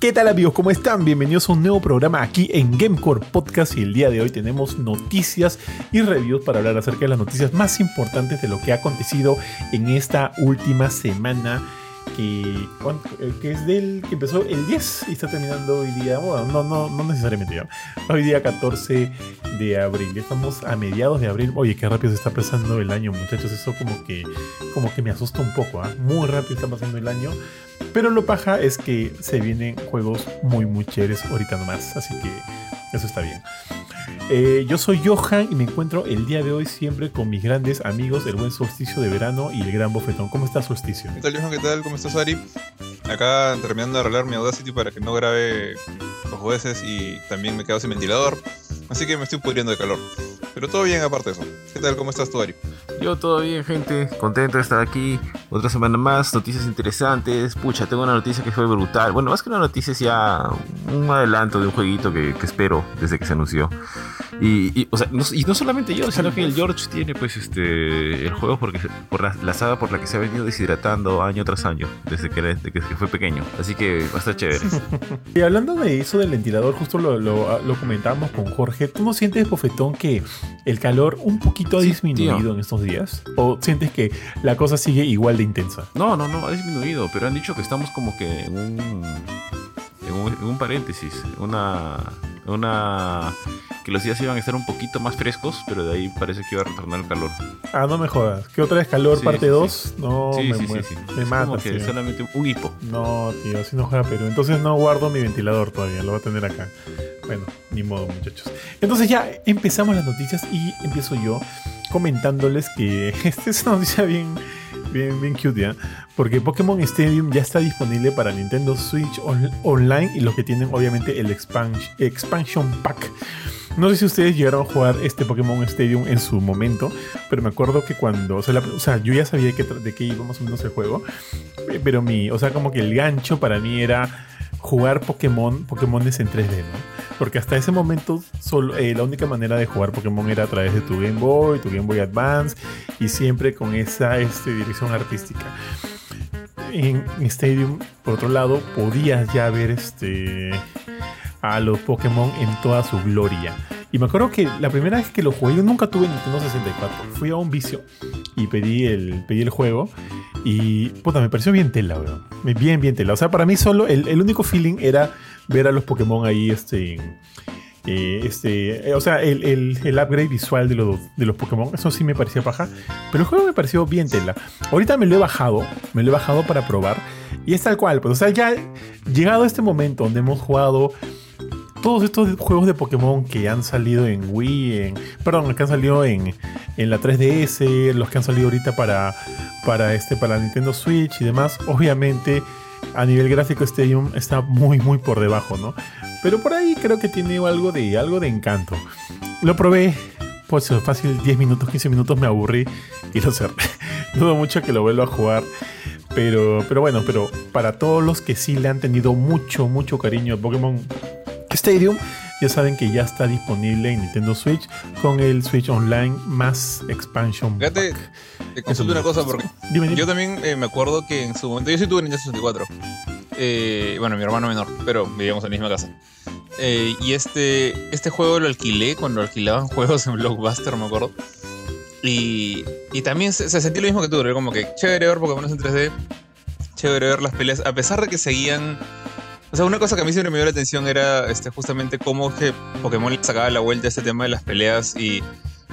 ¿Qué tal amigos? ¿Cómo están? Bienvenidos a un nuevo programa aquí en Gamecore Podcast y el día de hoy tenemos noticias y reviews para hablar acerca de las noticias más importantes de lo que ha acontecido en esta última semana que, eh, que es del que empezó el 10 y está terminando hoy día, no, no, no necesariamente, hoy día 14 de abril, estamos a mediados de abril, oye, qué rápido se está pasando el año muchachos, eso como que, como que me asusta un poco, ¿ah? muy rápido está pasando el año, pero lo paja es que se vienen juegos muy muy chéveres ahorita nomás, así que eso está bien. Eh, yo soy Johan y me encuentro el día de hoy siempre con mis grandes amigos, el buen solsticio de verano y el gran bofetón. ¿Cómo estás, solsticio? ¿Qué tal, Johan? ¿Qué tal? ¿Cómo estás, Ari? Acá terminando de arreglar mi Audacity para que no grabe los jueces y también me quedo sin ventilador. Así que me estoy pudriendo de calor. Pero todo bien aparte de eso. ¿Qué tal? ¿Cómo estás tú, Ari? Yo todo bien, gente. Contento de estar aquí. Otra semana más. Noticias interesantes. Pucha, tengo una noticia que fue brutal. Bueno, más que una noticia es ya un adelanto de un jueguito que, espero desde que se anunció. Y, o sea, no, y no solamente yo, sino que el George tiene pues este el juego porque por la, saga por la que se ha venido deshidratando año tras año desde que, desde que fue pequeño. Así que va a estar chévere. y hablando de eso del ventilador, justo lo, lo, lo comentábamos con Jorge. ¿Tú no sientes, bofetón, que el calor un poquito ha disminuido en estos días? ¿O sientes que la cosa sigue igual de intensa? No, no, no, ha disminuido, pero han dicho que estamos como que en un, en un, en un paréntesis, una, una que los días iban a estar un poquito más frescos, pero de ahí parece que iba a retornar el calor. Ah, no me jodas. ¿Qué otra vez calor parte 2? No, me muero. Me mata. Como que solamente un hipo. No, tío, así no juega Perú. Entonces no guardo mi ventilador todavía, lo voy a tener acá. Bueno, ni modo, muchachos. Entonces ya empezamos las noticias y empiezo yo comentándoles que esta es una noticia bien bien, bien cute, ¿ya? Porque Pokémon Stadium ya está disponible para Nintendo Switch Online y los que tienen obviamente el Expansion Pack. No sé si ustedes llegaron a jugar este Pokémon Stadium en su momento, pero me acuerdo que cuando, o sea, yo ya sabía de qué iba más o menos el juego, pero mi, o sea, como que el gancho para mí era jugar Pokémon, Pokémones en 3D, ¿no? Porque hasta ese momento eh, la única manera de jugar Pokémon era a través de tu Game Boy, tu Game Boy Advance y siempre con esa este, dirección artística. En, Stadium, por otro lado, podías ya ver este, a los Pokémon en toda su gloria. Y me acuerdo que la primera vez que lo jugué, yo nunca tuve Nintendo 64. Fui a un vicio y pedí el, pedí el juego. Y puta, me pareció bien tela, weón. Bien, bien tela. O sea, para mí solo el, único feeling era ver a los Pokémon ahí, este. Eh, este, eh, o sea, el, el, upgrade visual de los, de los Pokémon, eso sí me parecía paja. Pero el juego me pareció bien tela. Ahorita me lo he bajado, me lo he bajado para probar. Y es tal cual, pues, o sea, ya llegado a este momento donde hemos jugado todos estos juegos de Pokémon que han salido en Wii, en, perdón, que han salido en, en la 3DS, los que han salido ahorita para, para, este, para Nintendo Switch y demás, obviamente a nivel gráfico Stadium está muy muy por debajo, ¿no? Pero por ahí creo que tiene algo de, algo de encanto. Lo probé, pues fácil 10 minutos, 15 minutos me aburrí y lo cerré. Dudo mucho que lo vuelva a jugar. Pero, pero bueno, pero para todos los que sí le han tenido mucho, mucho cariño a Pokémon Stadium. Ya saben que ya está disponible en Nintendo Switch con el Switch Online más Expansion Fíjate, te consulto una cosa porque yo también eh, me acuerdo que en su momento, yo sí tuve Nintendo 64. Eh, bueno, mi hermano menor, pero vivíamos en la misma casa. Eh, y este, este juego lo alquilé cuando alquilaban juegos en Blockbuster, me acuerdo. Y, y también se, sentía lo mismo que tú, era como que chévere ver Pokémon en 3D, chévere ver las peleas, a pesar de que seguían o sea, una cosa que a mí siempre me dio la atención era este, justamente cómo que Pokémon sacaba la vuelta a este tema de las peleas y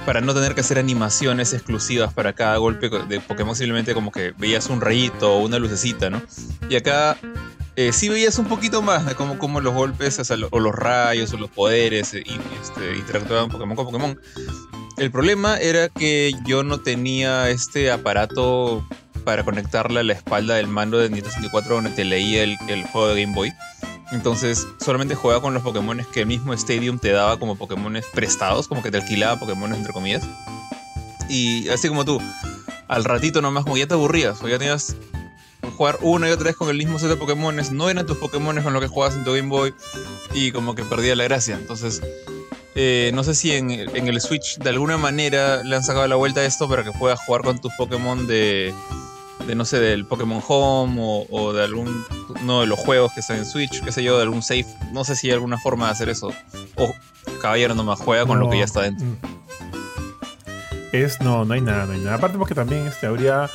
para no tener que hacer animaciones exclusivas para cada golpe de Pokémon, simplemente como que veías un rayito o una lucecita, ¿no? Y acá eh, sí veías un poquito más de cómo los golpes, o, los rayos, o los poderes, eh, y, este, interactuaban Pokémon con Pokémon. El problema era que yo no tenía este aparato para conectarla a la espalda del mando de Nintendo 64 donde te leía el, juego de Game Boy. Entonces solamente jugaba con los Pokémon que el mismo Stadium te daba como Pokémon prestados, como que te alquilaba Pokémon entre comillas. Y así como tú, al ratito nomás como ya te aburrías, o ya tenías jugar una y otra vez con el mismo set de Pokémon, no eran tus Pokémon con lo que jugabas en tu Game Boy y como que perdía la gracia. Entonces, eh, no sé si en, en, el Switch de alguna manera le han sacado la vuelta a esto para que puedas jugar con tus Pokémon de, de no sé, del Pokémon Home o, de algún uno de los juegos que están en Switch, qué sé yo, de algún save. No sé si hay alguna forma de hacer eso. O Caballero nomás juega con lo que ya está dentro. Mm. Es, no, no hay nada, no hay nada. Aparte porque también este, habría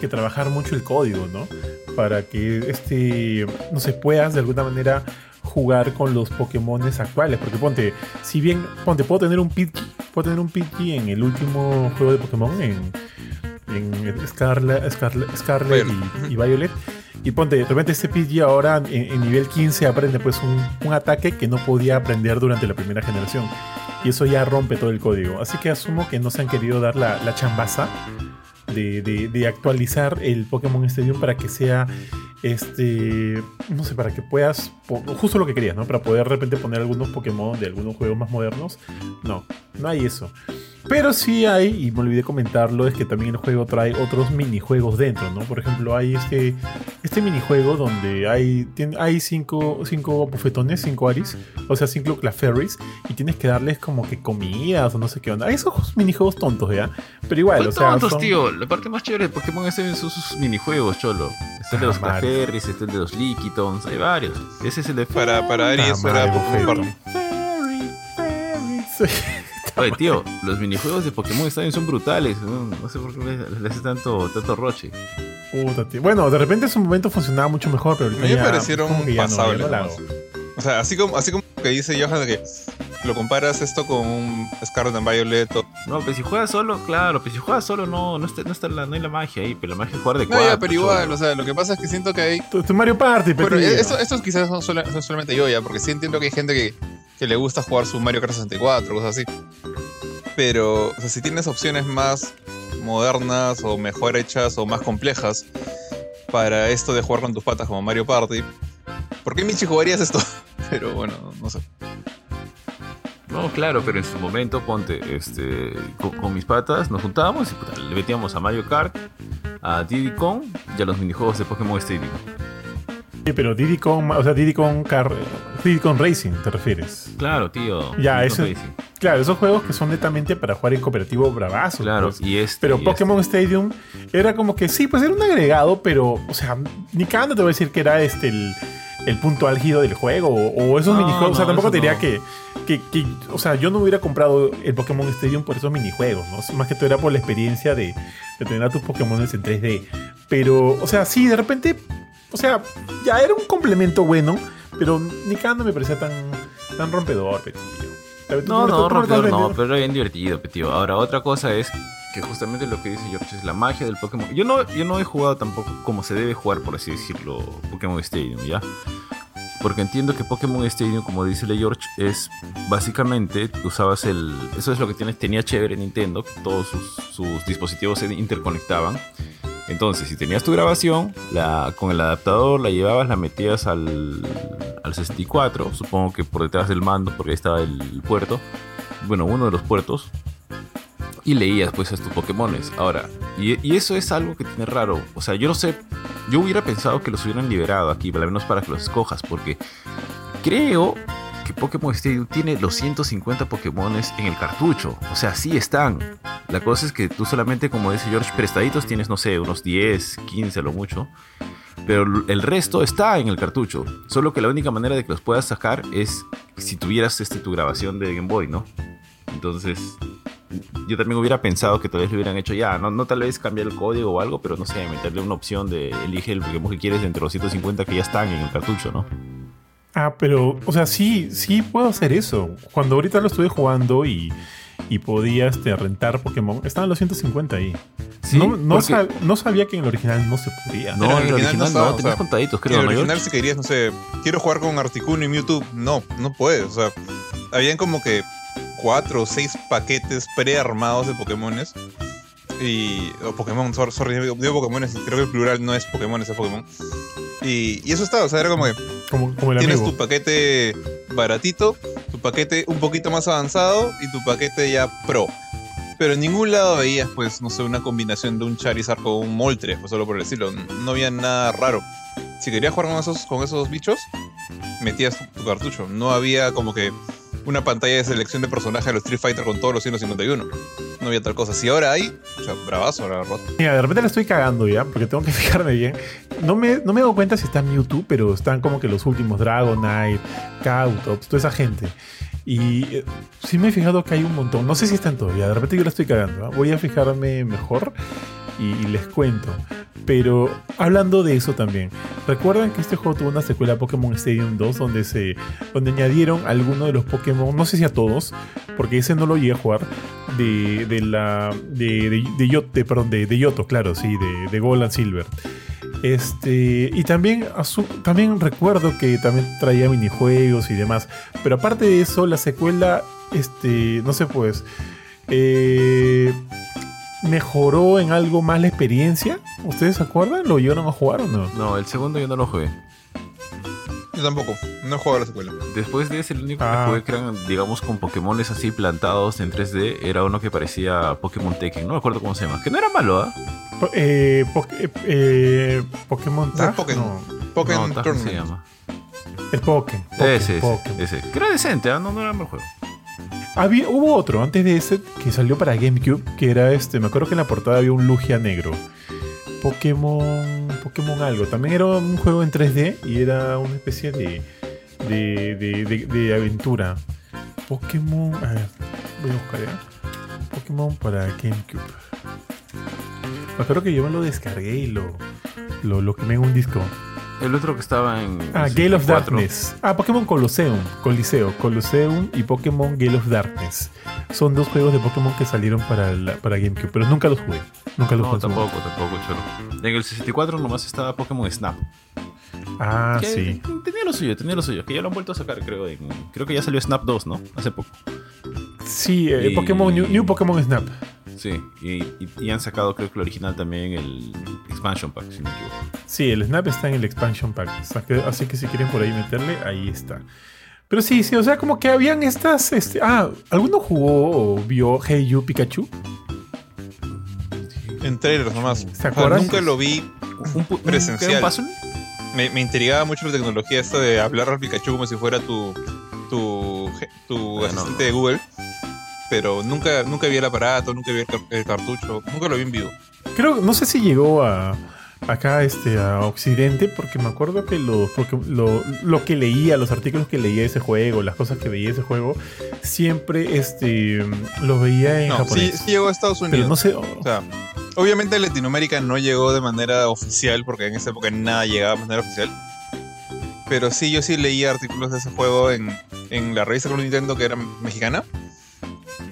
que trabajar mucho el código, ¿no? Para que este, no se puedas de alguna manera jugar con los Pokémon actuales. Porque ponte, si bien, ponte, puedo tener un Pidgey, puedo tener un Pidgey en el último juego de Pokémon, en, en Scarlet, Scarlet, y, Violet. Y ponte, de repente este Pidgey ahora en, nivel 15 aprende pues un, un, ataque que no podía aprender durante la primera generación. Y eso ya rompe todo el código. Así que asumo que no se han querido dar la, la chambaza de, de, de, actualizar el Pokémon Stadium para que sea este, no sé, para que puedas, justo lo que querías, ¿no? Para poder de repente poner algunos Pokémon de algunos juegos más modernos. No, no hay eso. Pero sí hay, y me olvidé comentarlo, es que también el juego trae otros minijuegos dentro, ¿no? Por ejemplo, hay este, este minijuego donde hay, hay cinco, cinco bufetones, cinco aris, o sea, cinco claferries, y tienes que darles como que comidas o no sé qué onda. Hay esos minijuegos tontos, ¿ya? Pero igual, o sea. tontos, tío. La parte más chévere de Pokémon es son sus minijuegos, cholo. Este de los ah, claferries, este es de los Licitons, hay varios. Ese es el de. Para, para Aries, para Pokémon Oye, tío, los minijuegos de Pokémon Stadium son brutales. No, sé por qué le, hace tanto, tanto roche. Puta, tío. Bueno, de repente en su momento funcionaba mucho mejor, pero ahorita A mí me parecieron pasables. o sea, así como, así como que dice Johan de que lo comparas esto con un Scarlet and Violet. No, pero si juegas solo, claro, pero si juegas solo no, no, está, no, está la, no hay la magia ahí, pero la magia es jugar de cuatro. No, pero igual, o sea, lo que pasa es que siento que hay... Tu, Mario Party, pero... esto, esto quizás son, solamente yo ya, porque sí entiendo que hay gente que que le gusta jugar su Mario Kart 64, cosas así. Pero, o sea, si tienes opciones más modernas o mejor hechas o más complejas para esto de jugar con tus patas como Mario Party, ¿por qué Michi jugarías esto? Pero bueno, no sé. No, claro, pero en su momento, ponte, este, con, mis patas nos juntábamos y le metíamos a Mario Kart, a Diddy Kong y a los minijuegos de Pokémon Stadium. Sí, pero Diddy Kong, o sea, Diddy Kong, Car Kong Racing, ¿te refieres? Claro, tío. Ya, eso. Claro, esos juegos que son netamente para jugar en cooperativo bravazo. Claro, pues. y este. Pero Pokémon este. Stadium era como que sí, pues era un agregado, pero, o sea, ni cada te voy a decir que era este el, punto álgido del juego o, esos minijuegos. o sea, tampoco te diría que, que, O sea, yo no hubiera comprado el Pokémon Stadium por esos minijuegos, ¿no? Más que todo era por la experiencia de, de tener a tus Pokémon en 3D. Pero, o sea, sí, de repente o sea, ya era un complemento bueno, pero ni me parecía tan, tan rompedor, tío. No, no, rompedor no, pero era bien divertido, tío. Ahora, otra cosa es que justamente lo que dice George es la magia del Pokémon. Yo no, yo no he jugado tampoco como se debe jugar, por así decirlo, Pokémon Stadium, ¿ya? Porque entiendo que Pokémon Stadium, como dice George, es básicamente usabas el. Eso es lo que tienes, tenía chévere Nintendo, todos sus, sus dispositivos se interconectaban. Entonces, si tenías tu grabación, la, con el adaptador la llevabas, la metías al, al 64, supongo que por detrás del mando, porque ahí estaba el puerto. Bueno, uno de los puertos. Y leías pues a tus Pokémones. Ahora, y, y, eso es algo que tiene raro. O sea, yo no sé. Yo hubiera pensado que los hubieran liberado aquí, al menos para que los escojas, porque creo que Pokémon Stadium tiene los 150 Pokémones en el cartucho. O sea, sí están. La cosa es que tú solamente, como dice George, prestaditos tienes, no sé, unos 10, 15 a lo mucho. Pero el resto está en el cartucho. Solo que la única manera de que los puedas sacar es si tuvieras este, tu grabación de Game Boy, ¿no? Entonces, yo también hubiera pensado que tal vez lo hubieran hecho ya. No, no tal vez cambiar el código o algo, pero no sé, meterle una opción de elige el Pokémon que quieres entre los 150 que ya están en el cartucho, ¿no? Ah, pero, o sea, sí, sí puedo hacer eso. Cuando ahorita lo estuve jugando y, y podía este, rentar Pokémon, estaban los 150 ahí. no, no, sabía que en el original no se podía. No, en el original, no, tenías contaditos, creo. En el original, si querías, no sé, quiero jugar con Articuno y Mewtwo, no, no puedes. O sea, habían como que cuatro o seis paquetes prearmados de Pokémones. Y. O Pokémon, sorry, digo Pokémon, creo que el plural no es Pokémon, es Pokémon. Y, y eso estaba, o sea, era como que Tienes tu paquete baratito, tu paquete un poquito más avanzado y tu paquete ya pro. Pero en ningún lado veías, pues, no sé, una combinación de un Charizard con un Moltres, pues solo por decirlo. No había nada raro. Si querías jugar con esos, con esos bichos, metías tu, cartucho. No había como que una pantalla de selección de personajes de los Street Fighter con todos los 151. no había tal cosa. Si ahora hay, o sea, bravazo, ahora roto. Mira, de repente la estoy cagando ya, porque tengo que fijarme bien. No me, no me doy cuenta si está en YouTube, pero están como que los últimos Dragonite, Cautops, toda esa gente. Y eh, sí me he fijado que hay un montón. No sé si están todavía. De repente yo la estoy cagando. Voy a fijarme mejor y, les cuento. Pero hablando de eso también, ¿recuerdan que este juego tuvo una secuela Pokémon Stadium 2 donde se donde añadieron algunos de los Pokémon, no sé si a todos, porque ese no lo llegué a jugar, de, de la de, de, de, Yoto, perdón, de Yoto, claro, sí, de, de Gold and Silver. Este, y también, también recuerdo que también traía minijuegos y demás. Pero aparte de eso, la secuela, este, no sé pues, eh, mejoró en algo más la experiencia. ¿Ustedes se acuerdan? ¿Lo llegaron a jugar o no? No, el segundo yo no lo jugué. Yo tampoco, no he jugado la secuela. Después de ese, el único que ah. jugué que eran, digamos, con Pokémones así plantados en 3D, era uno que parecía Pokémon Tekken, no me acuerdo cómo se llama, que no era malo, ¿ah? Eh, eh, eh, Pokémon Tag. Pokémon. Pokémon no, se llama. El Pokémon. Ese, ese, ese. Que era decente, ¿ah? no, no era mal juego. Había, hubo otro antes de ese que salió para GameCube, que era este, me acuerdo que en la portada había un Lugia negro. Pokémon. Pokémon algo. También era un juego en 3D y era una especie de. de, de, de, aventura. Pokémon. A ver, voy a buscar ya. Pokémon para GameCube. Me acuerdo que yo me lo descargué y lo, lo, lo quemé en un disco. El otro que estaba en. Ah, Gale of Darkness. Ah, Pokémon Colosseum. Coliseo. Colosseum y Pokémon Gale of Darkness. Son dos juegos de Pokémon que salieron para, para GameCube, pero nunca los jugué. Nunca los No, tampoco, tampoco, choro. En el 64 nomás estaba Pokémon Snap. Ah, sí. Tenía lo suyo, tenía lo suyo. Que ya lo han vuelto a sacar, creo. creo que ya salió Snap 2, ¿no? Hace poco. Sí, eh, Pokémon, New Pokémon Snap. Sí, y, han sacado creo que el original también el expansion pack, si no me equivoco. Sí, el Snap está en el expansion pack, así que si quieren por ahí meterle, ahí está. Pero sí, sí, o sea, como que habían estas... Este, ah, ¿alguno jugó o vio Hey You Pikachu? En trailers nomás. ¿Se acuerdan? nunca lo vi presencial. Me, me, intrigaba mucho la tecnología esto de hablar al Pikachu como si fuera tu, tu, tu asistente de Google pero nunca, nunca vi el aparato, nunca vi el, cartucho, nunca lo vi en vivo. Creo, no sé si llegó a acá este a Occidente, porque me acuerdo que lo, porque lo, lo, que leía, los artículos que leía de ese juego, las cosas que veía de ese juego, siempre este los veía en japonés. Sí, sí llegó a Estados Unidos. Pero no sé. O sea, obviamente Latinoamérica no llegó de manera oficial, porque en esa época nada llegaba de manera oficial. Pero sí, yo sí leía artículos de ese juego en, en la revista Club Nintendo que era mexicana.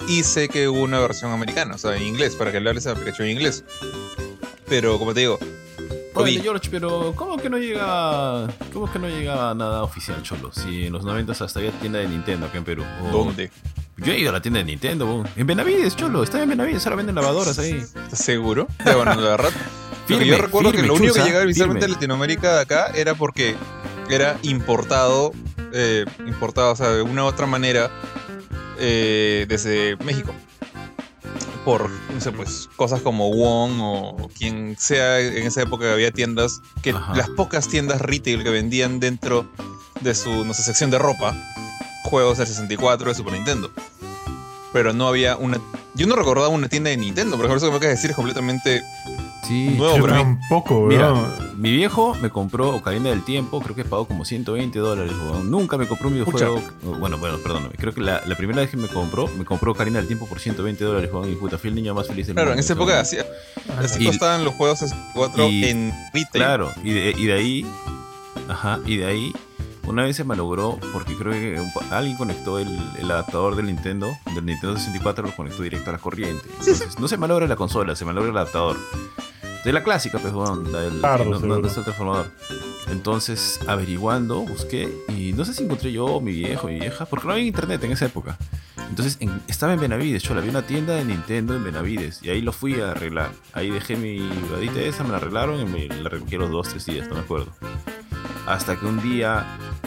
Y sé que hubo una versión americana, o sea, en inglés, para que le hables a Pikachu en inglés. Pero como te digo. Oye, George, pero ¿cómo que no llega. ¿Cómo que no llega nada oficial, Cholo? Si en los 90 hasta había tienda de Nintendo acá en Perú. ¿Dónde? Yo he ido a la tienda de Nintendo, en Benavides, Cholo, está en Benavides, ahora venden lavadoras ahí. ¿Estás seguro? Ya, bueno, la verdad. yo recuerdo que lo único que llegaba visualmente a Latinoamérica de acá era porque era importado, eh, importado, o sea, de una u otra manera eh, desde México. Por, no sé, pues, cosas como Wong o quien sea en esa época había tiendas, que las pocas tiendas retail que vendían dentro de su, no sé, sección de ropa, juegos del 64 de Super Nintendo. Pero no había una... Yo no recordaba una tienda de Nintendo, por ejemplo, eso que me acabas de decir es completamente Sí, nuevo tampoco, Mira, mi viejo me compró Ocarina del Tiempo, creo que pagó como 120 dólares. Nunca me compró un videojuego. Bueno, bueno, perdóname. Creo que la, primera vez que me compró, me compró Ocarina del Tiempo por 120 dólares. Y puta, fui el niño más feliz del mundo. Claro, en esa época así, así costaban los juegos 4 en retail. Claro, y de, y de ahí, ajá, y de ahí una vez se malogró porque creo que alguien conectó el, adaptador del Nintendo, del Nintendo 64, lo conectó directo a la corriente. Entonces, no se malogra la consola, se malogra el adaptador. De la clásica, pues, bueno, el, no, el transformador. Entonces, averiguando, busqué y no sé si encontré yo, mi viejo, mi vieja, porque no había internet en esa época. Entonces, estaba en Benavides, yo la vi una tienda de Nintendo en Benavides y ahí lo fui a arreglar. Ahí dejé mi bradita esa, me la arreglaron y me la recogí los dos, tres días, no me acuerdo. Hasta que un día,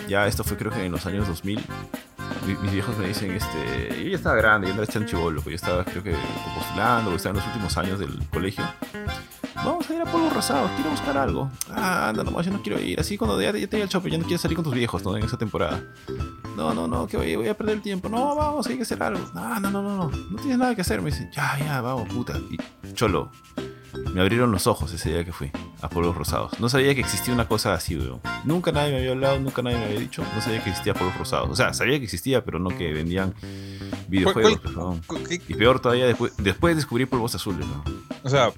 ya esto fue creo que en los años 2000, mis viejos me dicen, este, yo ya estaba grande, yo no era tan chivolo, pues yo estaba creo que postulando, estaba en los últimos años del colegio vamos a ir a Polvo Rosado, quiero buscar algo. Ah, anda nomás, yo no quiero ir. Así cuando ya, te al shopping, yo no quiero salir con tus viejos, ¿no? En esa temporada. No, no, no, que voy, voy, a perder el tiempo. No, vamos, hay que hacer algo. No, no, no, no, no, no tienes nada que hacer. Me dicen, ya, ya, vamos, puta. Y cholo, me abrieron los ojos ese día que fui a Polvos Rosados. No sabía que existía una cosa así, weón. Nunca nadie me había hablado, nunca nadie me había dicho. No sabía que existía Polvos Rosados. O sea, sabía que existía, pero no que vendían videojuegos. y peor todavía, después, después descubrí polvos azules, ¿no? O sea,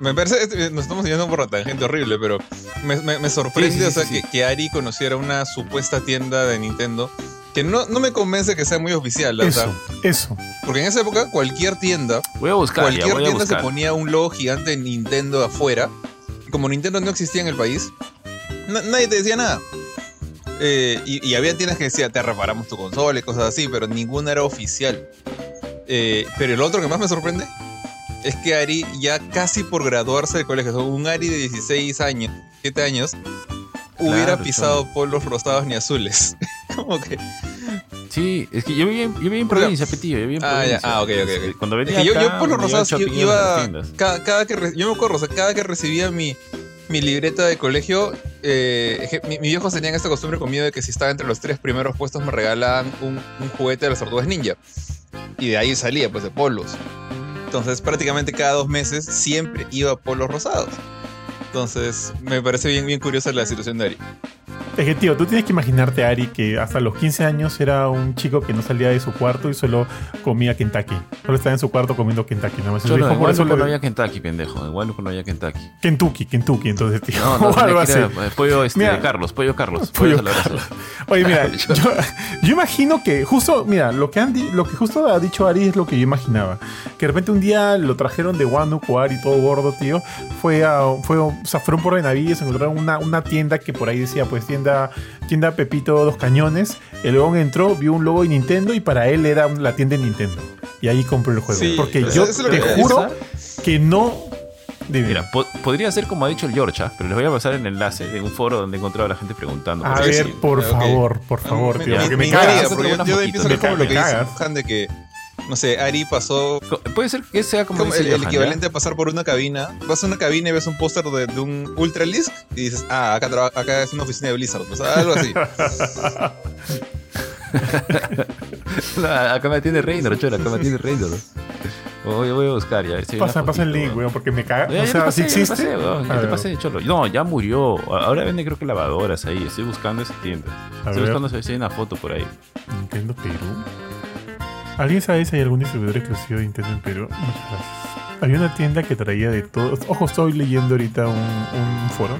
me parece, este, nos estamos yendo por la tangente horrible, pero me, sorprende o sea, que, que, Ari conociera una supuesta tienda de Nintendo que no, no me convence que sea muy oficial. Eso, eso. Porque en esa época cualquier tienda, voy a buscar, cualquier voy a tienda se ponía un logo gigante de Nintendo afuera. Y como Nintendo no existía en el país, nadie te decía nada. Eh, y, había tiendas que decían, te reparamos tu consola y cosas así, pero ninguna era oficial. Eh, pero el otro que más me sorprende es que Ari, ya casi por graduarse del colegio, un Ari de 16 años, 7 años, hubiera pisado polos rosados ni azules. Como que. Sí, es que yo vivía, yo en provincia, Petillo, yo vivía en ah, provincia. Ah, ok, ok, Cuando venía yo, yo, polos rosados iba, cada, que yo me acuerdo, o sea, cada que recibía mi, mi libreta de colegio, eh, mi, mis viejos tenían esta costumbre conmigo de que si estaba entre los tres primeros puestos me regalaban un, un juguete de las tortugas ninja. Y de ahí salía, pues, de polos. Entonces, prácticamente cada dos meses siempre iba a polos rosados. Entonces, me parece bien, bien curiosa la situación de Ari. Es que, tío, tú tienes que imaginarte Ari que hasta los 15 años era un chico que no salía de su cuarto y solo comía Kentucky. Solo estaba en su cuarto comiendo Kentucky. Nada más. Solo, igual no, no había Kentucky, pendejo. Igual no había Kentucky. Kentucky, Kentucky, entonces, tío. No, no, algo así. Pollo este, mira, Carlos, pollo Carlos. Pollo Carlos. Oye, mira, yo, yo, imagino que justo, mira, lo que, Andy, lo que justo ha dicho Ari es lo que yo imaginaba. Que de repente un día lo trajeron de Wanu, Ari, todo gordo, tío. Fue a, fue, o sea, fueron por Benavides, encontraron una, una tienda que por ahí decía, pues, tienda tienda Pepito Dos Cañones. El león entró, vio un logo de Nintendo y para él era la tienda de Nintendo. Y ahí compró el juego. Porque yo te juro que no. Mira, podría ser como ha dicho el George, pero les voy a pasar el enlace de un foro donde he encontrado a la gente preguntando. A ver, por favor, por favor, tío. Me, me, cagas. yo, yo empiezo a como lo que dice de que no sé, Ari pasó. Puede ser que sea como, el, equivalente a pasar por una cabina. Vas a una cabina y ves un póster de, de, un Ultralisk y dices, ah, acá, acá es una oficina de Blizzard. O sea, algo así. acá me atiende Reynor, chola, acá me atiende Reynor. Voy, voy a buscar ya. pasa, pasa el link, weón, porque me caga. o sea, ¿sí existe? Ya te pasé, cholo. No, ya murió. Ahora vende creo que lavadoras ahí. Estoy buscando esa tienda. Estoy buscando si hay una foto por ahí. Nintendo Perú. ¿Alguien sabe si hay algún distribuidor exclusivo de Nintendo en Perú? Muchas gracias. Había una tienda que traía de todo. Ojo, estoy leyendo ahorita un, foro.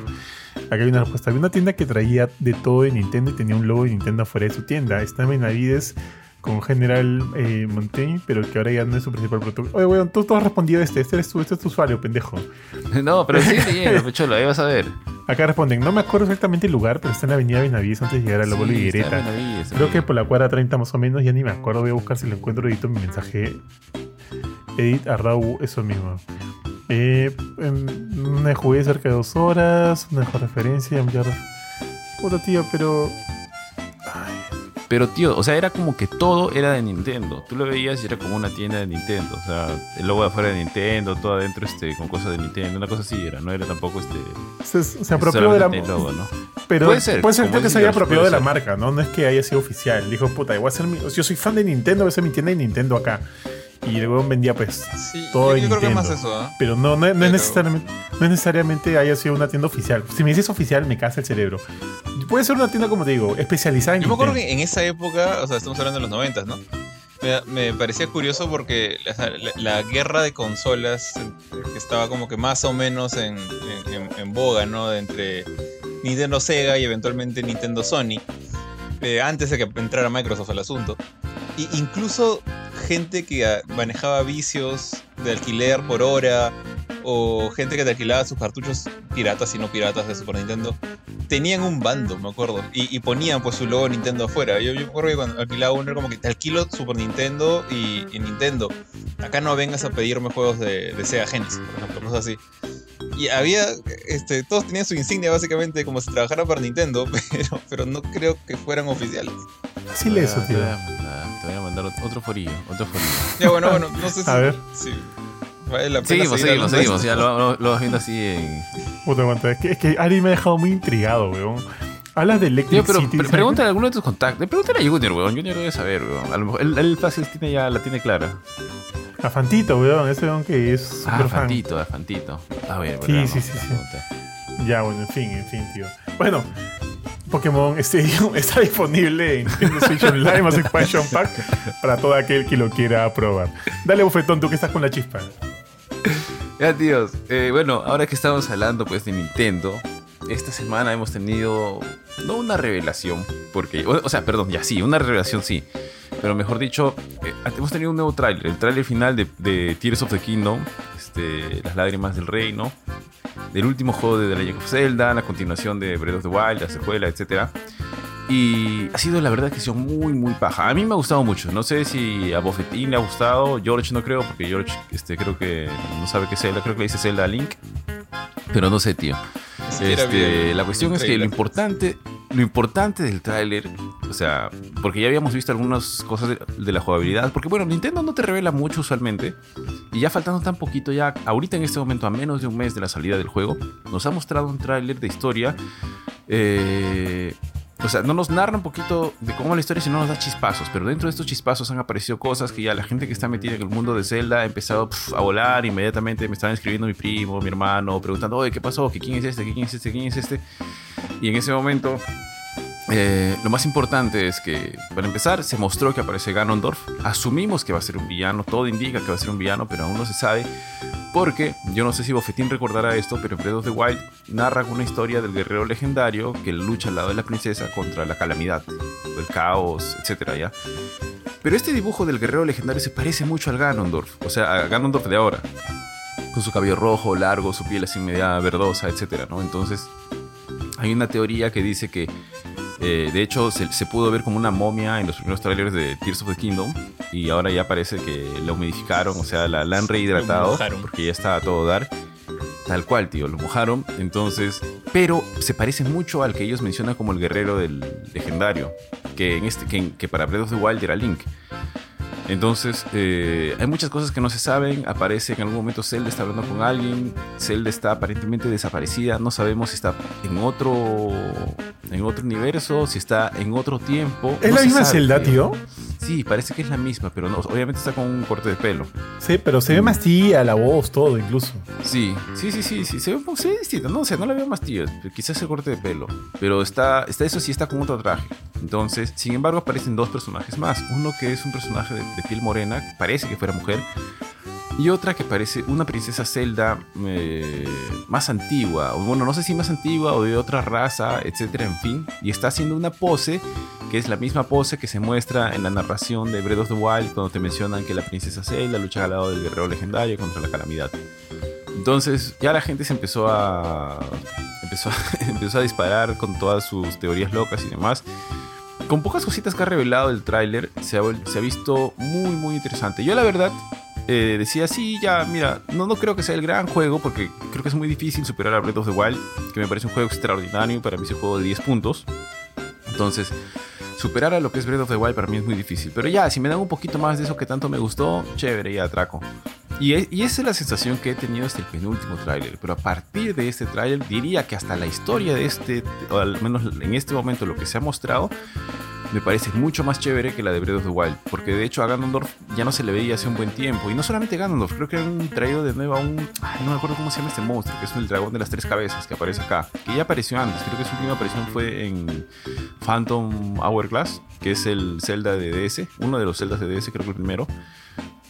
Acá hay una respuesta. Había una tienda que traía de todo de Nintendo y tenía un logo de Nintendo afuera de su tienda. Está en Benavides con General eh, Montaigne, pero que ahora ya no es su principal producto. Oye, weón, tú, has respondido este. Este, es tu, este es tu usuario, pendejo. No, pero sigue leyendo, pecholo, ahí vas a ver. Acá responden, no me acuerdo exactamente el lugar, pero está en la avenida Benavides antes de llegar a la sí, Creo que por la cuadra 30 más o menos, ya ni me acuerdo, voy a buscar si lo encuentro, edito mi mensaje. Edit a Raúl, eso mismo. Eh, me jugué cerca de dos horas, una mejor referencia, Puta tío, pero pero tío, o sea, era como que todo era de Nintendo. Tú lo veías y era como una tienda de Nintendo. O sea, el logo de afuera de Nintendo, todo adentro este, con cosas de Nintendo. Una cosa así era, no era tampoco este. Se, se apropió de la. Logo, ¿no? Pero puede ser, puede ser que se haya apropiado de la marca, ¿no? No es que haya sido oficial. Dijo, puta, voy a ser mi, yo soy fan de Nintendo, voy a ser mi tienda de Nintendo acá. Y el weón vendía pues todo yo, yo creo que más eso, ¿eh? Pero no, no, es necesariamente, no necesariamente haya sido una tienda oficial. Si me dices oficial, me casa el cerebro. Puede ser una tienda, como te digo, especializada en Yo me acuerdo que en esa época, o sea, estamos hablando de los 90, ¿no? Me, parecía curioso porque la, guerra de consolas que estaba como que más o menos en, en, boga, ¿no? Entre Nintendo Sega y eventualmente Nintendo Sony. Eh, antes de que entrara Microsoft al asunto. Incluso gente que ah, manejaba vicios de alquiler por hora o gente que te alquilaba sus cartuchos piratas y no piratas de Super Nintendo, tenían un bando, me acuerdo, y, ponían pues su logo Nintendo afuera. Yo, yo me acuerdo que cuando alquilaba uno era como que te alquilo Super Nintendo y, Nintendo. Acá no vengas a pedirme juegos de, de Sega Genesis, por ejemplo, cosas así. Y había, este, todos tenían su insignia básicamente como si trabajara para Nintendo, pero, pero no creo que fueran oficiales. Sí, eso, tío. Te voy, a mandar, otro forillo, otro forillo. Ya, bueno, bueno, no sé si. A ver. Sí. seguimos, seguimos, seguimos. Ya lo, lo, vas viendo así en. Puta, es que, es que Ari me ha dejado muy intrigado, weón. Hablas de Electric pero, City. pregúntale a alguno de tus contactos. Pregúntale a Junior, weón. Junior debe saber, weón. A lo mejor él, fácil tiene ya, la tiene clara. A Fantito, weón. Ese weón que es ah, Fantito, a Fantito. A ver, Sí, sí, sí, sí. Ya, bueno, en fin, en fin, tío. Bueno, Pokémon Stadium está disponible en Nintendo Switch Online más Expansion Pack para todo aquel que lo quiera probar. Dale, bufetón, tú que estás con la chispa. Ya, tíos. Eh, bueno, ahora que estamos hablando pues de Nintendo, esta semana hemos tenido, no una revelación, porque, o, sea, perdón, ya sí, una revelación sí, pero mejor dicho, eh, hemos tenido un nuevo tráiler, el tráiler final de, de, Tears of the Kingdom, este, Las lágrimas del reino, del último juego de The Legend of Zelda, la continuación de Breath of the Wild, la secuela, etc. Y ha sido la verdad que ha sido muy, muy paja. A mí me ha gustado mucho. No sé si a Bofetín le ha gustado. George no creo, porque George este, creo que no sabe qué es Zelda. Creo que le dice Zelda a Link. Pero no sé, tío. Este, la cuestión es que lo importante, lo importante del tráiler, o sea, porque ya habíamos visto algunas cosas de, la jugabilidad, porque bueno, Nintendo no te revela mucho usualmente, y ya faltando tan poquito, ya ahorita en este momento, a menos de un mes de la salida del juego, nos ha mostrado un tráiler de historia eh, o sea, no nos narra un poquito de cómo la historia, sino nos da chispazos. Pero dentro de estos chispazos han aparecido cosas que ya la gente que está metida en el mundo de Zelda ha empezado a volar. Inmediatamente me estaban escribiendo mi primo, mi hermano, preguntando, oye, ¿qué pasó? ¿Quién es este? ¿Quién es este? ¿Quién es este? Y en ese momento eh, lo más importante es que, para empezar, se mostró que aparece Ganondorf. Asumimos que va a ser un villano, todo indica que va a ser un villano, pero aún no se sabe. Porque, yo no sé si Bofetín recordará esto, pero en Breath of the Wild narra una historia del guerrero legendario que lucha al lado de la princesa contra la calamidad, el caos, etc. ¿ya? Pero este dibujo del guerrero legendario se parece mucho al Ganondorf, o sea, a Ganondorf de ahora. Con su cabello rojo, largo, su piel así media verdosa, etc. ¿no? Entonces, hay una teoría que dice que eh, de hecho, se, pudo ver como una momia en los primeros trailers de Tears of the Kingdom. Y ahora ya parece que la humidificaron, o sea, la, han rehidratado. Porque ya está a todo dar. Tal cual, tío, lo mojaron. Entonces, pero se parece mucho al que ellos mencionan como el guerrero del legendario. Que, en este, que, que para Breath of the Wild era Link. Entonces, eh, hay muchas cosas que no se saben. Aparece que en algún momento Zelda está hablando con alguien. Zelda está aparentemente desaparecida. No sabemos si está en otro, en otro universo, si está en otro tiempo. ¿Es la misma Zelda, tío? Sí, parece que es la misma, pero no, obviamente está con un corte de pelo. Sí, pero se ve más tía, la voz, todo incluso. Sí, sí, sí, sí, sí se, ve, se ve distinta. No o sé, sea, no la veo más tía, quizás el corte de pelo. Pero está, está eso sí está con otro traje. Entonces, sin embargo, aparecen dos personajes más. Uno que es un personaje de, piel morena, que parece que fuera mujer. Y otra que parece una princesa Zelda eh, más antigua, o bueno, no sé si más antigua o de otra raza, etcétera, en fin. Y está haciendo una pose que es la misma pose que se muestra en la narración de Breath of the Wild cuando te mencionan que la princesa Zelda lucha al lado del guerrero legendario contra la calamidad. Entonces ya la gente se empezó a, empezó, empezó a disparar con todas sus teorías locas y demás con pocas cositas que ha revelado el tráiler, se ha visto muy, muy interesante. Yo la verdad eh, decía, sí, ya, mira, no, no creo que sea el gran juego, porque creo que es muy difícil superar a Breath of the Wild, que me parece un juego extraordinario, para mí es un juego de 10 puntos. Entonces, superar a lo que es Breath of the Wild para mí es muy difícil. Pero ya, si me dan un poquito más de eso que tanto me gustó, chévere, ya atraco. Y, y, esa es la sensación que he tenido hasta el penúltimo tráiler. Pero a partir de este tráiler diría que hasta la historia de este, o al menos en este momento lo que se ha mostrado, me parece mucho más chévere que la de Breath of the Wild. Porque de hecho a Ganondorf ya no se le veía hace un buen tiempo. Y no solamente Ganondorf, creo que han traído de nuevo a un... no me acuerdo cómo se llama este monstruo, que es el dragón de las tres cabezas que aparece acá. Que ya apareció antes, creo que su última aparición fue en Phantom Hourglass, que es el Zelda de DS, uno de los Zeldas de DS, creo que el primero.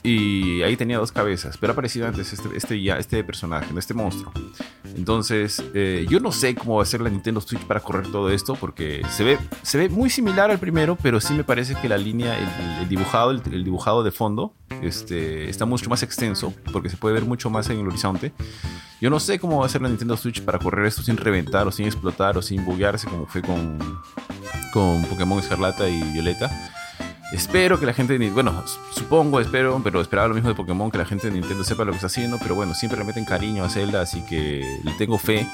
Y ahí tenía dos cabezas, pero ha aparecido antes este, este, ya, este personaje, este monstruo. Entonces, eh, yo no sé cómo va a ser la Nintendo Switch para correr todo esto, porque se ve, se ve muy similar al primero, pero sí me parece que la línea, el, dibujado, el, dibujado de fondo, este, está mucho más extenso, porque se puede ver mucho más en el horizonte. Yo no sé cómo va a ser la Nintendo Switch para correr esto sin reventar o sin explotar o sin buguearse como fue con, con Pokémon Escarlata y Violeta. Espero que la gente de bueno, supongo, espero, pero esperaba lo mismo de Pokémon, que la gente de Nintendo sepa lo que está haciendo, pero bueno, siempre le meten cariño a Zelda, así que le tengo fe.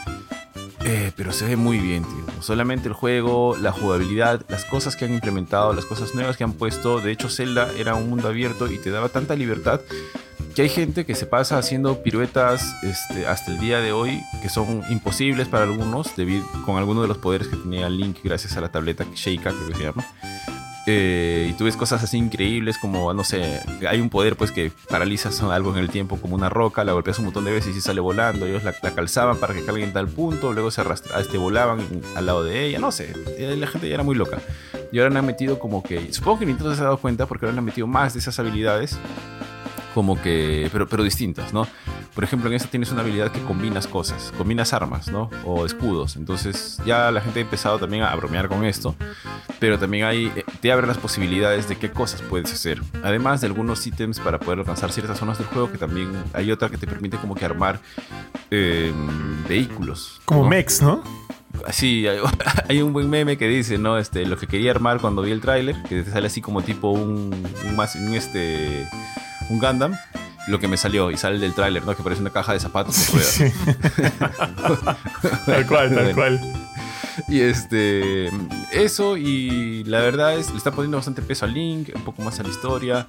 Eh, pero se ve muy bien, tío. Solamente el juego, la jugabilidad, las cosas que han implementado, las cosas nuevas que han puesto. De hecho, Zelda era un mundo abierto y te daba tanta libertad que hay gente que se pasa haciendo piruetas este, hasta el día de hoy que son imposibles para algunos debido, con algunos de los poderes que tenía Link gracias a la tableta Sheikah, creo que se llama. Eh, y tú ves cosas así increíbles como, no sé, hay un poder pues que paralizas algo en el tiempo como una roca, la golpeas un montón de veces y sale volando, ellos la, calzaban para que cargue en tal punto, luego se arrastra, este, volaban al lado de ella, no sé, la gente ya era muy loca. Y ahora han metido como que, supongo que Nintendo se ha dado cuenta porque ahora han metido más de esas habilidades como que, pero, pero distintas, ¿no? Por ejemplo, en esta tienes una habilidad que combinas cosas, combinas armas, ¿no? O escudos. Entonces ya la gente ha empezado también a bromear con esto, pero también hay, eh, te abre las posibilidades de qué cosas puedes hacer. Además de algunos ítems para poder alcanzar ciertas zonas del juego, que también hay otra que te permite como que armar em, vehículos. Como mechs, ¿no? Sí, hay, un buen meme que dice, ¿no? Este, lo que quería armar cuando vi el tráiler, que te sale así como tipo un, un, un este un Gundam, lo que me salió y sale del tráiler, ¿no? Que parece una caja de zapatos tal cual, tal cual. Y este. Eso, y la verdad es. Le está poniendo bastante peso al Link, un poco más a la historia.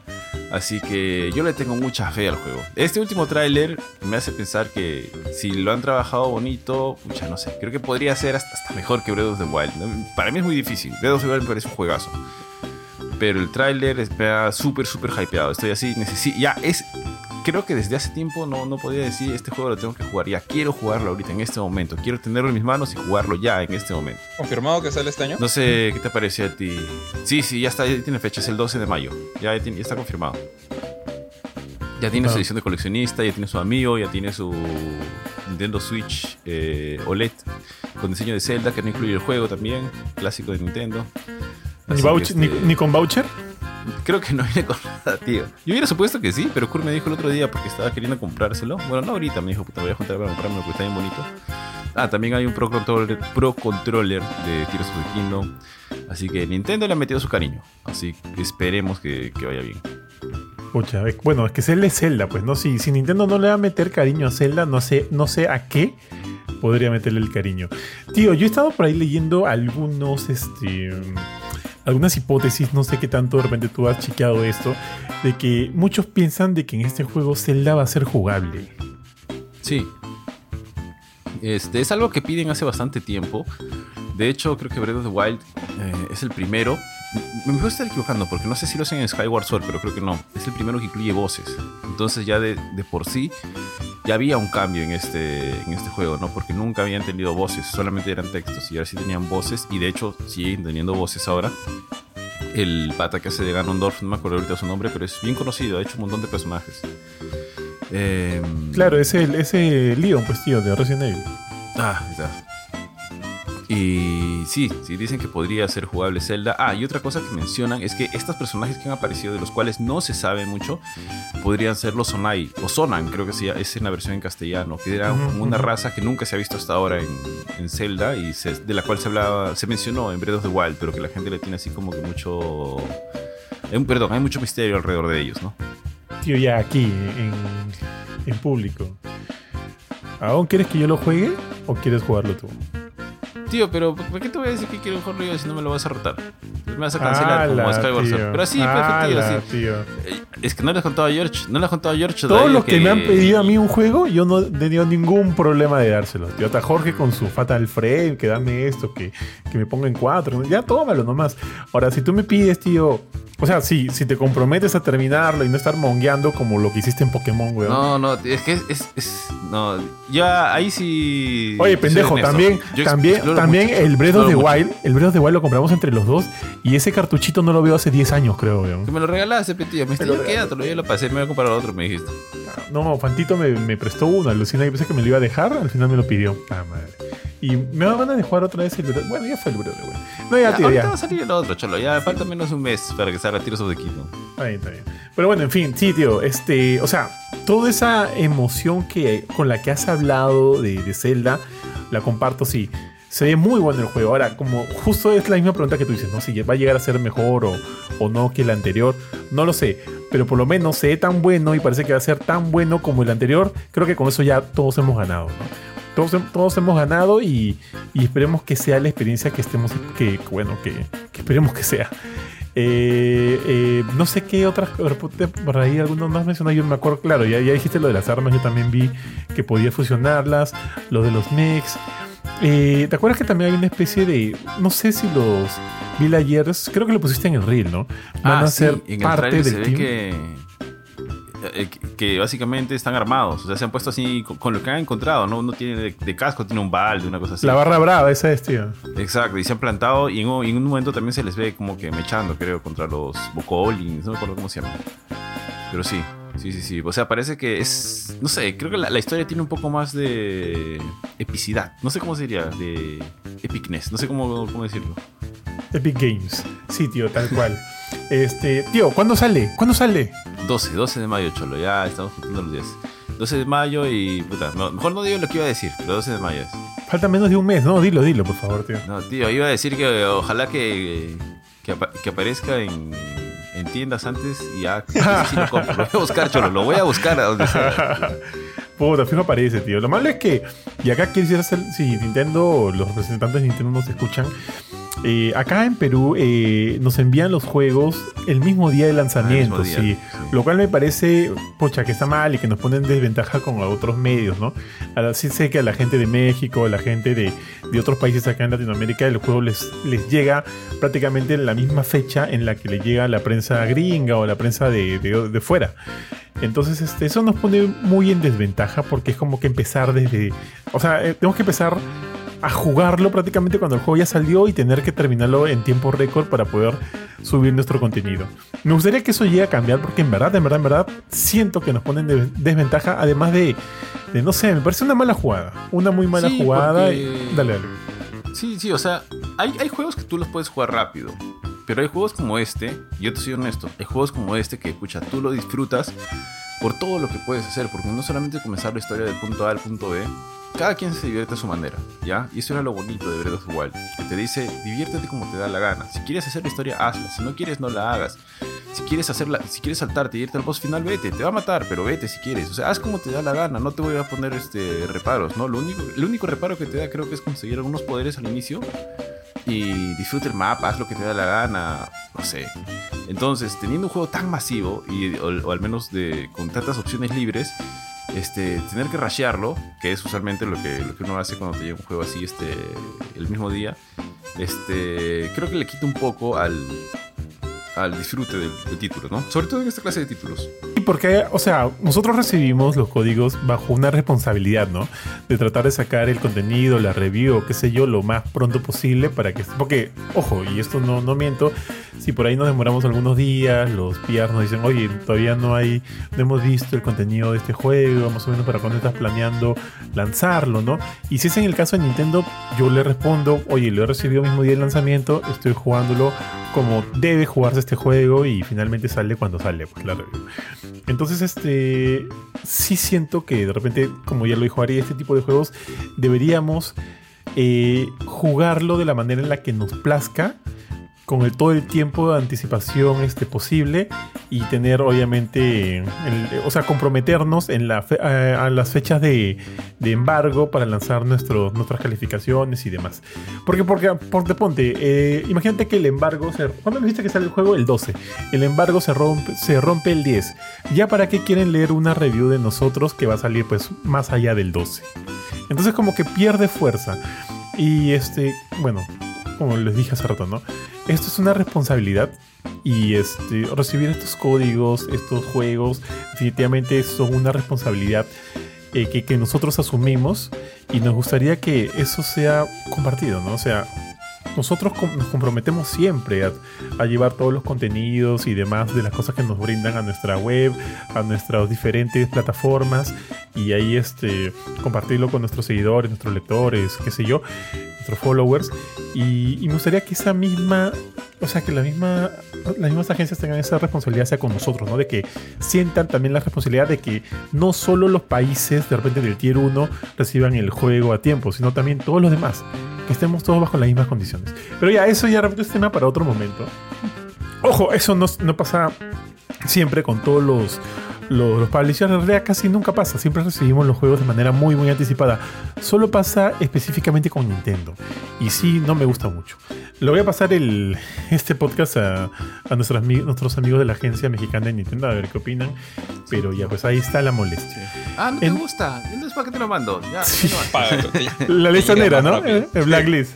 Así que yo le tengo mucha fe al juego. Este último tráiler me hace pensar que si lo han trabajado bonito, pucha, no sé. Creo que podría ser hasta, mejor que Breath of the Wild. Para mí es muy difícil. Breath of the Wild me parece un juegazo pero el tráiler está súper, súper hypeado. Estoy así, necesito, ya es, creo que desde hace tiempo no, no podía decir, este juego lo tengo que jugar, ya quiero jugarlo ahorita, en este momento, quiero tenerlo en mis manos y jugarlo ya, en este momento. ¿Confirmado que sale este año? No sé, ¿qué te parece a ti? Sí, sí, ya está, ya tiene fecha, es el 12 de mayo, ya, está confirmado. Ya tiene su edición de coleccionista, ya tiene su amigo, ya tiene su Nintendo Switch eh, OLED con diseño de Zelda que no incluye el juego también, clásico de Nintendo. Este, ¿Ni, con voucher? Creo que no viene con nada, tío. Yo hubiera supuesto que sí, pero Kurt me dijo el otro día porque estaba queriendo comprárselo. Bueno, no ahorita, me dijo, puta, voy a juntar para comprarme porque está bien bonito. Ah, también hay un Pro Controller, Pro Controller de Tears of the Kingdom. Así que Nintendo le ha metido su cariño. Así que esperemos que, vaya bien. Pucha, bueno, es que Zelda es Zelda, pues, ¿no? Si, si Nintendo no le va a meter cariño a Zelda, no sé, no sé a qué podría meterle el cariño. Tío, yo he estado por ahí leyendo algunos, este algunas hipótesis, no sé qué tanto de repente tú has chequeado esto, de que muchos piensan de que en este juego Zelda va a ser jugable. Sí. Este, es algo que piden hace bastante tiempo. De hecho, creo que Breath of the Wild eh, es el primero. Me puedo estar equivocando porque no sé si lo hacen en Skyward Sword, pero creo que no. Es el primero que incluye voces. Entonces ya de, de por sí ya había un cambio en este, en este juego, ¿no? Porque nunca habían tenido voces, solamente eran textos y ahora sí tenían voces y de hecho siguen teniendo voces ahora. El pata que hace de Ganondorf, no me acuerdo ahorita su nombre, pero es bien conocido, ha hecho un montón de personajes. Em, claro, ese, ese Leon, pues tío, de Resident Evil. Ah, está. Y sí, sí dicen que podría ser jugable Zelda. Ah, y otra cosa que mencionan es que estos personajes que han aparecido, de los cuales no se sabe mucho, podrían ser los Sonai, o Sonan, creo que sí, es en la versión en castellano, que era una raza que nunca se ha visto hasta ahora en, en Zelda y de la cual se hablaba, se mencionó en Breath of the Wild, pero que la gente le tiene así como que mucho. Eh, perdón, hay mucho misterio alrededor de ellos, ¿no? Tío, ya aquí, en, en público. ¿Aún quieres que yo lo juegue o quieres jugarlo tú? Tío, pero ¿por qué te voy a decir que quiero jugarlo yo si no me lo vas a rotar? Me vas a cancelar como Skyward Sword. Pero sí, perfecto, sí. Tío. Eh, es que no le has contado a George. No le has contado a George. Todos los que... me han pedido a mí un juego, yo no he tenido ningún problema de dárselo. Tío, hasta Jorge con su Fatal Frame, que dame esto, que, que me ponga en cuatro. Ya tómalo nomás. Ahora, si tú me pides, tío, o sea, sí, si te comprometes a terminarlo y no estar mongueando como lo que hiciste en Pokémon, weón. No, no, es que es, es, no, ya ahí sí. Oye, pendejo, también, también, también el Breath of the Wild, el Breath of the Wild lo compramos entre los dos y ese cartuchito no lo veo hace 10 años, creo, weón. Que me lo regalaste, petillo, me estoy quédatelo, yo lo pasé, me voy a comprar otro, me dijiste. No, Fantito me, me prestó uno, alucina, yo pensé que me lo iba a dejar, al final me lo pidió. Ah, madre. Y me van a jugar otra vez el Bueno, ya fue el Breath of the Wild. No, ya, tío, ahorita va a salir el otro, cholo, ya falta menos un mes para que salga Tiros of the Kingdom. Está bien. Pero bueno, en fin, sí, tío, este, o sea, toda esa emoción que, con la que has hablado de, de Zelda, la comparto, sí. Se ve muy bueno el juego. Ahora, como justo es la misma pregunta que tú dices, ¿no? Si va a llegar a ser mejor o, o no que el anterior, no lo sé. Pero por lo menos se ve tan bueno y parece que va a ser tan bueno como el anterior. Creo que con eso ya todos hemos ganado, ¿no? Todos, todos, hemos ganado y, y, esperemos que sea la experiencia que estemos, que bueno, que, que esperemos que sea. Eh, eh, no sé qué otras, por ahí algunos más mencionados, yo me acuerdo, claro, ya, ya dijiste lo de las armas, yo también vi que podía fusionarlas, lo de los mechs. Eh, ¿Te acuerdas que también hay una especie de, no sé si los villagers, creo que lo pusiste en el reel, ¿no? Van ah, a ser parte del team. Que eh, que básicamente están armados. O sea, se han puesto así con, lo que han encontrado, ¿no? Uno tiene de, casco, tiene un balde, una cosa así. La barra brava, esa es, tío. Exacto, y se han plantado y en, un momento también se les ve como que mechando, creo, contra los bocolins, no me acuerdo cómo se llaman. Pero sí, sí, sí, sí. O sea, parece que es. No sé, creo que la, historia tiene un poco más de epicidad. No sé cómo se diría, de epicness. No sé cómo, cómo decirlo. Epic Games. Sí, tío, tal cual. Este, tío, ¿cuándo sale? ¿Cuándo sale? 12, 12 de mayo, cholo. Ya estamos juntando los días. 12 de mayo y. Puta, mejor no digo lo que iba a decir, pero 12 de mayo es. Falta menos de un mes, ¿no? Dilo, dilo, por favor, tío. No, tío, iba a decir que ojalá que, que, aparezca en, en, tiendas antes y ya. lo, voy a buscar, cholo, lo voy a buscar a donde sea. Puta, fijo aparece, tío. Lo malo es que, y acá quisiera hacer, si Nintendo, los representantes de Nintendo nos escuchan, eh, acá en Perú eh, nos envían los juegos el mismo día de lanzamiento, sí. Lo cual me parece, pocha, que está mal y que nos ponen desventaja con otros medios, ¿no? Sí sé que a la gente de México, a la gente de, otros países acá en Latinoamérica, el juego les, les llega prácticamente en la misma fecha en la que le llega la prensa gringa o la prensa de, de, fuera. Entonces, este, eso nos pone muy en desventaja porque es como que empezar desde. O sea, eh, tenemos que empezar a jugarlo prácticamente cuando el juego ya salió y tener que terminarlo en tiempo récord para poder subir nuestro contenido. Me gustaría que eso llegue a cambiar porque en verdad, en verdad, en verdad, siento que nos ponen de desventaja, además de, de no sé, me parece una mala jugada. Una muy mala jugada. Dale, dale. Sí, sí, o sea, hay, hay juegos que tú los puedes jugar rápido. Pero hay juegos como este, yo te soy honesto, hay juegos como este que, escucha, tú lo disfrutas por todo lo que puedes hacer, porque no solamente comenzar la historia del punto A al punto B, cada quien se divierte a su manera, ¿ya? Y eso era lo bonito de Breath of the Wild, que te dice, diviértete como te da la gana. Si quieres hacer la historia, hazla. Si no quieres, no la hagas. Si quieres hacerla, si quieres saltarte y irte al boss final, vete. Te va a matar, pero vete si quieres. O sea, haz como te da la gana. No te voy a poner este reparos, ¿no? Lo único, el único reparo que te da creo que es conseguir algunos poderes al inicio y disfruta el mapa, haz lo que te da la gana, no sé. Entonces, teniendo un juego tan masivo y, o, al menos de, con tantas opciones libres, este, tener que rashearlo, que es usualmente lo que, lo que uno hace cuando te llega un juego así este, el mismo día, este, creo que le quita un poco al, al disfrute del, título, ¿no? Sobre todo en esta clase de títulos. Y porque, o sea, nosotros recibimos los códigos bajo una responsabilidad, ¿no? De tratar de sacar el contenido, la review, qué sé yo, lo más pronto posible para que... Porque, ojo, y esto no, no miento, si por ahí nos demoramos algunos días, los PR nos dicen, oye, todavía no hay, no hemos visto el contenido de este juego, más o menos para cuando estás planeando lanzarlo, ¿no? Y si es en el caso de Nintendo, yo le respondo, oye, lo he recibido mismo día del lanzamiento, estoy jugándolo como debe jugarse este juego y finalmente sale cuando sale, pues claro. Entonces, este, sí siento que de repente, como ya lo dijo Ari, este tipo de juegos deberíamos eh, jugarlo de la manera en la que nos plazca con todo el tiempo de anticipación este, posible y tener obviamente, o sea, comprometernos en la a, las fechas de, embargo para lanzar nuestros nuestras calificaciones y demás. Porque, porque, porque ponte, eh, imagínate que el embargo, se, ¿cuándo dijiste que sale el juego? El 12. El embargo se rompe, se rompe el 10. ¿Ya para qué quieren leer una review de nosotros que va a salir pues más allá del 12? Entonces como que pierde fuerza. Y este, bueno, como les dije hace rato, ¿no? Esto es una responsabilidad y este, recibir estos códigos, estos juegos, definitivamente son una responsabilidad eh, que, que, nosotros asumimos y nos gustaría que eso sea compartido, ¿no? O sea, nosotros nos comprometemos siempre a, llevar todos los contenidos y demás de las cosas que nos brindan a nuestra web, a nuestras diferentes plataformas y ahí este, compartirlo con nuestros seguidores, nuestros lectores, qué sé yo, nuestros followers. Y, me gustaría que esa misma o sea, que la misma, las mismas agencias tengan esa responsabilidad sea con nosotros, ¿no? De que sientan también la responsabilidad de que no solo los países de repente del Tier 1 reciban el juego a tiempo, sino también todos los demás. Que estemos todos bajo las mismas condiciones. Pero ya, eso ya repito es tema para otro momento. Ojo, eso no, no pasa siempre con todos los los publishers en realidad casi nunca pasa. Siempre recibimos los juegos de manera muy, muy anticipada. Solo pasa específicamente con Nintendo. Y sí, no me gusta mucho. Le voy a pasar el, este podcast a, nuestros, nuestros amigos de la agencia mexicana de Nintendo a ver qué opinan. Pero ya, pues ahí está la molestia. Ah, no te gusta. Entonces, ¿para qué te lo mando? Ya, la lista negra, ¿no? El blacklist.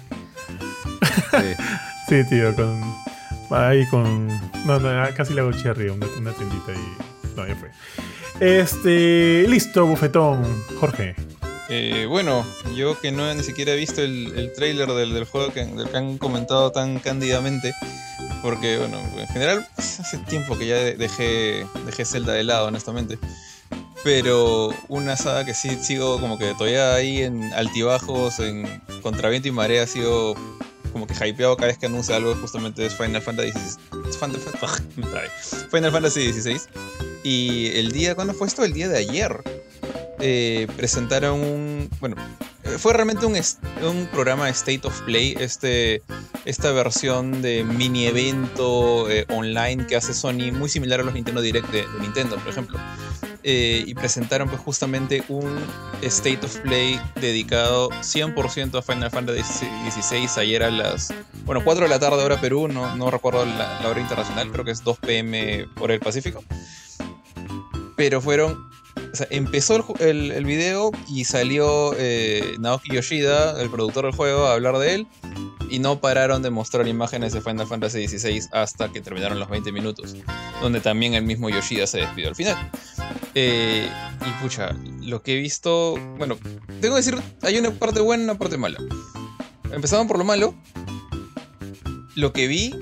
Sí. sí, tío, con. Ahí con. No, no, casi le hago cherry, una, una tendita y. No, ya fue. Este. Listo, bufetón. Jorge. Eh, bueno, yo que no he ni siquiera visto el, el trailer del, juego que, del que han comentado tan cándidamente, porque bueno, en general pues, hace tiempo que ya dejé, dejé Zelda de lado, honestamente. Pero una saga que sí sigo como que todavía ahí en altibajos, en contraviento y marea, ha sido como que hypeado cada vez que anuncia algo, justamente es Final Fantasy Final Fantasy XVI. Y el día, ¿cuándo fue esto? El día de ayer. Eh, presentaron un. Bueno, eh, fue realmente un, un programa State of Play, este, esta versión de mini evento eh, online que hace Sony, muy similar a los Nintendo Direct de Nintendo, por ejemplo. Y presentaron pues justamente un State of Play dedicado 100% a Final Fantasy XVI ayer a las, bueno, 4 de la tarde hora Perú, no, no recuerdo la, hora internacional, creo que es 2 pm por el Pacífico. Pero fueron empezó el, el, video y salió eh, Naoki Yoshida, el productor del juego, a hablar de él y no pararon de mostrar imágenes de Final Fantasy XVI hasta que terminaron los 20 minutos, donde también el mismo Yoshida se despidió al final. Eh, y pucha, lo que he visto, bueno, tengo que decir, hay una parte buena y una parte mala. Empezaban por lo malo. Lo que vi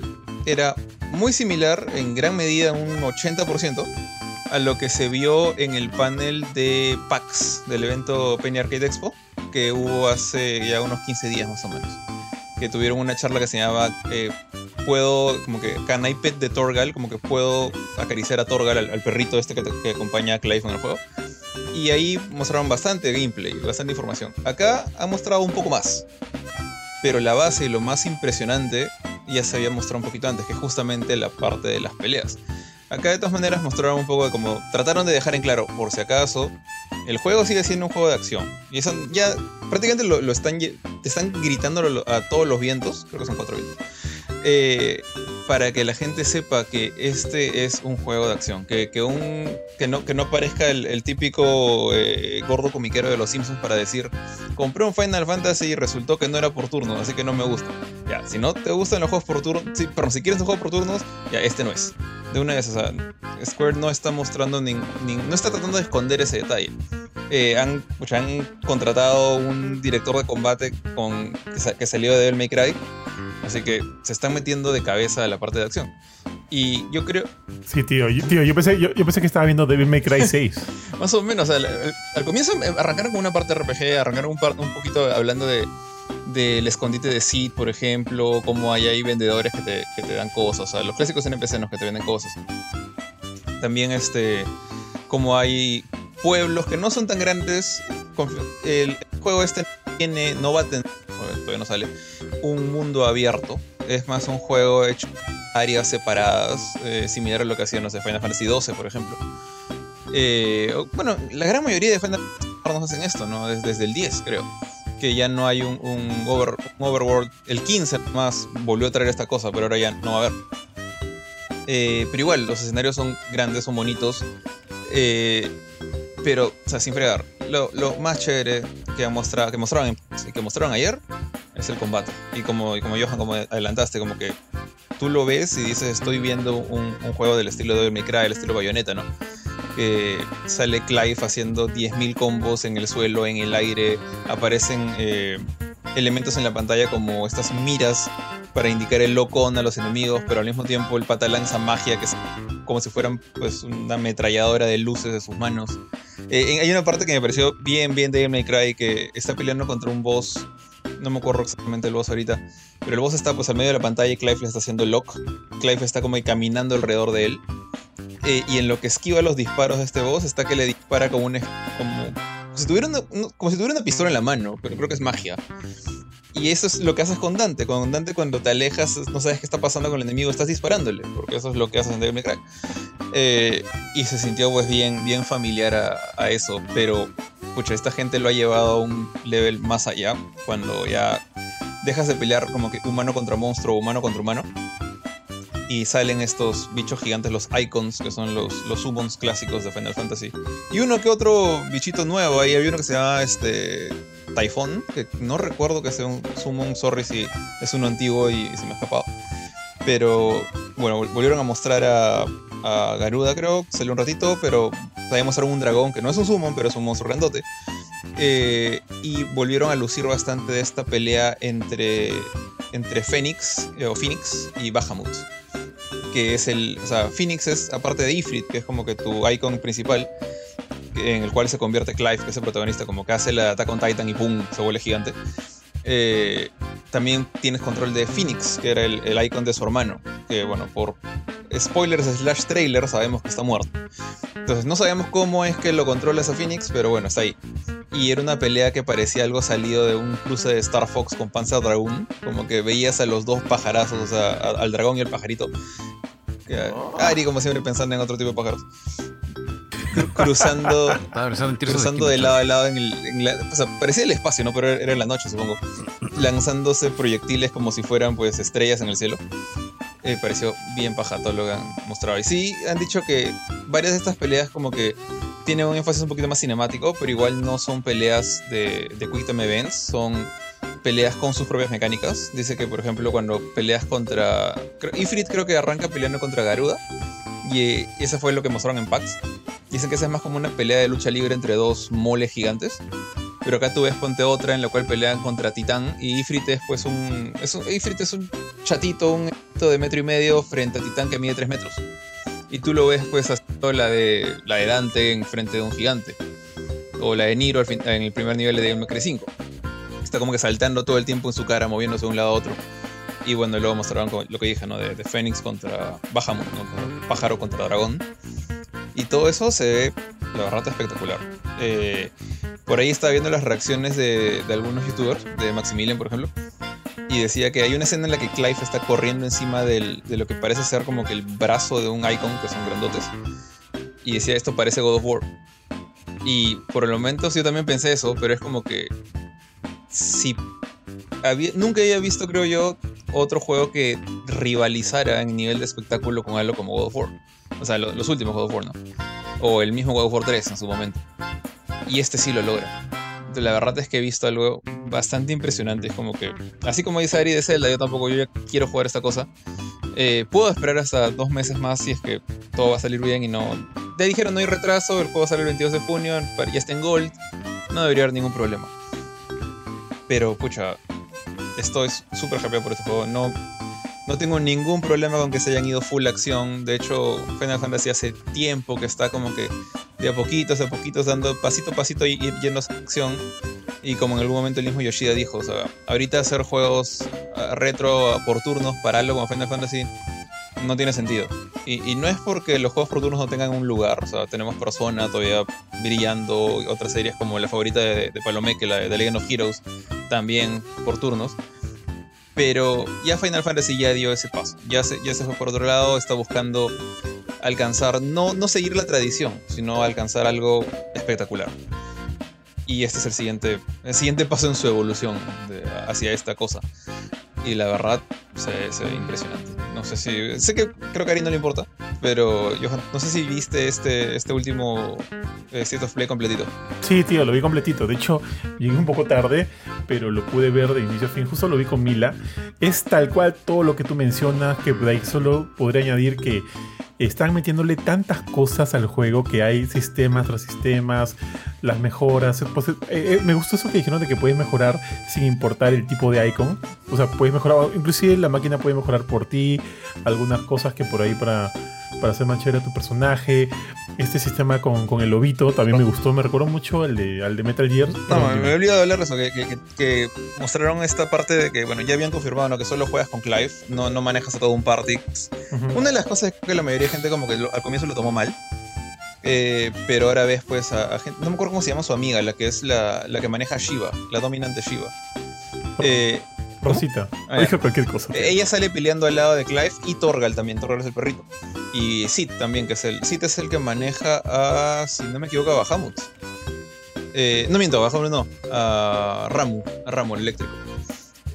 era muy similar, en gran medida, un 80%, a lo que se vio en el panel de PAX del evento Penny Arcade Expo, que hubo hace ya unos 15 días más o menos que tuvieron una charla que se llamaba eh, Puedo, como que Can I Pet de Torgal, como que puedo acariciar a Torgal, al, perrito este que, que, acompaña a Clive en el juego. Y ahí mostraron bastante gameplay, bastante información. Acá ha mostrado un poco más. Pero la base y lo más impresionante ya se había mostrado un poquito antes, que es justamente la parte de las peleas. Acá de todas maneras mostraron un poco de como trataron de dejar en claro, por si acaso, el juego sigue siendo un juego de acción. Y eso ya prácticamente lo, están, están gritando a todos los vientos, creo que son cuatro vientos, eh, para que la gente sepa que este es un juego de acción, que, que, un, que, no, que no parezca el, típico eh, gordo comiquero de los Simpsons para decir, compré un Final Fantasy y resultó que no era por turno, así que no me gusta. Ya, si no te gustan los juegos por turnos, sí, pero si quieres un juego por turnos, ya, este no es. De una vez, o sea, Square no está mostrando, ni, no está tratando de esconder ese detalle. Eh, han, han contratado un director de combate con, que, salió de Devil May Cry, así que se están metiendo de cabeza a la parte de acción. Y yo creo. Sí, tío, yo, tío, yo pensé, yo, pensé que estaba viendo Devil May Cry 6. Más o menos, al, comienzo arrancaron con una parte de RPG, arrancaron un, un poquito hablando de del escondite de Seed, por ejemplo, como hay ahí vendedores que te, dan cosas, o sea, los clásicos NPC que te venden cosas. También este, como hay pueblos que no son tan grandes, el juego este tiene, no va a tener, todavía no sale, un mundo abierto, es más un juego hecho áreas separadas, eh, similar a lo que hacían, no sé, Final Fantasy XII, por ejemplo. Eh, bueno, la gran mayoría de Final Fantasy hacen esto, ¿no? Desde el 10, creo que ya no hay un, un, overworld. El 15 más volvió a traer esta cosa, pero ahora ya no va a haber. Eh, pero igual, los escenarios son grandes, son bonitos. Eh, pero, o sea, sin fregar. Lo, más chévere que, mostrado, que, mostraron, que mostraron ayer es el combate. Y como, y como Johan, como adelantaste, como que tú lo ves y dices, estoy viendo un, juego del estilo de May el estilo Bayonetta, ¿no? Que sale Clive haciendo 10.000 combos en el suelo, en el aire, aparecen eh, elementos en la pantalla como estas miras para indicar el locón a los enemigos, pero al mismo tiempo el pata lanza magia que es como si fueran pues una ametralladora de luces de sus manos. Eh, hay una parte que me pareció bien, bien de May Cry que está peleando contra un boss no me acuerdo exactamente el boss ahorita, pero el boss está pues al medio de la pantalla y Clive le está haciendo lock. Clive está como caminando alrededor de él. Eh, y en lo que esquiva los disparos de este boss está que le dispara como un como, si tuviera una, como si tuviera una pistola en la mano, pero creo que es magia. Y eso es lo que haces con Dante. Con Dante cuando te alejas, no sabes qué está pasando con el enemigo, estás disparándole, porque eso es lo que haces en Devil Cry. Eh, y se sintió pues bien, bien familiar a, a, eso, pero pucha, esta gente lo ha llevado a un level más allá, cuando ya dejas de pelear como que humano contra monstruo, humano contra humano, y salen estos bichos gigantes, los icons, que son los, los clásicos de Final Fantasy. Y uno que otro bichito nuevo, ahí había uno que se llama este Typhon, que no recuerdo que sea un summon, sorry si es uno antiguo y, se me ha escapado. Pero bueno, volvieron a mostrar a, a Garuda, creo, salió un ratito, pero también mostraron un dragón que no es un summon, pero es un monstruo grandote. Eh, y volvieron a lucir bastante de esta pelea entre, entre Fénix, eh, o Phoenix y Bahamut que es el. O sea, Phoenix es, aparte de Ifrit, que es como que tu icon principal, en el cual se convierte Clive, que es el protagonista, como que hace la ataque on Titan y ¡pum! se vuelve gigante. Eh, también tienes control de Phoenix, que era el, el, icon de su hermano, que bueno, por spoilers slash trailer sabemos que está muerto. Entonces no sabemos cómo es que lo controla esa Phoenix, pero bueno, está ahí. Y era una pelea que parecía algo salido de un cruce de Star Fox con Panzer Dragoon, como que veías a los dos pajarazos, o sea, al dragón y al pajarito. Oh. Ari, como siempre, pensando en otro tipo de pájaros cruzando, cruzando de lado a lado en el, o sea, parecía el espacio, ¿no? Pero era en la noche, supongo. Lanzándose proyectiles como si fueran pues estrellas en el cielo. Eh, pareció bien paja todo lo que han mostrado. Y sí, han dicho que varias de estas peleas como que tienen un énfasis un poquito más cinemático, pero igual no son peleas de, de Quick Time Events, son peleas con sus propias mecánicas. Dice que, por ejemplo, cuando peleas contra... Ifrit creo que arranca peleando contra Garuda. Y eso fue lo que mostraron en PAX. Dicen que esa es más como una pelea de lucha libre entre dos moles gigantes. Pero acá tú ves ponte otra en la cual pelean contra Titán y Ifrit es pues un, es un Ifrit es un chatito, un de metro y medio frente a Titán que mide 3 metros. Y tú lo ves pues haciendo la de, la de Dante en frente de un gigante. O la de Niro en el primer nivel de May 5. Está como que saltando todo el tiempo en su cara, moviéndose de un lado a otro. Y bueno, luego mostraron lo que dije, ¿no? De, de contra Bahamut, Pájaro contra Dragón. Y todo eso se ve, la verdad, espectacular. Eh, por ahí estaba viendo las reacciones de, algunos youtubers, de Maximilian, por ejemplo, y decía que hay una escena en la que Clive está corriendo encima de lo que parece ser como que el brazo de un icon, que son grandotes. Y decía, esto parece God of War. Y por el momento yo también pensé eso, pero es como que si nunca había visto, creo yo, otro juego que rivalizara en nivel de espectáculo con algo como God of War. O sea, los últimos God of War, ¿no? O el mismo God of War 3 en su momento. Y este sí lo logra. La verdad es que he visto algo bastante impresionante. Es como que, así como dice Ari de Zelda, yo tampoco yo quiero jugar esta cosa. Eh, puedo esperar hasta dos meses más si es que todo va a salir bien y no. Te dijeron no hay retraso, el juego sale el 22 de junio, ya está en Gold. No debería haber ningún problema. Pero, pucha, estoy súper happy por este juego. No, no tengo ningún problema con que se hayan ido full acción. De hecho, Final Fantasy hace tiempo que está como que de a poquitos, a poquitos, dando pasito a pasito y, yendo a acción. Y como en algún momento el mismo Yoshida dijo, o sea, ahorita hacer juegos ah, retro por turnos para algo como Final Fantasy no tiene sentido. Y, no es porque los juegos por turnos no tengan un lugar. O sea, tenemos Persona todavía brillando, otras series como la favorita de, de Palomé, que la de Legend of Heroes, también por turnos. Pero ya Final Fantasy ya dio ese paso. Ya se, ya se fue por otro lado, está buscando alcanzar, no, no seguir la tradición, sino alcanzar algo espectacular. Y este es el siguiente, el siguiente paso en su evolución hacia esta cosa. Y la verdad, se, ve impresionante. No sé si. Sé que creo que a Ari no le importa, pero Johan, no sé si viste este, este último eh, State of Play completito. Sí, tío, lo vi completito. De hecho, llegué un poco tarde, pero lo pude ver de inicio a fin. Justo lo vi con Mila. Es tal cual todo lo que tú mencionas, que Blake solo podría añadir que están metiéndole tantas cosas al juego que hay sistemas tras sistemas, las mejoras. Pues, eh, eh, me gustó eso que dijeron de que puedes mejorar sin importar el tipo de icon. O sea, puedes mejorar, inclusive la máquina puede mejorar por ti, algunas cosas que por ahí para, para hacer más chévere a tu personaje. Este sistema con, con el lobito también me gustó, me recuerdo mucho al de, al de Metal Gear. No, me, he olvidado de hablar de eso, que, que, mostraron esta parte de que, bueno, ya habían confirmado que solo juegas con Clive, no, no manejas a todo un party. Una de las cosas que la mayoría de gente como que al comienzo lo tomó mal. Eh, pero ahora ves pues a, gente, no me acuerdo cómo se llama su amiga, la que es la, la que maneja Shiva, la dominante Shiva. Eh, Rosita. Ah, Dijo cualquier cosa. Ella sale peleando al lado de Clive y Torgal también. Torgal es el perrito. Y Sid también, que es el. Sid es el que maneja a. Si no me equivoco, a Bahamut. Eh, no miento, a Bahamut no. A Ramu. A Ramu, el eléctrico.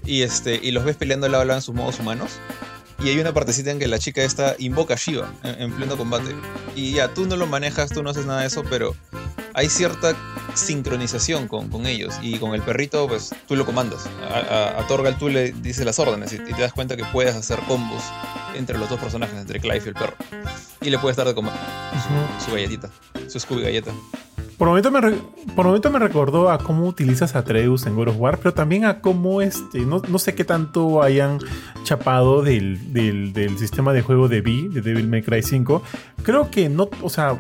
Y, este, y los ves peleando al lado, en sus modos humanos. Y hay una partecita en que la chica esta invoca a Shiva en, pleno combate. Y ya, tú no lo manejas, tú no haces nada de eso, pero hay cierta sincronización con, con ellos. Y con el perrito, pues tú lo comandas. A, Torgal tú le dices las órdenes y, te das cuenta que puedes hacer combos entre los dos personajes, entre Clive y el perro. Y le puedes dar de comer su galletita, su Scooby galleta. Por momento, me por momento me recordó a cómo utilizas a Atreus en God of War, pero también a cómo este. No, no sé qué tanto hayan chapado del, del, del, sistema de juego de V, de Devil May Cry 5. Creo que no. O sea.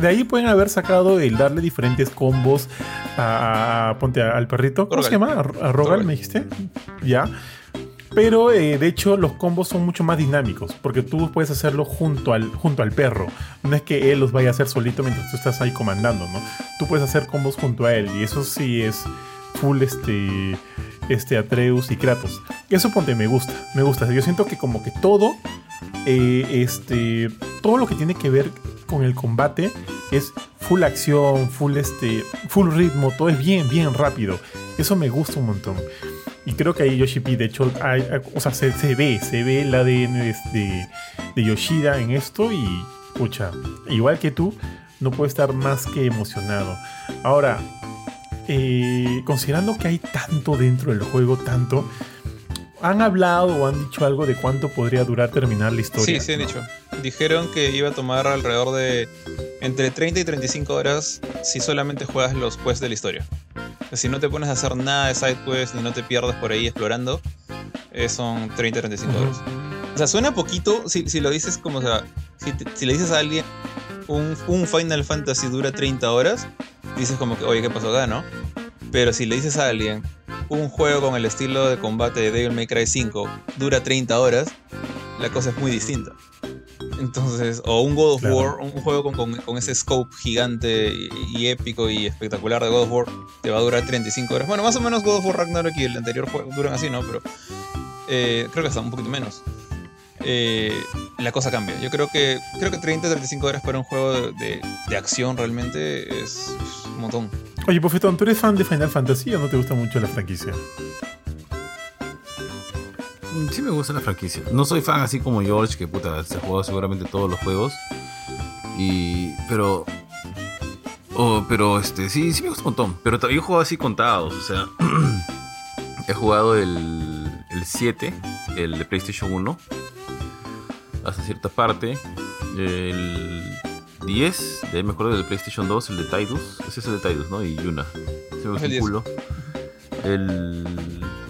De ahí pueden haber sacado el darle diferentes combos a, ponte al perrito. ¿Cómo se llama? ¿A, Rogal, me dijiste? Ya. Pero eh, de hecho los combos son mucho más dinámicos, porque tú puedes hacerlo junto al, junto al perro. No es que él los vaya a hacer solito mientras tú estás ahí comandando, ¿no? Tú puedes hacer combos junto a él y eso sí es full este, este Atreus y Kratos. Eso ponte me gusta, me gusta. Yo siento que como que todo, eh, este, todo lo que tiene que ver con el combate es full acción, full este, full ritmo, todo es bien, bien rápido. Eso me gusta un montón. Y creo que ahí Yoshi P, de hecho, se, ve, se ve el ADN de, de, Yoshida en esto y, pucha, igual que tú, no puedo estar más que emocionado. Ahora, eh, considerando que hay tanto dentro del juego, tanto, ¿han hablado o han dicho algo de cuánto podría durar terminar la historia? Sí, sí han dicho. Dijeron que iba a tomar alrededor de entre 30 y 35 horas si solamente juegas los quests de la historia. Si no te pones a hacer nada de side quest ni no te pierdes por ahí explorando, eh, son 30-35 horas. O sea, suena poquito si, lo dices como, o sea, si, le dices a alguien un, Final Fantasy dura 30 horas, dices como que, oye, ¿qué pasó acá, no? Pero si le dices a alguien un juego con el estilo de combate de Devil May Cry 5 dura 30 horas, la cosa es muy distinta. Entonces, o un God of War, un juego con, ese scope gigante y, épico y espectacular de God of War, te va a durar 35 horas. Bueno, más o menos God of War Ragnarok y el anterior juego duran así, ¿no? Pero eh, creo que hasta un poquito menos. Eh, la cosa cambia. Yo creo que creo que 30-35 horas para un juego de, de, acción realmente es un montón. Oye, Pofetón, ¿tú eres fan de Final Fantasy o no te gusta mucho la franquicia? Mm, sí me gusta la franquicia. No soy fan así como George, que puta, se juega seguramente todos los juegos. Y. Pero. Oh, pero este, sí, sí me gusta un montón. Pero yo he jugado así contados. O sea. he jugado el, el 7, el de PlayStation 1. Hasta cierta parte. El 10, de ahí me acuerdo del PlayStation 2, el de Tidus. Ese es el de Tidus, ¿no? Y Yuna. Se me el culo. El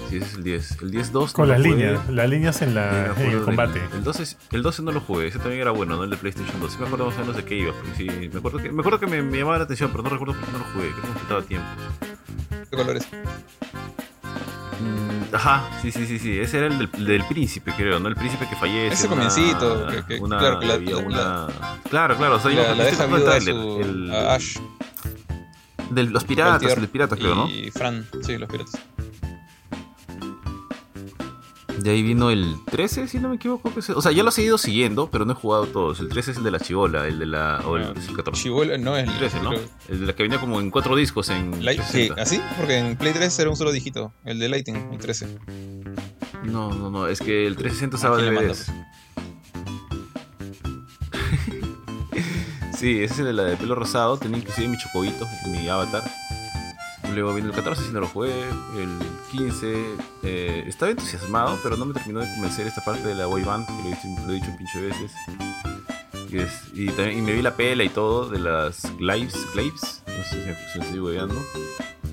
Sí, ese es el 10. El 10-2. Con las líneas, las líneas en, la, en el combate. El, 12, el 12 no lo jugué, ese también era bueno, ¿no? El de PlayStation 2. Sí me acuerdo más o menos de qué iba. Sí, me acuerdo que, me, acuerdo que me, me, llamaba la atención, pero no recuerdo por qué no lo jugué. Creo que me faltaba tiempo. ¿Qué colores? Mm, ajá, sí, sí, sí, sí. Ese era el del, del, príncipe, creo, ¿no? El príncipe que fallece. Ese comencito. Que, que, una, claro, que la, una... claro, claro. O sea, la, la deja viuda su, el, a Ash. De los piratas, piratas, creo, ¿no? Y Fran, sí, los piratas. De ahí vino el 13, si no me equivoco. o sea, ya lo he ido siguiendo, pero no he jugado todos. El 13 es el de la chivola, el de la. O el, ah, es el 14. Chivola no es el 13, ¿no? El de la que venía como en cuatro discos en. sí, ¿así? Porque en Play 3 era un solo dígito. El de Lighting, el 13. No, no, no. Es que el 360 estaba de DVDs. sí, ese es el de la de pelo rosado. Tenía inclusive mi chocobito, mi avatar. Luego vino el 14, si no lo jugué. El 15, eh, estaba entusiasmado, pero no me terminó de convencer esta parte de la boy band, que lo he dicho, un pinche veces. Y, también, me vi la pela y todo de las Glaives, Glaives, no sé si, me estoy hueveando.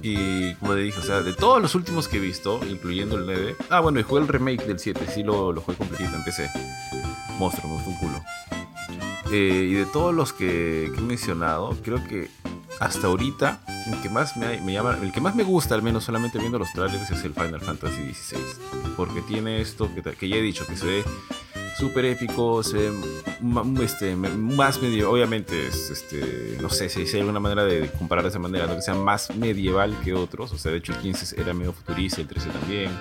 Y como le dije, o sea, de todos los últimos que he visto, incluyendo el 9. Ah, bueno, y jugué el remake del 7, sí lo, lo jugué completito, empecé. Monstruo, me gustó un culo. Eh, y de todos los que he mencionado, creo que hasta ahorita, el que más me, llama, el que más me gusta, al menos solamente viendo los trailers, es el Final Fantasy XVI. Porque tiene esto que, ya he dicho, que se ve súper épico, se ve este, más medio, obviamente, es, este, no sé si hay alguna manera de comparar de esa manera, no que sea más medieval que otros, o sea, de hecho el 15 era medio futurista, el 13 también.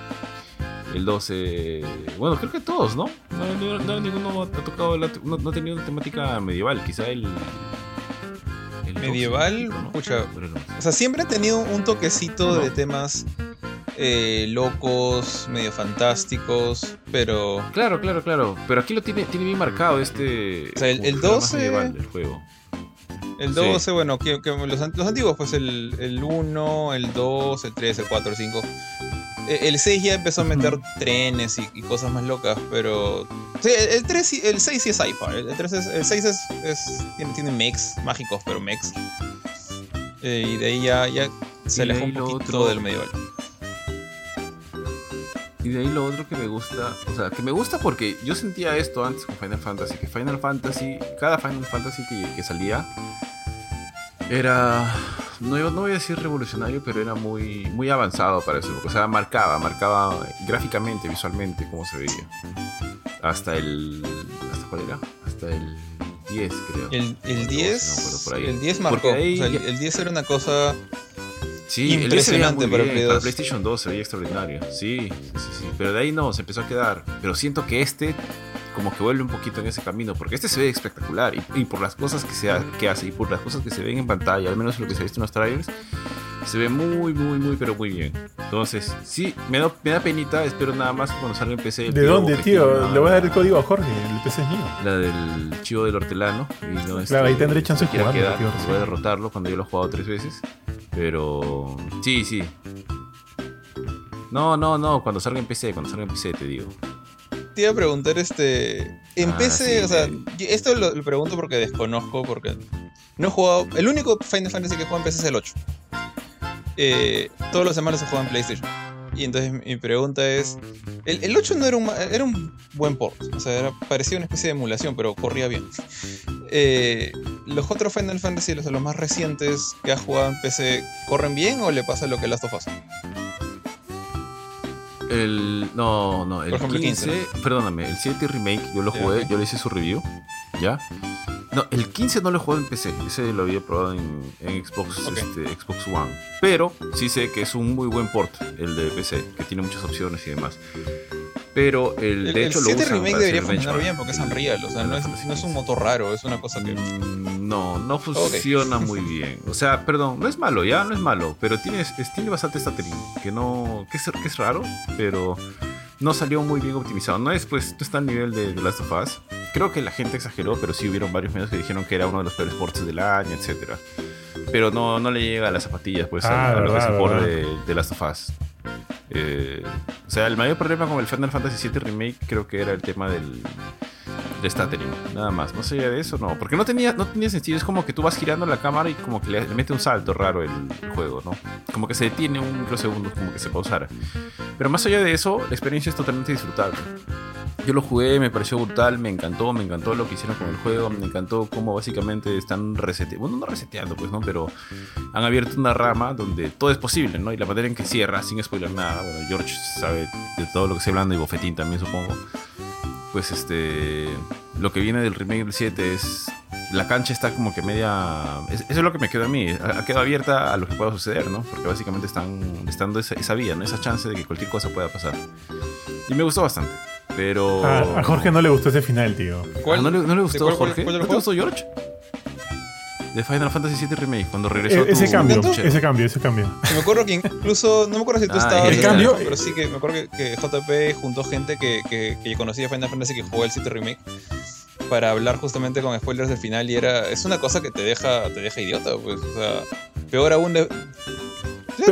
El 12, bueno, creo que todos, ¿no? No, ninguno ha tocado, no, ha tenido una temática medieval, quizá el, medieval, escucha, o sea, siempre ha tenido un toquecito de temas eh, locos, medio fantásticos, pero... Claro, claro, claro. Pero aquí lo tiene, tiene bien marcado este... O sea, el, 12... El juego. El 12, bueno, que, los, antiguos, pues el, el 1, el 2, el 3, el 4, el 5. E, el 6 ya empezó a meter trenes y, cosas más locas, pero. Sí, el, 3, el 6 sí es sci-fi. El, el 6 es, es, tiene, tiene mechs mágicos, pero mechs. Eh, y de ahí ya, ya se alejó un poquito otro... del medieval. Y de ahí lo otro que me gusta, o sea, que me gusta porque yo sentía esto antes con Final Fantasy, que Final Fantasy, cada Final Fantasy que, que salía, era, no, no voy a decir revolucionario, pero era muy, muy avanzado para eso. O sea, marcaba, marcaba gráficamente, visualmente cómo se veía. Hasta el, ¿hasta cuál era? Hasta el 10, creo. El, el 10, el 10 marcó, o sea, el 10 era una cosa Sí, impresionante para, para PlayStation 2 se veía extraordinario. Sí, sí, sí, Pero de ahí no, se empezó a quedar. Pero siento que este como que vuelve un poquito en ese camino, porque este se ve espectacular y, por las cosas que, se que hace y por las cosas que se ven en pantalla, al menos lo que se ha visto en los trailers, se ve muy, muy, muy, pero muy bien. Entonces, sí, me da, me da penita, espero nada más que cuando salga en PC. ¿De dónde, tío? Le voy a dar el código a Jorge, el PC es mío. La del chivo del hortelano. claro, ahí tendré chance de jugar. Voy a derrotarlo cuando yo lo he jugado tres veces. Pero, sí, sí. No, no, no, cuando salga en PC, cuando salga en PC te digo te iba a preguntar, este. En ah, PC, o sea, esto lo, pregunto porque desconozco, porque no he jugado. El único Final Fantasy que juego en PC es el 8. Eh, todos los semanas se juega en PlayStation. Y entonces mi pregunta es: el, 8 no era un, era un buen port, o sea, parecía una especie de emulación, pero corría bien. Eh, ¿Los otros Final Fantasy, los, los más recientes que has jugado en PC, corren bien o le pasa lo que Last of Us? El, no, no, el 15, perdóname, el 7 Remake yo lo jugué, yo le hice su review, ¿ya? No, el 15 no lo he jugado en PC, ese lo había probado en, Xbox, este, Xbox One. Pero sí sé que es un muy buen port, el de PC, que tiene muchas opciones y demás. Pero el, de hecho el 7 Remake debería funcionar bien porque es Unreal, o sea, no es, no es, un motor raro, es una cosa que. Mm, no, no funciona muy bien. O sea, perdón, no es malo, ya no es malo, pero tiene, tiene bastante stuttering, que no. Que es, que es raro, pero no salió muy bien optimizado. No es, pues, no está al nivel de The Last of Us. Creo que la gente exageró, pero sí hubieron varios medios que dijeron que era uno de los peores ports del año, etcétera. Pero no, no le llega a las zapatillas, pues, a, ah, lo que es de, de Last of Us. Eh, o sea, el mayor problema con el Final Fantasy VII Remake creo que era el tema del, del stuttering, nada más. Más allá de eso, no. Porque no tenía, no tenía sentido. Es como que tú vas girando la cámara y como que le, mete un salto raro el, juego, ¿no? Como que se detiene un microsegundo, como que se pausara. Pero más allá de eso, la experiencia es totalmente disfrutable. Yo lo jugué, me pareció brutal, me encantó, me encantó lo que hicieron con el juego, me encantó cómo básicamente están reseteando, bueno, no reseteando, pues, ¿no? Pero han abierto una rama donde todo es posible, ¿no? Y la manera en que cierra, sin spoiler nada, bueno, George sabe de todo lo que estoy hablando y Bofetín también, supongo. Pues este, lo que viene del remake del 7 es la cancha está como que media. eso es lo que me queda a mí. Ha, quedado abierta a lo que pueda suceder, ¿no? Porque básicamente están, estando esa, esa, vía, ¿no? Esa chance de que cualquier cosa pueda pasar. Y me gustó bastante. Pero. a Jorge no le gustó ese final, tío. ¿Cuál? ¿No, le, ¿No, le, gustó Jorge? ¿No te gustó George? De Final Fantasy VII Remake, cuando regresó. E ese cambio, ese cambio, ese cambio. Me acuerdo que incluso, no me acuerdo si tú ah, estabas. El cambio. Pero sí que me acuerdo que, JP juntó gente que, que, que conocía Final Fantasy que jugó el 7 Remake para hablar justamente con spoilers del final y era. Es una cosa que te deja, te deja idiota, pues. O sea, peor aún. De,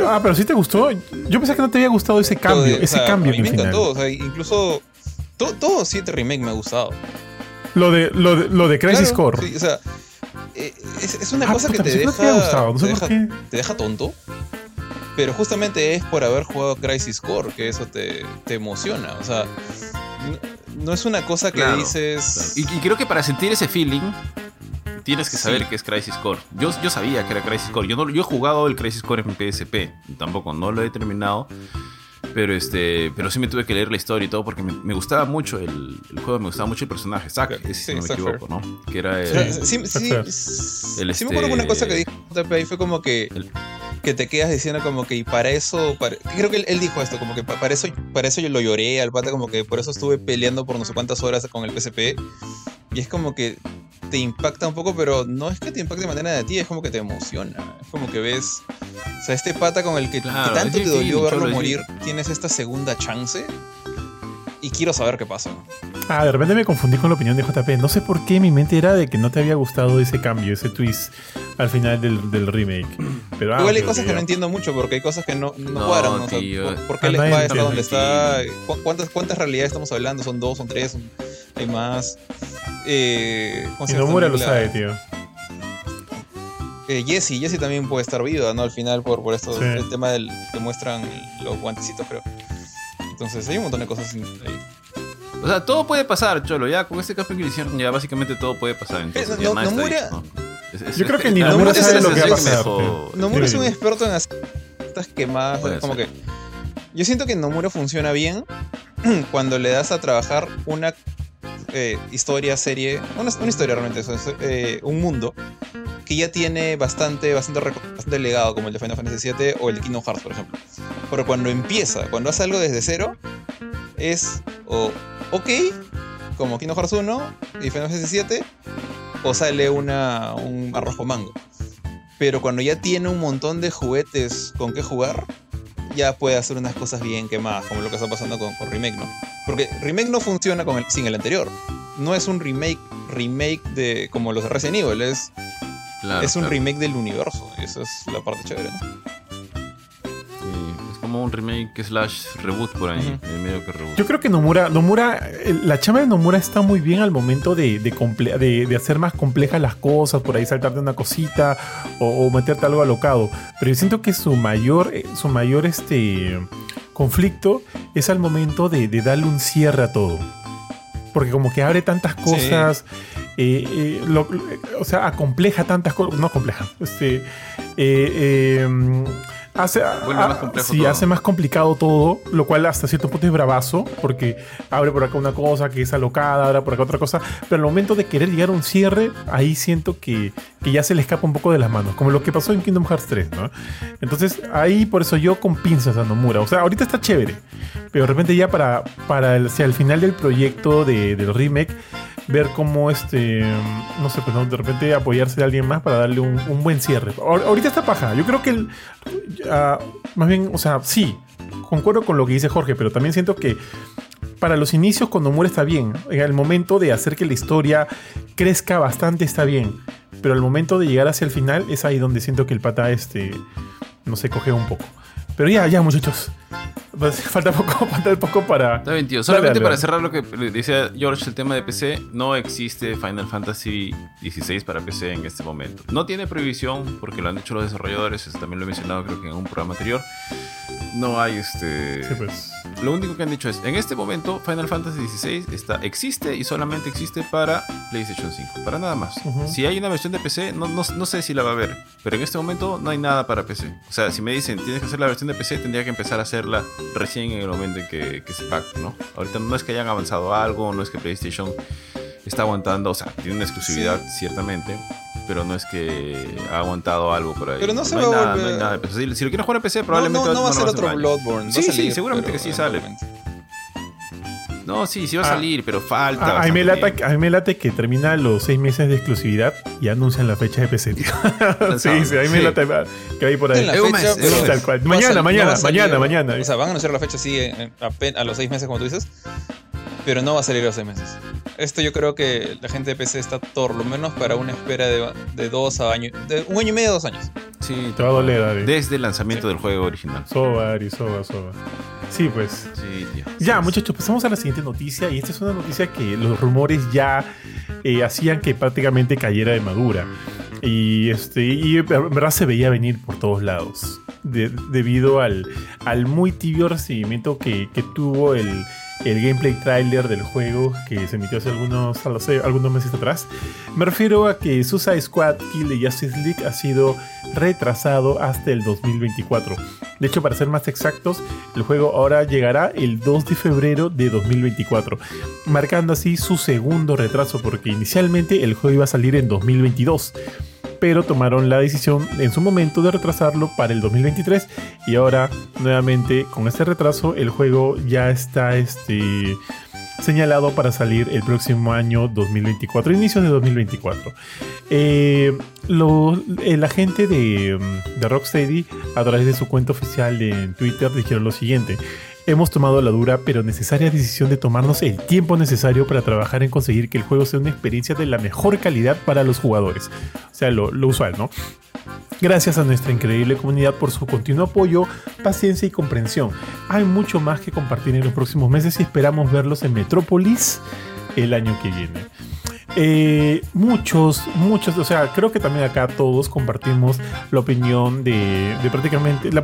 ah, pero sí te gustó. Yo pensé que no te había gustado ese cambio. ese cambio a mí me encantó. O sea, incluso todo, todo 7 Remake me ha gustado. Lo de, lo de, lo de Crisis Core. Sí, o sea, eh, es, una ah, cosa que te deja, no te, deja te deja tonto. Pero justamente es por haber jugado Crisis Core que eso te, te emociona. O sea, no, es una cosa que dices. Y, creo que para sentir ese feeling, tienes que saber que es Crisis Core. Yo, yo sabía que era Crisis Core. Yo, no, yo he jugado el Crisis Core en PSP. Tampoco, no lo he terminado. Pero este, pero sí me tuve que leer la historia y todo porque me, gustaba mucho el, juego, me gustaba mucho el personaje, Zack, si no me equivoco, ¿no? Que era el, sí, sí, sí, sí, me acuerdo que una cosa que dijo ahí fue como que que te quedas diciendo como que y para eso, creo que él, dijo esto, como que para eso, para eso yo lo lloré al pata, como que por eso estuve peleando por no sé cuántas horas con el PSP. Y es como que te impacta un poco, pero no es que te impacte de manera de ti, es como que te emociona. Es como que ves, o sea, este pata con el que, tanto te dolió verlo morir, tienes esta segunda chance y quiero saber qué pasa. Ah, de repente me confundí con la opinión de JP. No sé por qué mi mente era de que no te había gustado ese cambio, ese twist al final del, remake. Pero, ah, Igual hay cosas que no entiendo mucho porque hay cosas que no, no, cuadran. ¿no? ¿por, qué el está donde está? ¿Cuántas, ¿Cuántas realidades estamos hablando? ¿Son dos? ¿Son tres? ¿Hay más? Eh, y Nomura lo sabe, tío. Eh, Jesse, Jesse también puede estar viva, ¿no? Al final, por, por esto, el tema del que muestran los guantecitos, creo. Entonces hay un montón de cosas ahí. O sea, todo puede pasar, Cholo. Ya con este cambio que hicieron, ya básicamente todo puede pasar. Entonces, no, Nomura... Yo creo que ni Nomura sabe lo que va a pasar. Nomura es un experto en hacer estas quemadas. Como que. Yo siento que Nomura funciona bien cuando le das a trabajar una eh, historia, serie. Una, historia realmente, eso es, eh, un mundo ya tiene bastante, bastante, bastante legado, como el de Final Fantasy VII o el de Kingdom Hearts, por ejemplo. Pero cuando empieza, cuando hace algo desde cero, es o ok, como Kingdom Hearts 1 y Final Fantasy VII, o sale una, un arrojo mango. Pero cuando ya tiene un montón de juguetes con qué jugar, ya puede hacer unas cosas bien quemadas, como lo que está pasando con, Remake, ¿no? Porque Remake no funciona con el, sin el anterior. No es un remake, remake de como los de Resident Evil, es, es un remake del universo. Esa es la parte chévere, ¿no? un remake slash reboot por ahí, medio que reboot. Yo creo que Nomura, Nomura, la chama de Nomura está muy bien al momento de, de, hacer más complejas las cosas, por ahí saltarte una cosita o, meterte algo alocado. Pero yo siento que su mayor, eh, su mayor este, conflicto es al momento de, darle un cierre a todo. Porque como que abre tantas cosas. Eh, eh, o sea, acompleja tantas cosas. No compleja. Este, hace, más complejo hace más complicado todo, lo cual hasta cierto punto es bravazo, porque abre por acá una cosa que es alocada, abre por acá otra cosa, pero al momento de querer llegar a un cierre, ahí siento que, ya se le escapa un poco de las manos, como lo que pasó en Kingdom Hearts 3, ¿no? Entonces ahí por eso yo con pinzas a Nomura, o sea, ahorita está chévere, pero de repente ya para, para el, al final del proyecto del remake, ver cómo este, no sé, pues de repente apoyarse de alguien más para darle un, buen cierre. Ahorita está paja. Yo creo que el, más bien, o sea, sí, concuerdo con lo que dice Jorge, pero también siento que para los inicios cuando muere está bien. En el momento de hacer que la historia crezca bastante está bien. Pero al momento de llegar hacia el final es ahí donde siento que el pata este, no se coge un poco. Pero ya, ya muchachos. Pues, falta poco, falta poco para. Está bien, tío. Solamente para cerrar lo que decía George, el tema de PC, no existe Final Fantasy XVI para PC en este momento. No tiene prohibición porque lo han dicho los desarrolladores, eso también lo he mencionado creo que en un programa anterior. No hay este. Sí, pues. Lo único que han dicho es, en este momento Final Fantasy XVI está, existe y solamente existe para PlayStation 5, para nada más. Si hay una versión de PC, no, no, no, sé si la va a haber, pero en este momento no hay nada para PC. O sea, si me dicen, tienes que hacer la versión de PC, tendría que empezar a hacerla recién en el momento en que, que se pacte, ¿no? Ahorita no es que hayan avanzado algo, no es que PlayStation está aguantando, o sea, tiene una exclusividad ciertamente, pero no es que ha aguantado algo por ahí. Pero no, se va a volver... nada, Si, lo quieres jugar en PC, probablemente no, no, va a ser otro Bloodborne. Sí, sí, seguramente que sí sale. No, sí, sí va a ah. salir, pero falta. A, mí me late, que termina los seis meses de exclusividad y anuncian la fecha de PC, tío. sí, sí, a mí me late que hay por ahí. Mañana, mañana, mañana, mañana. O sea, van a anunciar la fecha así a los seis meses, como tú dices pero no va a salir los seis meses. Esto yo creo que la gente de PC está por lo menos para una espera de, dos a año, de un año y medio, dos años. Sí, te va a doler, Ari. Desde el lanzamiento del juego original. Soba, Ari, soba, soba. Sí, pues. Sí, tío. Ya, muchachos, pasamos a la siguiente noticia. Y esta es una noticia que los rumores ya eh, hacían que prácticamente cayera de madura. Y, este, y en verdad se veía venir por todos lados. debido al, al muy tibio recibimiento que, que tuvo el, el gameplay trailer del juego que se emitió hace algunos, algunos meses atrás. Me refiero a que Suicide Squad Kill the Justice League ha sido retrasado hasta el 2024. De hecho, para ser más exactos, el juego ahora llegará el 2 de febrero de 2024, marcando así su segundo retraso porque inicialmente el juego iba a salir en 2022 pero tomaron la decisión en su momento de retrasarlo para el 2023 y ahora nuevamente con este retraso el juego ya está este, señalado para salir el próximo año 2024, inicios de 2024. Eh, la gente de, de Rocksteady a través de su cuenta oficial en Twitter dijeron lo siguiente hemos tomado la dura pero necesaria decisión de tomarnos el tiempo necesario para trabajar en conseguir que el juego sea una experiencia de la mejor calidad para los jugadores. O sea, lo, usual, ¿no? Gracias a nuestra increíble comunidad por su continuo apoyo, paciencia y comprensión. Hay mucho más que compartir en los próximos meses y esperamos verlos en Metrópolis el año que viene. Eh, muchos, muchos, o sea, creo que también acá todos compartimos la opinión de, de prácticamente, la,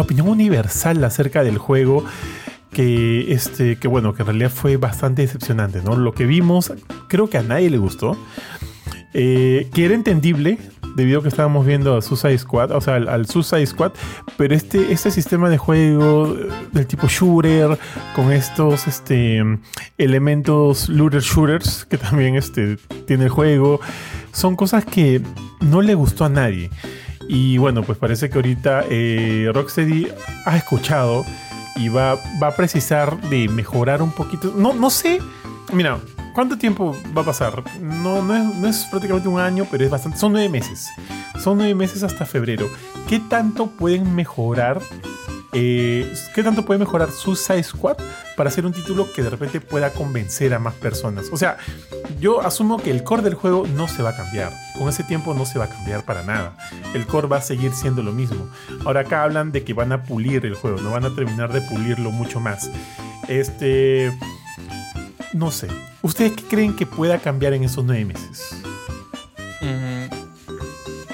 opinión universal acerca del juego que este que bueno que en realidad fue bastante decepcionante no lo que vimos creo que a nadie le gustó eh, que era entendible debido a que estábamos viendo a Suicide Squad, o sea, al, al, Suicide Squad, pero este, este sistema de juego del tipo shooter, con estos este, elementos looter shooters que también este, tiene el juego, son cosas que no le gustó a nadie. Y bueno, pues parece que ahorita eh, Rocksteady ha escuchado y va, va a precisar de mejorar un poquito. No, no sé, mira, ¿cuánto tiempo va a pasar? No, no, es, prácticamente un año, pero es bastante. Son nueve meses. Son nueve meses hasta febrero. ¿Qué tanto pueden mejorar eh, ¿Qué tanto puede mejorar Suicide Squad para hacer un título que de repente pueda convencer a más personas? O sea, yo asumo que el core del juego no se va a cambiar. Con ese tiempo no se va a cambiar para nada. El core va a seguir siendo lo mismo. Ahora acá hablan de que van a pulir el juego, no van a terminar de pulirlo mucho más. Este... No sé. ¿Ustedes qué creen que pueda cambiar en esos nueve meses?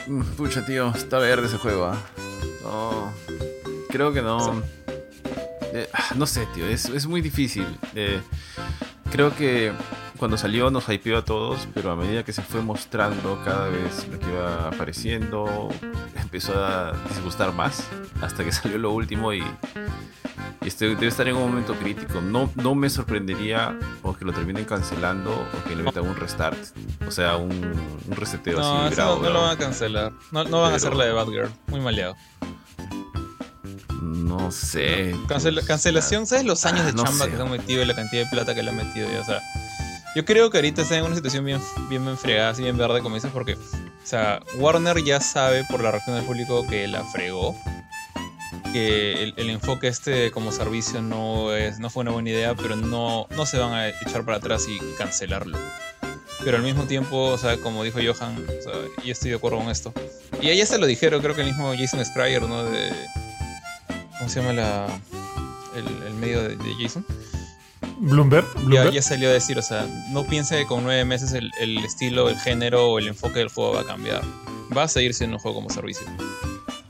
Mm, pucha, tío, está verde ese juego. ¿ah? Creo que no. Eh, no sé, tío, es, muy difícil. Eh, creo que cuando salió nos hypeó a todos, pero a medida que se fue mostrando cada vez lo que iba apareciendo, empezó a disgustar más hasta que salió lo último y, este, debe estar en un momento crítico. No, no me sorprendería o que lo terminen cancelando o que le metan un restart, o sea, un, un reseteo no, así. no, no, lo van a cancelar. No, no van a hacer la de Bad Girl. Muy maleado. No sé. cancelación, ¿sabes los años de ah, chamba que se han metido y la cantidad de plata que le han metido? o sea, yo creo que ahorita está en una situación bien, bien fregada, así bien verde, como dices, porque, o sea, Warner ya sabe por la reacción del público que la fregó. Que el, enfoque este como servicio no, es, no fue una buena idea, pero no, no se van a echar para atrás y cancelarlo pero al mismo tiempo, o sea, como dijo Johan, o sea, y estoy de acuerdo con esto. Y ahí ya se lo dijeron, creo que el mismo Jason Schreier, ¿no? De, ¿Cómo se llama la, el, medio de, Jason? Bloomberg, Ya, salió a decir, o sea, no piense que con nueve meses el, estilo, el género o el enfoque del juego va a cambiar. Va a seguir siendo un juego como servicio.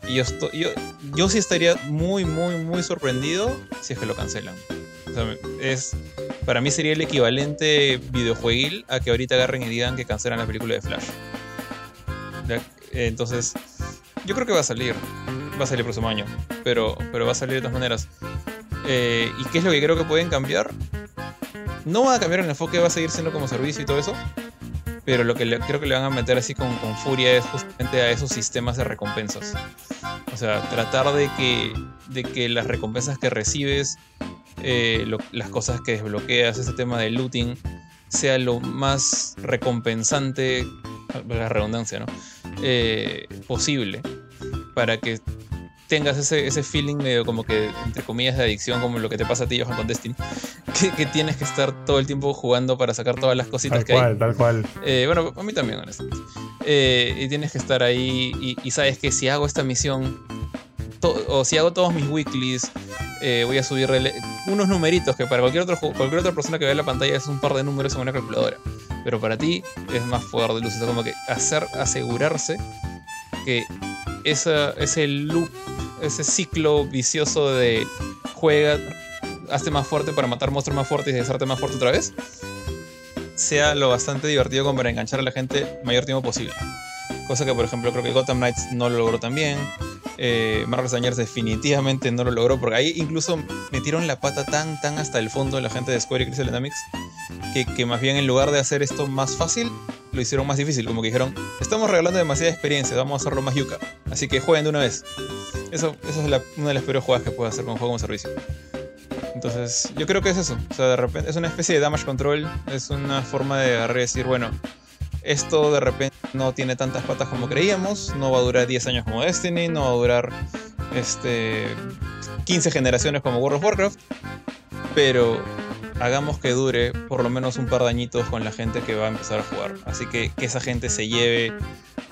Y yo, yo, yo sí estaría muy, muy, muy sorprendido si es que lo cancelan. Es, para mí sería el equivalente videojueguil a que ahorita agarren y digan que cancelan la película de Flash. Entonces, yo creo que va a salir va a salir el próximo año, pero, pero va a salir de todas maneras. Eh, ¿Y qué es lo que creo que pueden cambiar? No va a cambiar el enfoque, va a seguir siendo como servicio y todo eso, pero lo que creo que le van a meter así con, furia es justamente a esos sistemas de recompensas. O sea, tratar de que, de que las recompensas que recibes, eh, las cosas que desbloqueas, ese tema de looting, sea lo más recompensante, la redundancia, ¿no? Eh, posible, para que tengas ese, ese feeling medio como que, entre comillas, de adicción, como lo que te pasa a ti, Johan, con Destiny, que, tienes que estar todo el tiempo jugando para sacar todas las cositas que hay. Tal cual, eh, bueno, a mí también, honestamente. Eh, y tienes que estar ahí y, sabes que si hago esta misión, o si hago todos mis weeklies, eh, voy a subir unos numeritos que para cualquier, otro, cualquier otra persona que vea la pantalla es un par de números en una calculadora. Pero para ti es más poder de luz. Es como que hacer, asegurarse que esa, ese loop, ese ciclo vicioso de juega, hazte más fuerte para matar monstruos más fuertes y deshacerte más fuerte otra vez, sea lo bastante divertido como para enganchar a la gente mayor tiempo posible. Cosa que, por ejemplo, creo que Gotham Knights no lo logró también. Eh, Avengers definitivamente no lo logró, porque ahí incluso metieron la pata tan, tan hasta el fondo la gente de Square y Crystal Dynamics, que, que más bien en lugar de hacer esto más fácil, lo hicieron más difícil. Como que dijeron, estamos regalando demasiada experiencia, vamos a hacerlo más yuca. Así que jueguen de una vez. Eso, es una de las peores jugadas que puede hacer con un juego como servicio. Entonces, yo creo que es eso. O sea, de repente es una especie de damage control. Es una forma de agarrar y decir, bueno, esto de repente no tiene tantas patas como creíamos. No va a durar 10 años como Destiny. No va a durar este, 15 generaciones como World of Warcraft. Pero hagamos que dure por lo menos un par de añitos con la gente que va a empezar a jugar. Así que que esa gente se lleve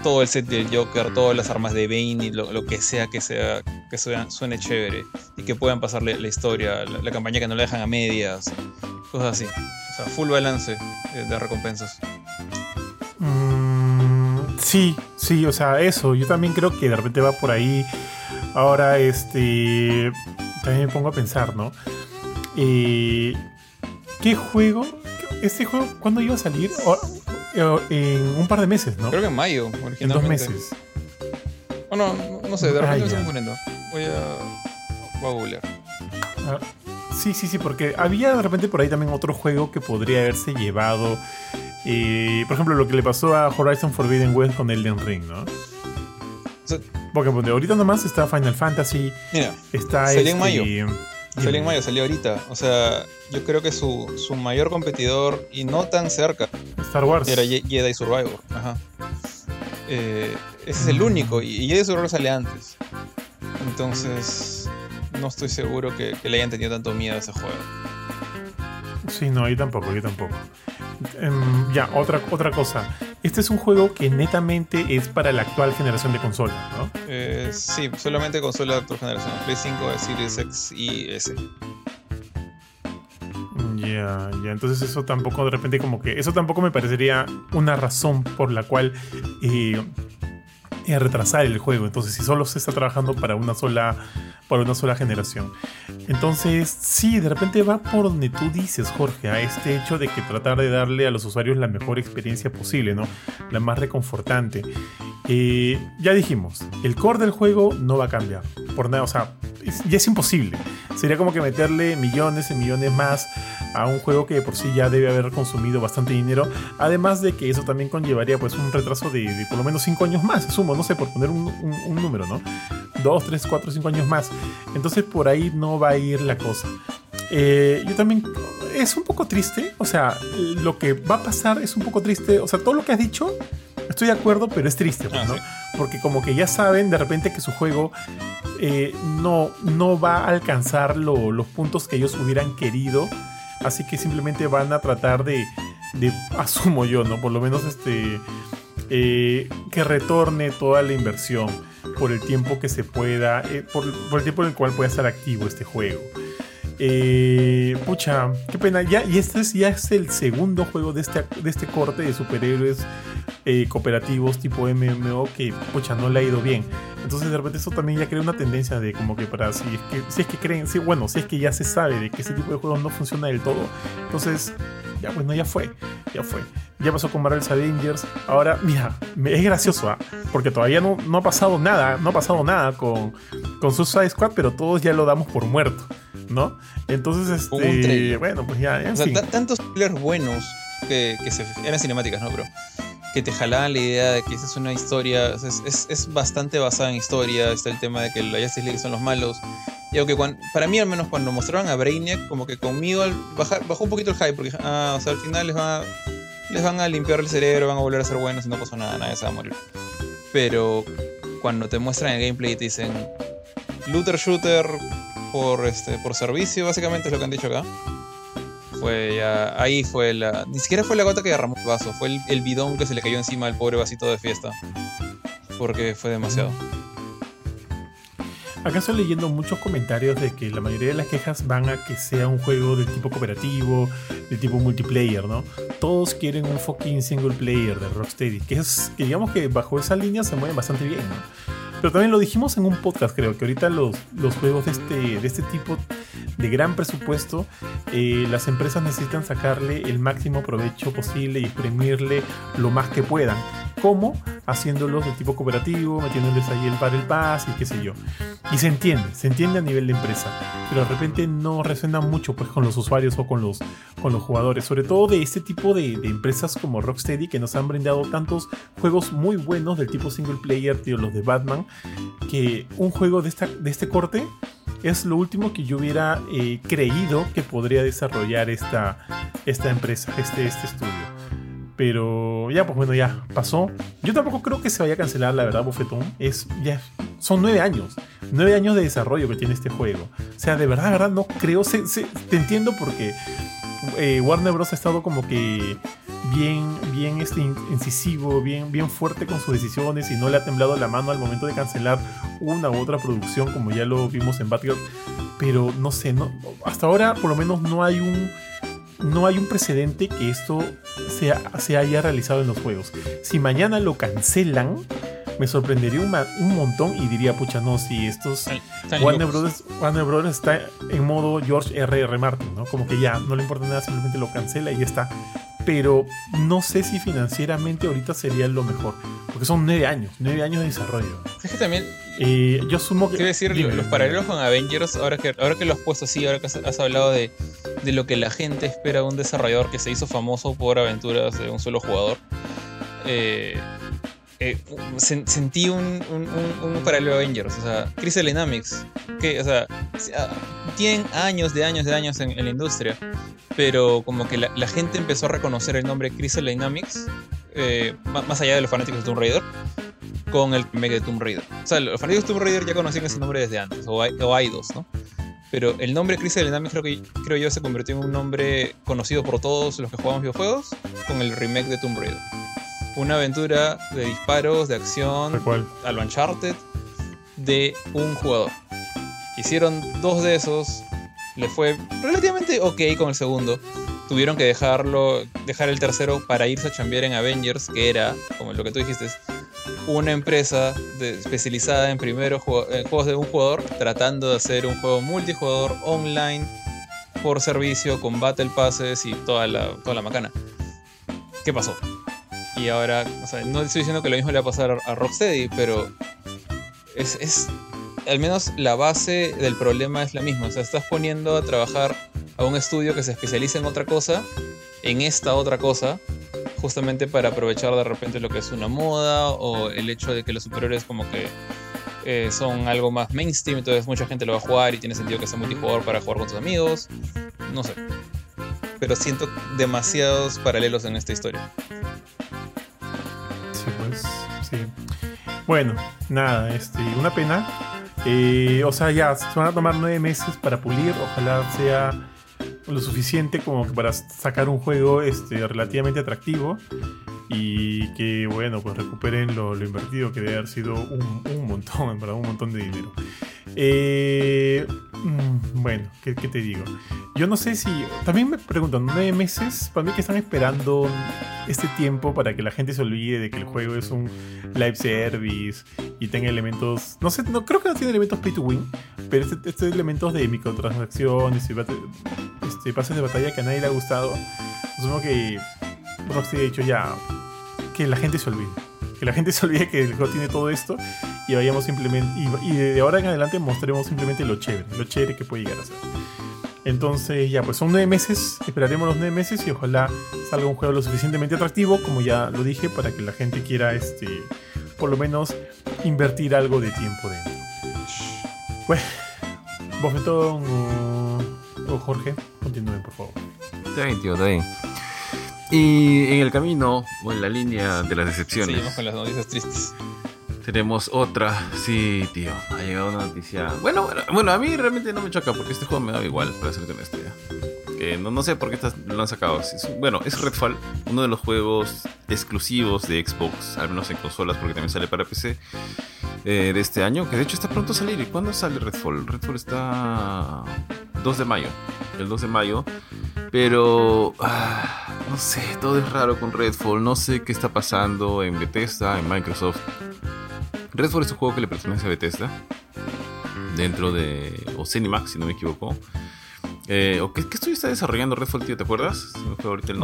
todo el set del Joker, todas las armas de Bane y lo, que sea que sea que suene, chévere y que puedan pasarle la historia, la, campaña que no la dejan a medias, cosas así. O sea, full balance de recompensas. Sí, sí, o sea, eso. Yo también creo que de repente va por ahí. Ahora, este. También me pongo a pensar, ¿no? Eh, ¿Qué juego? ¿Este juego cuándo iba a salir? Eh, en un par de meses, ¿no? Creo que en mayo, originalmente. En dos meses. Oh, no, no, sé, de repente me estoy confundiendo. Voy a. Voy a googlear. Ah, sí, sí, sí, porque había de repente por ahí también otro juego que podría haberse llevado. Eh, por ejemplo, lo que le pasó a Horizon Forbidden West con Elden Ring, ¿no? porque ahorita nomás está Final Fantasy. Mira, está salió en mayo. Este, salió en mayo, salió ahorita. O sea, yo creo que su, su mayor competidor, y no tan cerca, Star Wars. Era Jedi Survivor. Ajá. Eh, ese es el único. Y Jedi Survivor sale antes. Entonces, no estoy seguro que, le hayan tenido tanto miedo a ese juego. Sí, no, yo tampoco, yo tampoco. Em, ya, otra, otra cosa. Este es un juego que netamente es para la actual generación de consolas, ¿no? Eh, sí, solamente consola de actual generación. Play 5, Series X y S. Ya, ya, entonces eso tampoco de repente como que, eso tampoco me parecería una razón por la cual eh, eh, retrasar el juego. Entonces, si solo se está trabajando para una sola, para una sola generación. Entonces, sí, de repente va por donde tú dices, Jorge, a este hecho de que tratar de darle a los usuarios la mejor experiencia posible, ¿no? La más reconfortante. Eh, ya dijimos, el core del juego no va a cambiar. Por nada, o sea, ya es imposible. Sería como que meterle millones y millones más a un juego que por sí ya debe haber consumido bastante dinero. Además de que eso también conllevaría pues un retraso de, por lo menos 5 años más, sumo, no sé, por poner un, número, ¿no? 2, 3, 4, 5 años más. Entonces por ahí no va a ir la cosa. Eh, yo también es un poco triste, o sea, lo que va a pasar es un poco triste, o sea, todo lo que has dicho, estoy de acuerdo, pero es triste, pues, ah, ¿no? Porque como que ya saben de repente que su juego eh, no, no va a alcanzar los puntos que ellos hubieran querido Así que simplemente van a tratar de, asumo yo, ¿no? Por lo menos este, eh, que retorne toda la inversión por el tiempo que se pueda, eh, por, el tiempo en el cual pueda estar activo este juego. Eh, pucha, qué pena. Ya, y este es, ya es el segundo juego de este, de este corte de superhéroes eh, cooperativos tipo MMO que, pucha, no le ha ido bien. Entonces, de repente, eso también ya crea una tendencia de como que para si es que, si es que creen, si, bueno, si es que ya se sabe de que ese tipo de juegos no funciona del todo, entonces, ya bueno, ya fue, ya fue. Ya pasó con Marvel's Avengers. Ahora, mira, es gracioso, ¿ah? porque todavía no, no ha pasado nada, no ha pasado nada con, con Suicide Squad, pero todos ya lo damos por muerto. ¿No? Entonces, este, bueno, pues ya, en tantos trailers buenos que, que se, eran cinemáticas, ¿no? Pero que te jalaban la idea de que esa es una historia, es, es, bastante basada en historia, está el tema de que la Justice League son los malos. Y aunque para mí al menos cuando mostraron a Brainiac, como que conmigo bajó un poquito el hype, porque ah, o sea, al final les, va, les van a limpiar el cerebro, van a volver a ser buenos y no pasó nada, nadie se va a morir. Pero cuando te muestran el gameplay y te dicen, looter shooter por, este, por servicio, básicamente es lo que han dicho acá. Fue ya, ahí fue la. Ni siquiera fue la gota que derramó el vaso, fue el, bidón que se le cayó encima del pobre vasito de fiesta. Porque fue demasiado. Acá estoy leyendo muchos comentarios de que la mayoría de las quejas van a que sea un juego de tipo cooperativo, de tipo multiplayer, ¿no? Todos quieren un fucking single player de Rocksteady, que es, digamos que bajo esa línea se mueven bastante bien, ¿no? Pero también lo dijimos en un podcast, creo, que ahorita los, los juegos de este, de este tipo de gran presupuesto, eh, las empresas necesitan sacarle el máximo provecho posible y exprimirle lo más que puedan. ¿Cómo? Haciéndolos de tipo cooperativo, metiéndoles ahí el Battle Pass y qué sé yo. Y se entiende, se entiende a nivel de empresa, pero de repente no resuena mucho pues con los usuarios o con los, con los jugadores, sobre todo de este tipo de, de empresas como Rocksteady que nos han brindado tantos juegos muy buenos del tipo single player, tío, los de Batman, que un juego de, esta, de este corte es lo último que yo hubiera eh, creído que podría desarrollar esta, esta empresa, este, este estudio. Pero ya, pues bueno, ya pasó. Yo tampoco creo que se vaya a cancelar, la verdad, Bofetón. Es, ya, son nueve años. Nueve años de desarrollo que tiene este juego. O sea, de verdad, de verdad, no creo. te entiendo porque eh, Warner Bros. ha estado como que bien, bien este, incisivo, bien, bien fuerte con sus decisiones y no le ha temblado la mano al momento de cancelar una u otra producción, como ya lo vimos en Batgirl. Pero no sé, no, hasta ahora por lo menos no hay un no hay un precedente que esto se haya realizado en los juegos. Si mañana lo cancelan, me sorprendería un, un montón y diría, pucha, no, si estos Warner Brothers, Warner Brothers está en modo George R.R. R. Martin, ¿no? Como que ya no le importa nada, simplemente lo cancela y ya está. Pero no sé si financieramente ahorita sería lo mejor. Porque son nueve años, nueve años de desarrollo. Es que también. Eh, yo asumo que. Quiero decir, los paralelos con Avengers, ahora que, ahora que lo has puesto así, ahora que has, hablado de, de lo que la gente espera de un desarrollador que se hizo famoso por aventuras de un solo jugador. Eh, eh, sentí un, paralelo a Avengers. O sea, Crystal Dynamics, que, o sea, ah, tienen años de años de años en, la industria, pero como que la, gente empezó a reconocer el nombre Crystal Dynamics, eh, más allá de los fanáticos de Tomb Raider, con el remake de Tomb Raider. O sea, los fanáticos de Tomb Raider ya conocían ese nombre desde antes, o, o Eidos, ¿no? Pero el nombre Crystal Dynamics creo, que, creo yo se convirtió en un nombre conocido por todos los que jugamos videojuegos con el remake de Tomb Raider una aventura de disparos, de acción, a lo Uncharted, de un jugador. Hicieron dos de esos, le fue relativamente ok con el segundo. Tuvieron que dejarlo, dejar el tercero para irse a chambear en Avengers, que era, como lo que tú dijiste, una empresa especializada en primeros juegos de un jugador, tratando de hacer un juego multijugador online por servicio con Battle Passes y toda la, toda la macana. ¿Qué pasó? Y ahora, o sea, no estoy diciendo que lo mismo le va a pasar a Rocksteady, pero es, es, al menos la base del problema es la misma. O sea, estás poniendo a trabajar a un estudio que se especializa en otra cosa, en esta otra cosa, justamente para aprovechar de repente lo que es una moda o el hecho de que los superiores como que eh, son algo más mainstream, entonces mucha gente lo va a jugar y tiene sentido que sea multijugador para jugar con tus amigos. No sé. Pero siento demasiados paralelos en esta historia. Bueno, nada, este, una pena. Eh, o sea, ya se van a tomar nueve meses para pulir. Ojalá sea lo suficiente como para sacar un juego este, relativamente atractivo y que, bueno, pues recuperen lo, invertido, que debe haber sido un, un montón, en verdad, un montón de dinero. Eh, mm, bueno, ¿qué, te digo? Yo no sé si. También me preguntan, nueve meses, para mí que están esperando este tiempo para que la gente se olvide de que el juego es un live service y tenga elementos. No sé, no creo que no tiene elementos pay to win, pero estos este elementos de microtransacciones y este, pases de batalla que a nadie le ha gustado. Supongo que Rockstar ha dicho ya que la gente se olvide. Que la gente se olvide que el juego tiene todo esto y vayamos simplemente y, de ahora en adelante mostremos simplemente lo chévere, lo chévere que puede llegar a ser. Entonces ya, pues son nueve meses, esperaremos los nueve meses y ojalá salga un juego lo suficientemente atractivo, como ya lo dije, para que la gente quiera, este, por lo menos, invertir algo de tiempo dentro. Pues, Bofetón o, o Jorge, continúen por favor. Está bien, tío, está bien. Y en el camino, o en la línea de las decepciones. Seguimos con las noticias tristes. Tenemos otra, sí, tío. Ha llegado una noticia. Bueno, bueno, a mí realmente no me choca porque este juego me da igual, para serte honesto. Que no, no sé por qué lo han sacado. bueno, es Redfall, uno de los juegos exclusivos de Xbox, al menos en consolas, porque también sale para PC eh, de este año. Que de hecho está pronto a salir. ¿Y cuándo sale Redfall? Redfall está 2 de mayo. El 2 de mayo. Pero ah, no sé, todo es raro con Redfall. No sé qué está pasando en Bethesda, en Microsoft Redfall es un juego que le pertenece a Bethesda. Dentro de. O Cinemax, si no me equivoco. Eh, ¿qué, estoy está desarrollando Redfall, tío? ¿Te acuerdas?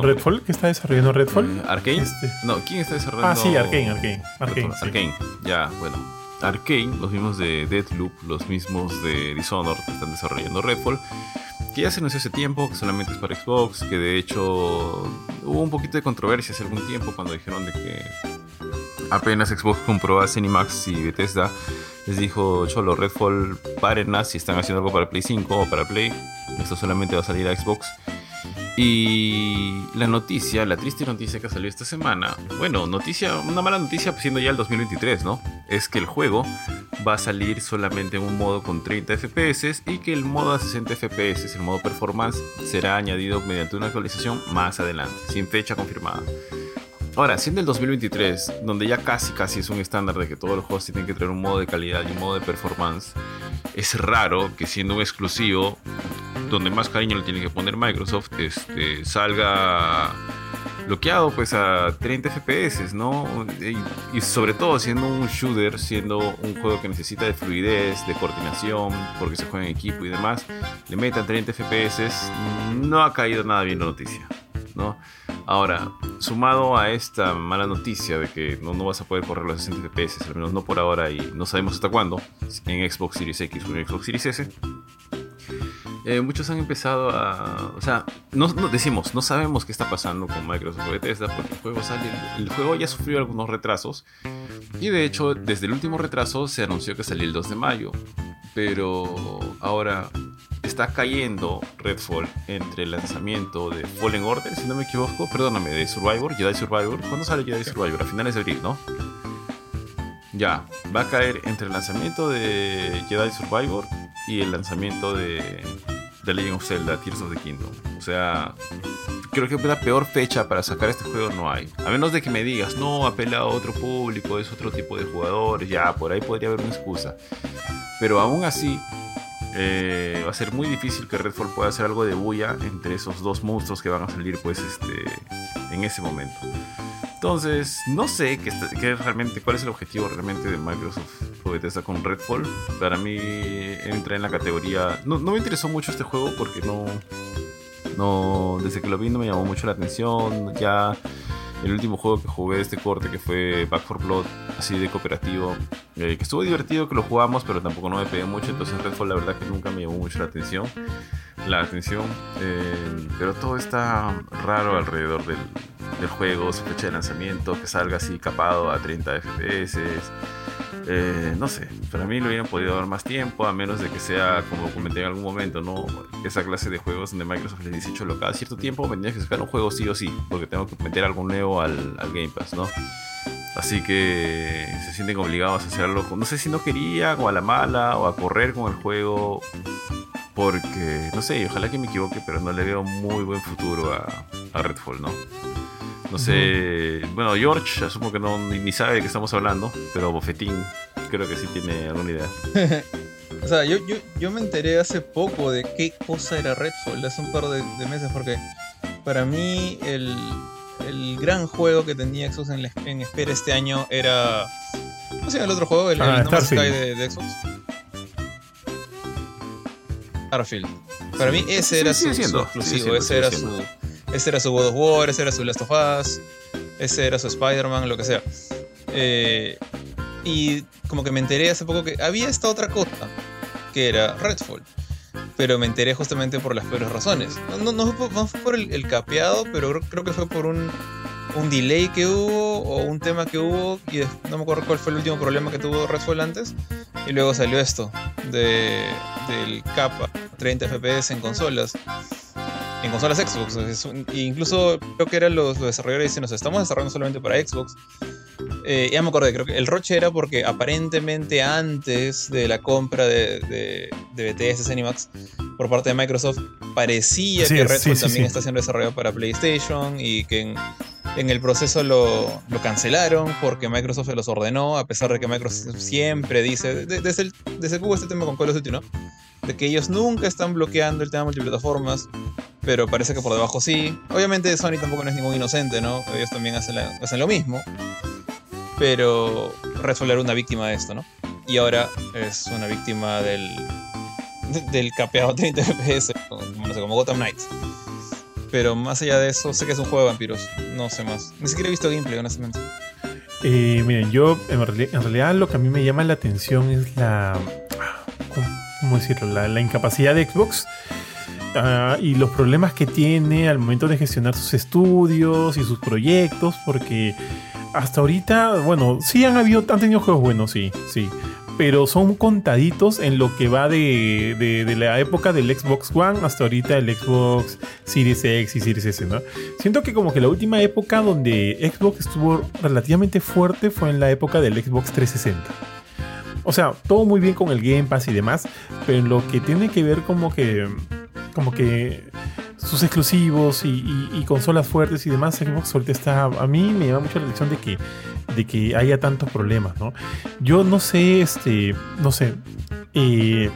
¿Redfall? ¿Qué está desarrollando Redfall? Eh, ¿Arkane? Este. No, ¿quién está desarrollando? Ah, sí, Arkane, Arkane. Arkane, Arkane. ya, bueno. Arkane, los mismos de Deathloop, los mismos de Dishonored que están desarrollando Redfall, que ya se anunció hace tiempo, que solamente es para Xbox, que de hecho hubo un poquito de controversia hace algún tiempo cuando dijeron de que apenas Xbox compró a Cinemax y Bethesda, les dijo, cholo, Redfall, párenlas si están haciendo algo para Play 5 o para Play, esto solamente va a salir a Xbox. Y la noticia, la triste noticia que salió esta semana, bueno, noticia, una mala noticia siendo ya el 2023, ¿no? Es que el juego va a salir solamente en un modo con 30 FPS y que el modo a 60 FPS, el modo performance, será añadido mediante una actualización más adelante, sin fecha confirmada. Ahora, siendo el 2023, donde ya casi casi es un estándar de que todos los juegos tienen que tener un modo de calidad y un modo de performance, es raro que siendo un exclusivo, donde más cariño le tiene que poner Microsoft, este, salga bloqueado pues a 30 FPS, ¿no? Y, sobre todo siendo un shooter, siendo un juego que necesita de fluidez, de coordinación, porque se juega en equipo y demás, le metan 30 FPS, no ha caído nada bien la noticia, Ahora, sumado a esta mala noticia de que no, no vas a poder correr los 60 FPS, al menos no por ahora y no sabemos hasta cuándo, en Xbox Series X o en Xbox Series S, eh, muchos han empezado a. O sea, no, decimos, no sabemos qué está pasando con Microsoft Bethesda porque el juego sale. El juego ya sufrió algunos retrasos. Y de hecho, desde el último retraso se anunció que salía el 2 de mayo. Pero ahora está cayendo Redfall entre el lanzamiento de Fallen Order, si no me equivoco, perdóname, de Survivor, Jedi Survivor. ¿Cuándo sale Jedi Survivor? A finales de abril, ¿no? Ya, va a caer entre el lanzamiento de Jedi Survivor y el lanzamiento de The Legend of Zelda Tears of the Kingdom. O sea, creo que una peor fecha para sacar este juego no hay. A menos de que me digas, no, apela a otro público, es otro tipo de jugadores, ya, por ahí podría haber una excusa. Pero aún así, eh, va a ser muy difícil que Redfall pueda hacer algo de bulla entre esos dos monstruos que van a salir, pues, este, en ese momento. Entonces, no sé qué, qué realmente, cuál es el objetivo realmente de Microsoft Bethesda con Redfall. Para mí entra en la categoría... No, no me interesó mucho este juego porque no... No, desde que lo vi no me llamó mucho la atención. Ya el último juego que jugué de este corte, que fue Back 4 Blood, así de cooperativo, eh, que estuvo divertido que lo jugamos, pero tampoco no me pegué mucho. Entonces Redfall la verdad que nunca me llamó mucho la atención. La atención. Eh, pero todo está raro alrededor del, del juego, su fecha de lanzamiento, que salga así capado a 30 FPS. Eh, no sé, para mí lo hubieran podido dar más tiempo, a menos de que sea, como comenté en algún momento, ¿no? Esa clase de juegos donde Microsoft les dice, cholo, cada cierto tiempo tendrías que sacar un juego sí o sí, porque tengo que meter algo nuevo al, al Game Pass, ¿no? Así que se sienten obligados a hacerlo. No sé si no querían, o a la mala, o a correr con el juego. Porque, no sé, ojalá que me equivoque, pero no le veo muy buen futuro a, a Redfall, ¿no? No sé, bueno, George asumo que no ni, sabe de qué estamos hablando, pero Bofetín creo que sí tiene alguna idea. o sea, yo, yo, yo, me enteré hace poco de qué cosa era Redfall, hace un par de, meses, porque para mí el, el, gran juego que tenía Xbox en, en, espera este año era... ¿Cómo se llama el otro juego? El, ah, Sky de, de, Xbox. Starfield. Para mí ese era su, exclusivo, ese era su ese era su God of War, ese era su Last of Us, ese era su Spider-Man, lo que sea. Eh, y como que me enteré hace poco que había esta otra cosa, que era Redfall. Pero me enteré justamente por las peores razones. No, fue, por el, capeado, pero creo, que fue por un, un delay que hubo o un tema que hubo. Y no me acuerdo cuál fue el último problema que tuvo Redfall antes. Y luego salió esto, de, del cap 30 FPS en consolas en consolas Xbox. incluso creo que eran los, desarrolladores dicen, nos estamos desarrollando solamente para Xbox. Eh, ya me acordé, creo que el roche era porque aparentemente antes de la compra de, de, de BTS Cinemax por parte de Microsoft, parecía que Redfall también está siendo desarrollado para PlayStation y que en, en el proceso lo, lo, cancelaron porque Microsoft se los ordenó, a pesar de que Microsoft siempre dice, desde, el, desde hubo este tema con Call of Duty, ¿no? De que ellos nunca están bloqueando el tema de multiplataformas, pero parece que por debajo sí. Obviamente Sony tampoco no es ningún inocente, ¿no? Ellos también hacen, hacen lo mismo. Pero Redfall era una víctima de esto, ¿no? Y ahora es una víctima del, del capeado 30 FPS, no sé, como Gotham Knights. Pero más allá de eso, sé que es un juego de vampiros. No sé más. Ni siquiera he visto gameplay, honestamente. Eh, miren, yo en realidad, lo que a mí me llama la atención es la. ¿Cómo decirlo? La, incapacidad de Xbox ah, y los problemas que tiene al momento de gestionar sus estudios y sus proyectos, porque hasta ahorita, bueno, sí han habido, han tenido juegos buenos, sí, sí pero son contaditos en lo que va de, la época del Xbox One hasta ahorita el Xbox Series X y Series S, ¿no? Siento que como que la última época donde Xbox estuvo relativamente fuerte fue en la época del Xbox 360. O sea, todo muy bien con el Game Pass y demás, pero en lo que tiene que ver como que como que sus exclusivos y, consolas fuertes y demás, Xbox ahorita está, a mí me llama mucho la atención de que, de que haya tantos problemas, ¿no? Yo no sé, este, no sé, eh,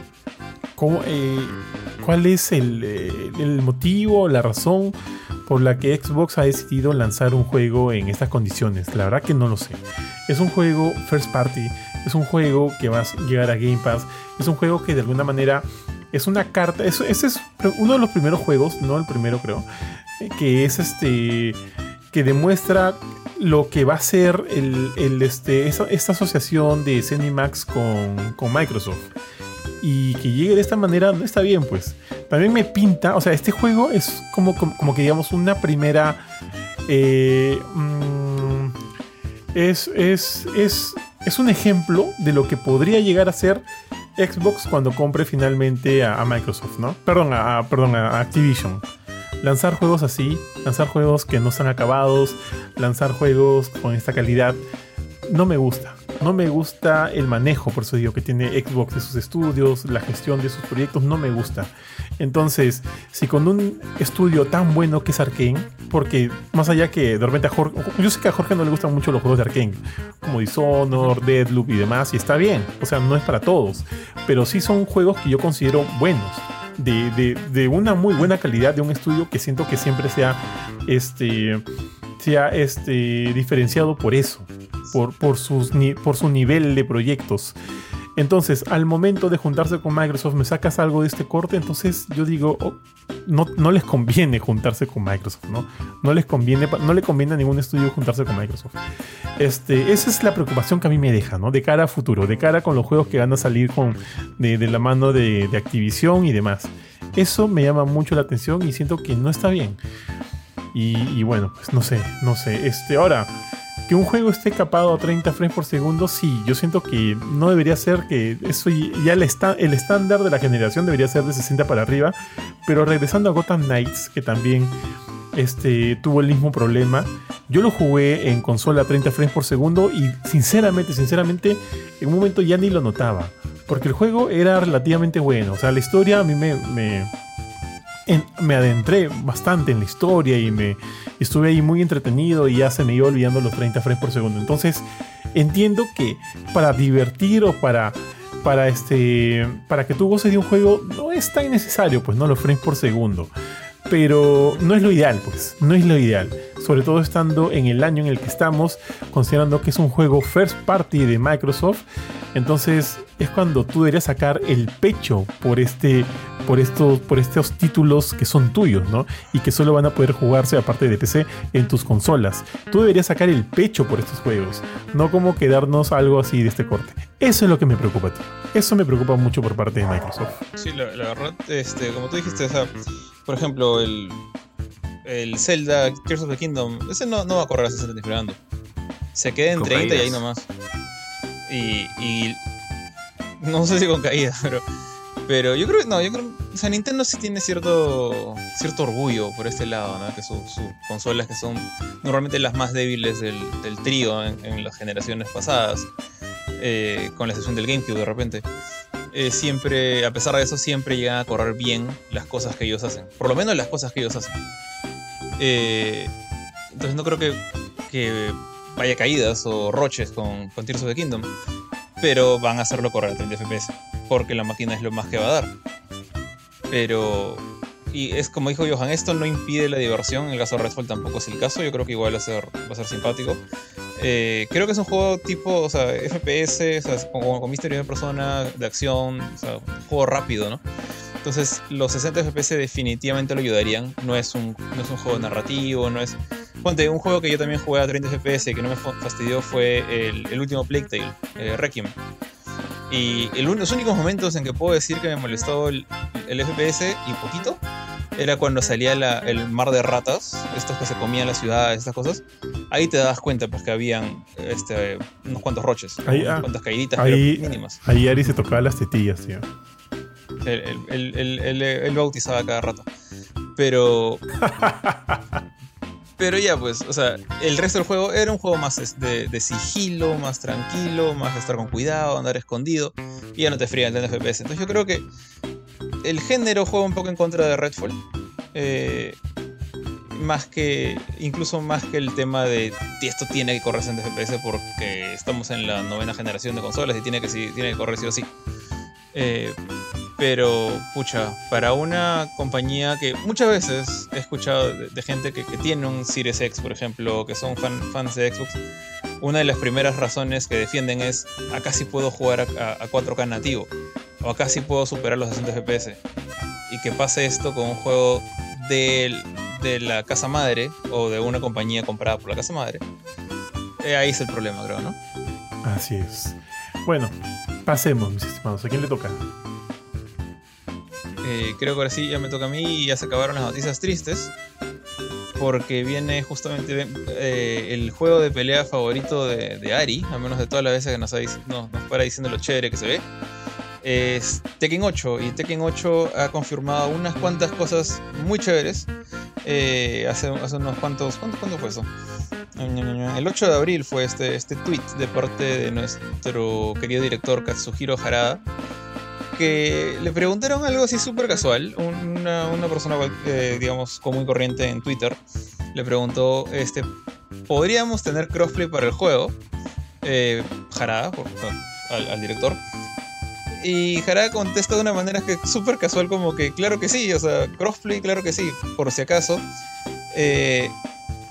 eh, cuál es el, eh, el motivo, la razón por la que Xbox ha decidido lanzar un juego en estas condiciones. La verdad que no lo sé. Es un juego first party, es un juego que va a llegar a Game Pass, es un juego que de alguna manera es una carta. ese es uno de los primeros juegos, no el primero creo, que es este. que demuestra lo que va a ser el, este, esta, asociación de Zenimax con, con Microsoft. Y que llegue de esta manera no está bien, pues. También me pinta, o sea, este juego es como, como, que digamos una primera. Eh, mm, es, es, es, es un ejemplo de lo que podría llegar a ser Xbox cuando compre finalmente a, Microsoft, ¿no? Perdón, a, perdón, a Activision. Lanzar juegos así, lanzar juegos que no están acabados, lanzar juegos con esta calidad, no me gusta. No me gusta el manejo, por eso digo que tiene Xbox de sus estudios, la gestión de sus proyectos, no me gusta. Entonces, si con un estudio tan bueno que es Arkane, porque más allá que de repente a Jorge, yo sé que a Jorge no le gustan mucho los juegos de Arkane, como Dishonored, Deadloop y demás, y está bien, o sea, no es para todos, pero sí son juegos que yo considero buenos. De, de, una muy buena calidad de un estudio que siento que siempre sea este sea este diferenciado por eso por, por, sus, por su nivel de proyectos entonces, al momento de juntarse con Microsoft, me sacas algo de este corte, entonces yo digo, oh, no, les conviene juntarse con Microsoft, ¿no? No les conviene, no le conviene a ningún estudio juntarse con Microsoft. Este, esa es la preocupación que a mí me deja, ¿no? De cara a futuro, de cara con los juegos que van a salir con, de, la mano de, de Activision y demás. Eso me llama mucho la atención y siento que no está bien. Y, y bueno, pues no sé, no sé. Este, ahora que un juego esté capado a 30 frames por segundo, sí, yo siento que no debería ser que eso ya el, estándar de la generación debería ser de 60 para arriba, pero regresando a Gotham Knights, que también este, tuvo el mismo problema, yo lo jugué en consola a 30 frames por segundo y sinceramente, sinceramente, en un momento ya ni lo notaba, porque el juego era relativamente bueno, o sea, la historia a mí me me adentré bastante en la historia y me estuve ahí muy entretenido y ya se me iba olvidando los 30 frames por segundo. Entonces, entiendo que para divertir o para para este para que tú goces de un juego no es tan necesario, pues no los frames por segundo. Pero no es lo ideal, pues, no es lo ideal. Sobre todo estando en el año en el que estamos, considerando que es un juego first party de Microsoft. Entonces es cuando tú deberías sacar el pecho por este por estos, por estos títulos que son tuyos, ¿no? Y que solo van a poder jugarse, aparte de PC, en tus consolas. Tú deberías sacar el pecho por estos juegos, no como quedarnos algo así de este corte. Eso es lo que me preocupa, tío. Eso me preocupa mucho por parte de Microsoft. Sí, la, verdad, este, como tú dijiste, por ejemplo, el, el Zelda Tears of the Kingdom, ese no, no va a correr a 60 ni Se queda en 30 y ahí nomás. Y, y no sé si con caída, pero pero yo creo no, yo creo o sea, Nintendo sí tiene cierto cierto orgullo por este lado, ¿no? Que sus consolas que son normalmente las más débiles del, trío en, las generaciones pasadas, eh, con la excepción del GameCube de repente. Eh, siempre, a pesar de eso, siempre llegan a correr bien las cosas que ellos hacen. Por lo menos las cosas que ellos hacen. Eh, entonces no creo que, que vaya caídas o roches con, con Tears of the Kingdom. Pero van a hacerlo correr a 30 FPS porque la máquina es lo más que va a dar. Pero, y es como dijo Johan, esto no impide la diversión, en el caso de Redfall tampoco es el caso, yo creo que igual va a ser, va a ser simpático. Eh, creo que es un juego tipo, o sea, FPS, o sea, con, con de persona, de acción, o sea, un juego rápido, ¿no? Entonces, los 60 FPS definitivamente lo ayudarían. No es un, no es un juego narrativo, no es. Ponte, un juego que yo también jugué a 30 FPS que no me fastidió fue el, último Plague Tale, eh, Requiem. Y el, los únicos momentos en que puedo decir que me molestó el, el FPS y poquito era cuando salía el mar de ratas, estos que se comían las ciudades, estas cosas. Ahí te das cuenta pues que habían este, unos cuantos roches, ahí, unas ah, cuantas caíditas mínimas. Ahí Ari se tocaba las tetillas, tío. Él, bautizaba cada rato. Pero. pero ya, pues, o sea, el resto del juego era un juego más de, de, sigilo, más tranquilo, más estar con cuidado, andar escondido. Y ya no te fría el FPS. Entonces yo creo que el género juega un poco en contra de Redfall. Eh, más que, incluso más que el tema de esto tiene que correr en FPS porque estamos en la novena generación de consolas y tiene que, tiene que correr sí o sí. Eh, pero, pucha, para una compañía que muchas veces he escuchado de, gente que, tiene un Series X, por ejemplo, que son fans de Xbox, una de las primeras razones que defienden es acá sí puedo jugar a, 4K nativo, o acá sí puedo superar los 60 FPS. Y que pase esto con un juego de, de la casa madre, o de una compañía comprada por la casa madre, eh, ahí es el problema, creo, ¿no? Así es. Bueno, pasemos, mis estimados. ¿A quién le toca? Eh, creo que ahora sí ya me toca a mí y ya se acabaron las noticias tristes. Porque viene justamente eh, el juego de pelea favorito de, Ari, al menos de todas las veces que nos, nos, nos para diciendo lo chévere que se ve. Es Tekken 8 y Tekken 8 ha confirmado unas cuantas cosas muy chéveres. Eh, hace, hace, unos cuantos. ¿cuánto, ¿Cuándo fue eso? El 8 de abril fue este, este tweet de parte de nuestro querido director Katsuhiro Harada que le preguntaron algo así súper casual. Una, persona, eh, digamos, común y corriente en Twitter le preguntó, este, ¿podríamos tener crossplay para el juego? Eh, Jarada, al, director. Y Jarada contesta de una manera que súper casual, como que claro que sí, o sea, crossplay, claro que sí, por si acaso. Eh,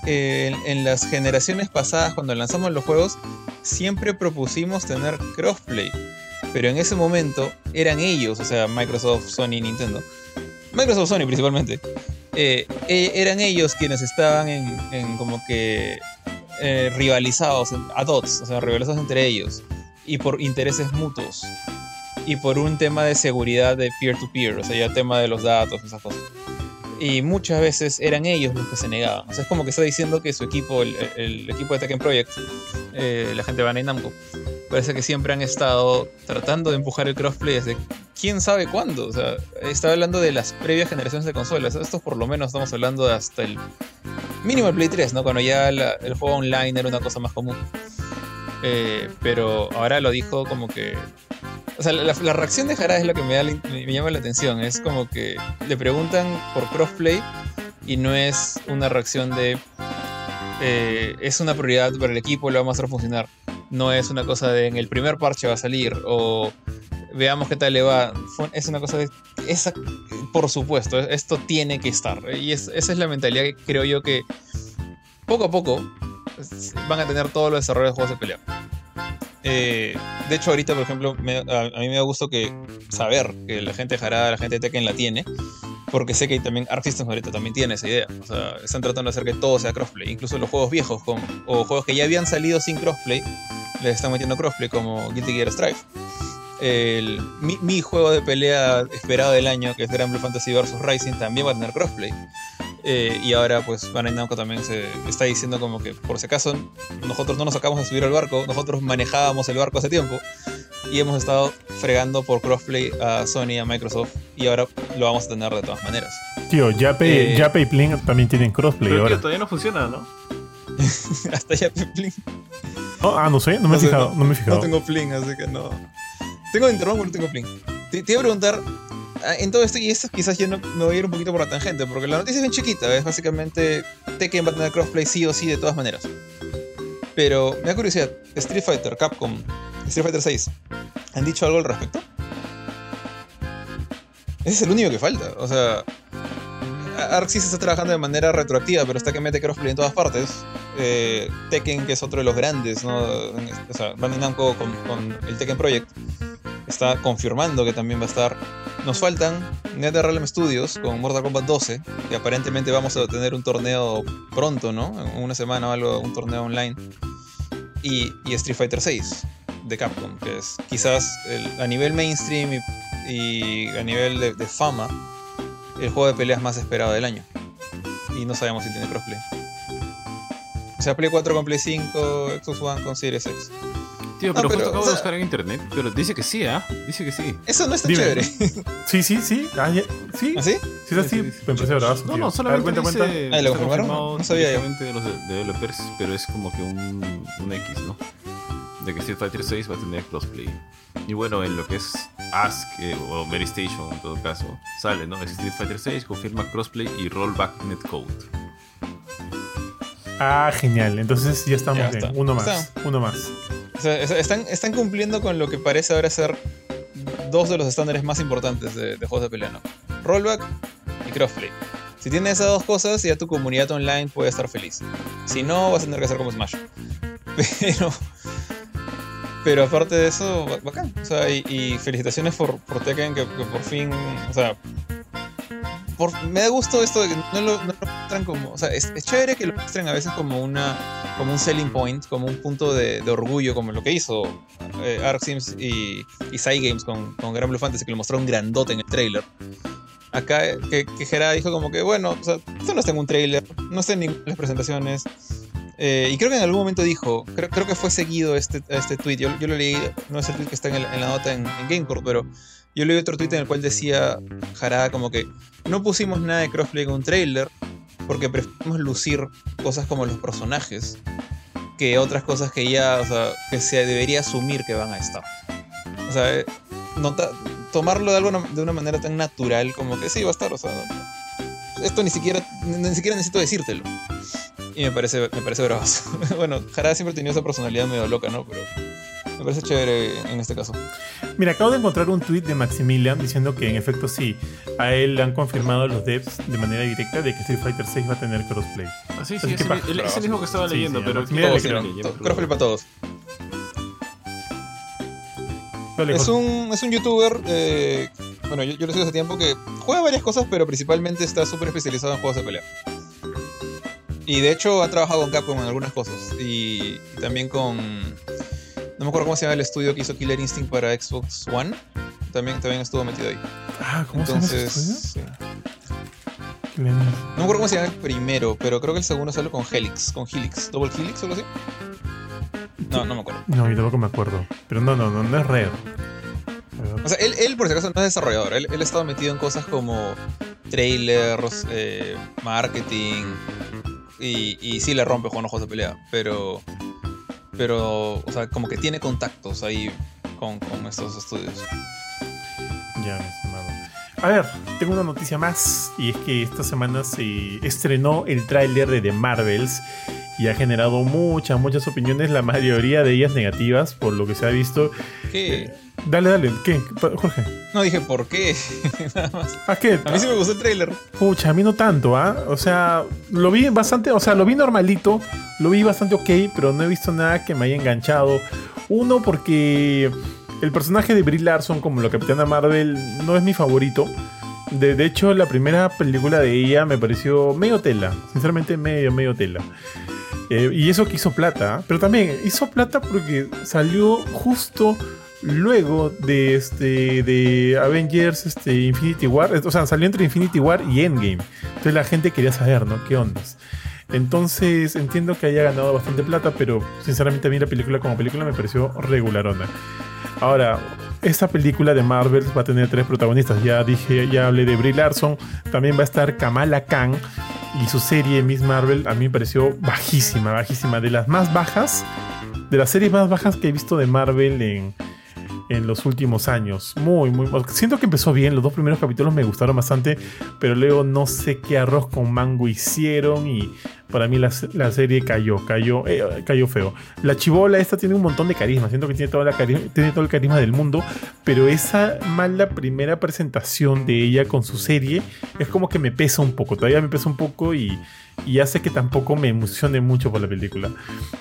en, las generaciones pasadas, cuando lanzamos los juegos, siempre propusimos tener crossplay pero en ese momento eran ellos, o sea, Microsoft, Sony, Nintendo. Microsoft, Sony principalmente. Eh, e, eran ellos quienes estaban en, como que eh, rivalizados, a dots, o sea, rivalizados entre ellos. Y por intereses mutuos. Y por un tema de seguridad de peer-to-peer, o sea, ya tema de los datos, esas cosas. Y muchas veces eran ellos los que se negaban. O sea, es como que está diciendo que su equipo, el, equipo de Tekken Project, eh, la gente de Bandai Namco, parece que siempre han estado tratando de empujar el crossplay desde quién sabe cuándo. O sea, estaba hablando de las previas generaciones de consolas. Esto por lo menos estamos hablando de hasta el mínimo el Play 3, ¿no? Cuando ya el juego online era una cosa más común. Eh, pero ahora lo dijo como que. O sea, la, reacción de Jara es lo que me, da, llama la atención. Es como que le preguntan por crossplay y no es una reacción de. Eh, es una prioridad para el equipo, lo vamos a hacer funcionar no es una cosa de en el primer parche va a salir o veamos qué tal le va. Es una cosa de. Esa, por supuesto, esto tiene que estar. Y esa es la mentalidad que creo yo que poco a poco van a tener todos los desarrollos de juegos de pelea. Eh, de hecho, ahorita, por ejemplo, a, mí me da gusto que saber que la gente de Jarada, la gente de Tekken la tiene, porque sé que también Arc Systems ahorita también tiene esa idea. O sea, están tratando de hacer que todo sea crossplay, incluso los juegos viejos o juegos que ya habían salido sin crossplay, les están metiendo crossplay como Guilty Gear Strive. El, mi, juego de pelea esperado del año, que es Grand Blue Fantasy vs. Rising, también va a tener crossplay. Eh, y ahora, pues, Bandai Namco también se está diciendo como que, por si acaso, nosotros no nos acabamos de subir al barco, nosotros manejábamos el barco hace tiempo y hemos estado fregando por crossplay a Sony y a Microsoft y ahora lo vamos a tener de todas maneras. Tío, Yape, eh, y Plin también tienen crossplay pero ahora. todavía no funciona, ¿no? Hasta Yape y Plin. Oh, ah, no sé, no me he fijado, no, me he fijado. No tengo Plin, así que no. Tengo pero no tengo Plin. Te, te, iba a preguntar, ah, en todo esto, y esto quizás yo no, me voy a ir un poquito por la tangente, porque la noticia es bien chiquita, es básicamente Tekken va a tener crossplay sí o sí de todas maneras. Pero me da curiosidad, Street Fighter, Capcom, Street Fighter 6, ¿han dicho algo al respecto? Ese es el único que falta. O sea, Arc sí se está trabajando de manera retroactiva, pero está que mete crossplay en todas partes. eh, Tekken, que es otro de los grandes, ¿no? O sea, Bandai Namco con, con, el Tekken Project está confirmando que también va a estar. Nos faltan NetherRealm Studios con Mortal Kombat 12, que aparentemente vamos a tener un torneo pronto, ¿no? En una semana o algo, un torneo online. Y, Street Fighter 6 de Capcom, que es quizás a nivel mainstream y, a nivel de, fama, el juego de peleas más esperado del año. Y no sabemos si tiene crossplay. O sea, Play 4 con Play 5, Xbox One con Series X. Tío, pero, justo acabo de buscar en internet, pero dice que sí, ¿ah? Dice que sí. Eso no es tan chévere. Sí, sí, sí. Ah, ¿Sí? ¿Ah, sí? Sí, es así. Me parece bravazo. No, no, solamente cuenta, dice, cuenta. Ah, ¿lo confirmaron? No sabía yo. de los developers, pero es como que un, un X, ¿no? De que Street Fighter 6 va a tener crossplay. Y bueno, en lo que es Ask eh, o Mary Station en todo caso, sale, ¿no? Street Fighter 6 confirma crossplay y rollback netcode. Ah, genial. Entonces ya estamos bien. Uno más. Uno más. Están, cumpliendo con lo que parece ahora ser dos de los estándares más importantes de, juegos de pelea. Rollback y crossplay. Si tienes esas dos cosas, ya tu comunidad online puede estar feliz. Si no, vas a tener que hacer como Smash. Pero. Pero aparte de eso, bacán. O sea, y, felicitaciones por, por Tekken, que, que, por fin. O sea, me da gusto esto de que no lo, muestran como. O sea, es, chévere que lo muestren a veces como una como un selling point, como un punto de, orgullo, como lo que hizo eh, Sims y, y Games con, con Gran Blue Fantasy, que lo mostraron grandote en el trailer. Acá, que, que dijo como que, bueno, o sea, esto no está en un trailer, no está en ninguna de las presentaciones. Eh, y creo que en algún momento dijo, creo, creo que fue seguido este, este tweet, yo, yo lo leí, no es el tweet que está en, la nota en, en Gamecore, pero yo leí otro tweet en el cual decía Jarada como que no pusimos nada de crossplay con un trailer porque preferimos lucir cosas como los personajes que otras cosas que ya, o sea, que se debería asumir que van a estar. O sea, eh, tomarlo de, algo, de una manera tan natural como que sí va a estar, o sea, esto ni siquiera, ni siquiera necesito decírtelo. Y me parece, me parece bravazo. bueno, Jarada siempre ha tenido esa personalidad medio loca, ¿no? Pero me parece chévere en este caso. Mira, acabo de encontrar un tweet de Maximilian diciendo que en efecto sí, a él le han confirmado los devs de manera directa de que Street Fighter 6 va a tener crossplay. Ah, sí, sí, es el, mismo que estaba leyendo, pero crossplay para todos. Es un, es un youtuber, eh, bueno, yo, yo lo sigo hace tiempo, que juega varias cosas, pero principalmente está súper especializado en juegos de pelea. Y de hecho ha trabajado con Capcom en algunas cosas. y también con no me acuerdo cómo se llama el estudio que hizo Killer Instinct para Xbox One. También, también estuvo metido ahí. Ah, ¿cómo Entonces, se llama No me acuerdo cómo se llama el primero, pero creo que el segundo salió con Helix, con Helix, Double Helix o algo así. No, no me acuerdo. No, yo tampoco me acuerdo. Pero no, no, no, no es Rare. O sea, él, él, por si acaso no es desarrollador. Él, él ha estado metido en cosas como trailers, eh, marketing. Y, y sí le rompe con ojos de pelea. Pero pero, o sea, como que tiene contactos ahí con, estos estudios. Ya, estimado. A ver, tengo una noticia más y es que esta semana se estrenó el tráiler de The Marvels y ha generado muchas, muchas opiniones, la mayoría de ellas negativas por lo que se ha visto. ¿Qué? Eh, dale, dale, ¿qué? Jorge. No dije por qué, nada más. ¿A qué? A mí sí me gustó el tráiler. Pucha, a mí no tanto, ¿ah? O sea, lo vi bastante, o sea, lo vi normalito, lo vi bastante ok, pero no he visto nada que me haya enganchado. Uno, porque el personaje de Brie Larson como la Capitana Marvel no es mi favorito. De, hecho, la primera película de ella me pareció medio tela. Sinceramente, medio, medio tela. Eh, y eso que hizo plata. Pero también hizo plata porque salió justo luego de este de Avengers este, Infinity War. O sea, salió entre Infinity War y Endgame. Entonces la gente quería saber, ¿no? ¿Qué ondas? Entonces entiendo que haya ganado bastante plata, pero sinceramente a mí la película como película me pareció regularona. Ahora, esta película de Marvel va a tener tres protagonistas. Ya dije, ya hablé de Brie Larson. También va a estar Kamala Khan y su serie Miss Marvel a mí me pareció bajísima, bajísima. De las más bajas, de las series más bajas que he visto de Marvel en, en los últimos años. Muy, muy. Siento que empezó bien. Los dos primeros capítulos me gustaron bastante. Pero luego no sé qué arroz con mango hicieron. Y para mí la, serie cayó, cayó, eh, cayó feo. La chivola esta tiene un montón de carisma, siento que tiene, la tiene todo el carisma del mundo, pero esa mala primera presentación de ella con su serie es como que me pesa un poco, todavía me pesa un poco y, y hace que tampoco me emocione mucho por la película.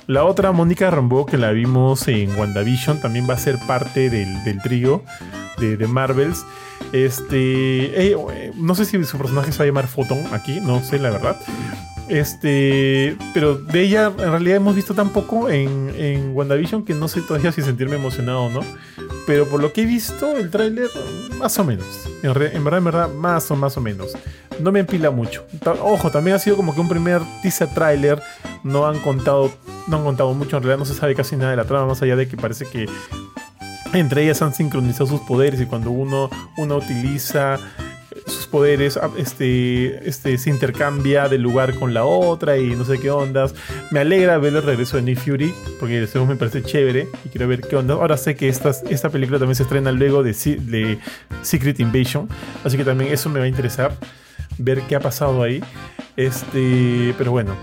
La otra, Mónica Rambeau, que la vimos en WandaVision, también va a ser parte del, del trío de, de Marvels. Este, eh, no sé si su personaje se va a llamar Photon aquí, no sé la verdad. Este, pero de ella en realidad hemos visto tan poco en, en WandaVision que no sé todavía si sentirme emocionado o no. Pero por lo que he visto, el tráiler, más o menos. En, verdad, en verdad, más o más o menos. No me empila mucho. Ojo, también ha sido como que un primer teaser tráiler. No han contado, no han contado mucho. En realidad no se sabe casi nada de la trama, más allá de que parece que entre ellas han sincronizado sus poderes y cuando uno, uno utiliza sus poderes ah, este, este, se intercambia de lugar con la otra y no sé qué ondas. Me alegra ver el regreso de Nick Fury, porque eso me parece chévere y quiero ver qué onda. Ahora sé que esta, esta película también se estrena luego de, Secret Invasion, así que también eso me va a interesar ver qué ha pasado ahí. Este, pero bueno,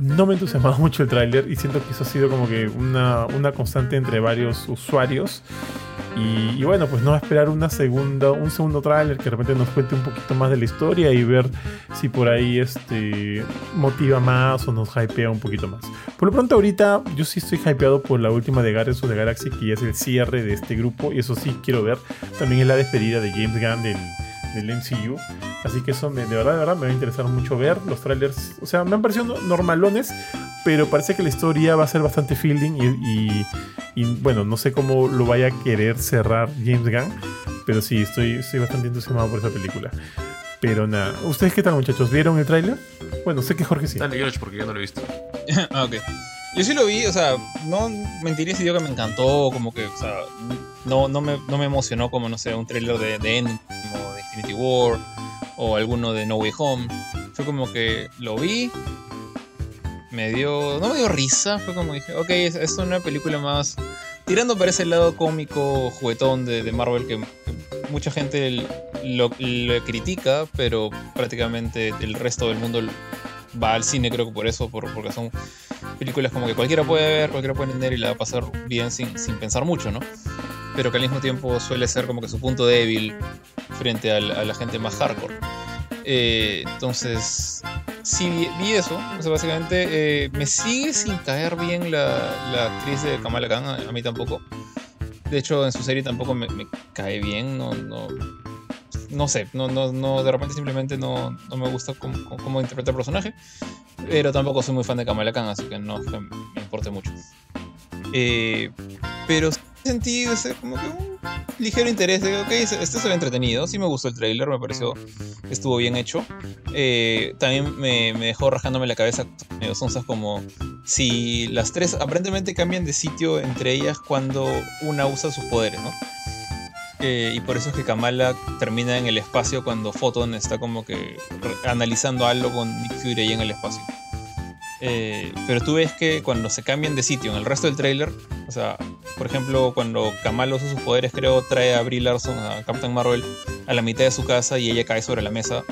no me entusiasmado mucho el tráiler y siento que eso ha sido como que una, una constante entre varios usuarios. Y, bueno, pues no esperar una segunda, un segundo tráiler que de repente nos cuente un poquito más de la historia y ver si por ahí este motiva más o nos hypea un poquito más. Por lo pronto ahorita yo sí estoy hypeado por la última de Guardians of the Galaxy, que ya es el cierre de este grupo y eso sí quiero ver. También es la despedida de James Gunn del, del MCU. Así que eso me, de verdad, de verdad me va a interesar mucho ver los trailers. O sea, me han parecido normalones, pero parece que la historia va a ser bastante fielding y, bueno, no sé cómo lo vaya a querer cerrar James Gunn, pero sí, estoy, estoy bastante entusiasmado por esa película. Pero nada, ¿ustedes qué tal muchachos? ¿Vieron el tráiler? Bueno, sé que Jorge sí. Dale, George, porque yo no lo he visto. ah, ok. Yo sí lo vi, o sea, no mentiría si digo que me encantó, como que, o sea, no, no, me, no me emocionó como, no sé, un tráiler de, de Endgame o de Infinity War o alguno de No Way Home. Fue como que lo vi, me dio, no me dio risa, fue como dije, ok, es, una película más tirando para ese lado cómico, juguetón de, de Marvel que, mucha gente lo, critica, pero prácticamente el resto del mundo va al cine creo que por eso, por, porque son películas como que cualquiera puede ver, cualquiera puede entender y la va a pasar bien sin, sin pensar mucho, ¿no? Pero que al mismo tiempo suele ser como que su punto débil frente a la, gente más hardcore. Eh, entonces, sí vi, eso. Básicamente eh, me sigue sin caer bien la, la actriz de Kamala Khan, a, mí tampoco. De hecho, en su serie tampoco me, me cae bien, no, no, no sé, no, no, no, de repente simplemente no, no me gusta cómo, interpreta el personaje, pero tampoco soy muy fan de Kamala Khan, así que no me importe mucho. Eh, pero sentí ese, como que un ligero interés de, ok, este se ve entretenido, sí me gustó el trailer, me pareció estuvo bien hecho. Eh, también me, me, dejó rajándome la cabeza medio sonzas como si las tres aparentemente cambian de sitio entre ellas cuando una usa sus poderes, ¿no? Eh, y por eso es que Kamala termina en el espacio cuando Photon está como que analizando algo con Nick Fury ahí en el espacio. Eh, pero tú ves que cuando se cambian de sitio en el resto del trailer, o sea, por ejemplo, cuando Kamala usa sus poderes, creo, trae a Brie Larson, a Captain Marvel, a la mitad de su casa y ella cae sobre la mesa,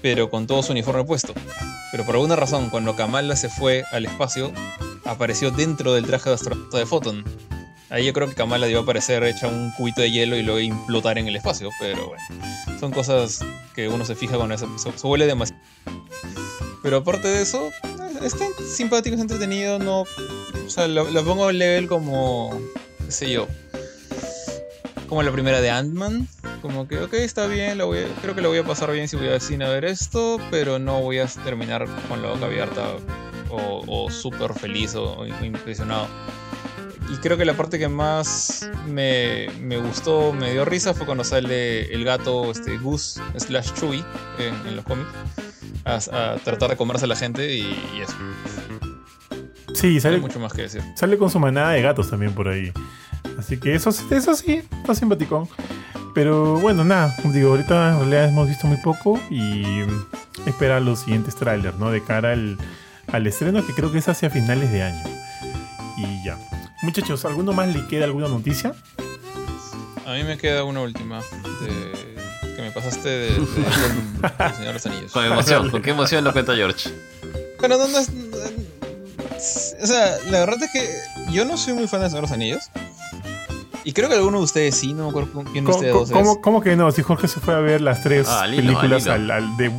pero con todo su uniforme puesto. Pero por alguna razón, cuando Kamala se fue al espacio, apareció dentro del traje de astronauta de Photon. Ahí yo creo que Kamala debió aparecer hecha un cubito de hielo y luego implotar en el espacio, pero bueno, son cosas que uno se fija con eso, se, huele demasiado. Pero aparte de eso, está simpático, es entretenido, no... O sea, lo, pongo al level como, qué sé yo, como la primera de Ant-Man, como que, ok, está bien, lo voy creo que lo voy a pasar bien si voy al cine a ver esto, pero no voy a terminar con la boca abierta o, o súper feliz o impresionado. Y creo que la parte que más me, me, gustó, me dio risa, fue cuando sale el gato este, Goose slash Chewie en, los cómics a, tratar de comerse a la gente y, eso. Sí, sale. mucho más que decir. Sale con su manada de gatos también por ahí. Así que eso, eso sí, está simpaticón. Pero bueno, nada, digo, ahorita en realidad hemos visto muy poco y espera los siguientes trailers, ¿no? De cara al, al estreno que creo que es hacia finales de año. Y ya. Muchachos, ¿alguno más le queda alguna noticia? A mí me queda una última que me pasaste de, Señor los Anillos. Con emoción, ¿con qué emoción lo cuenta George? Bueno, no, no es. O sea, la verdad es que yo no soy muy fan de Señor los Anillos. Y creo que alguno de ustedes sí, no me acuerdo quién de ustedes dos ¿cómo, ¿Cómo que no? Si Jorge se fue a ver las tres ah, películas al, al de,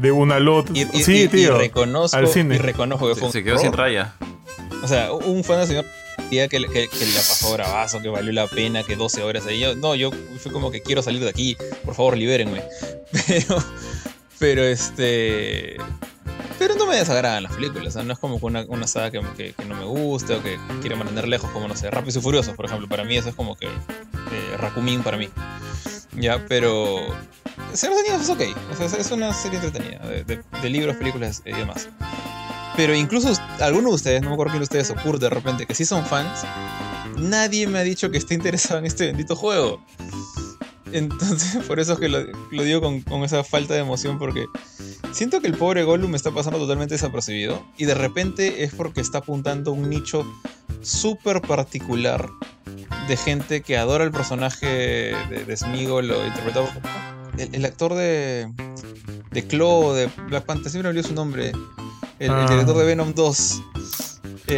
de, una al otro. sí, tío. Y reconozco, al cine. y reconozco que fue se, quedó sin raya. O sea, un fan del señor que, que, que, la pasó bravazo, que valió la pena, que 12 horas ahí. Yo, no, yo fui como que quiero salir de aquí, por favor, libérenme. Pero, pero este. Pero no me desagradan las películas, no es como una, una saga que, que, no me guste o que quiere mantener lejos, como no sé, Rápidos y Furiosos, por ejemplo. Para mí eso es como que eh, Rakumin para mí. Ya, pero. Señor Anillos es ok, o sea, es una serie entretenida, de, de, libros, películas y demás. Pero incluso algunos de ustedes, no me acuerdo quién de ustedes ocurre de repente, que sí son fans, nadie me ha dicho que esté interesado en este bendito juego. Entonces, por eso es que lo, digo con, con, esa falta de emoción, porque siento que el pobre Gollum está pasando totalmente desapercibido y de repente es porque está apuntando un nicho súper particular de gente que adora el personaje de, de Smigol, lo interpretado el, el, actor de, de Claw, de Black Panther, siempre me olvidó su nombre, el, ah. director de Venom 2.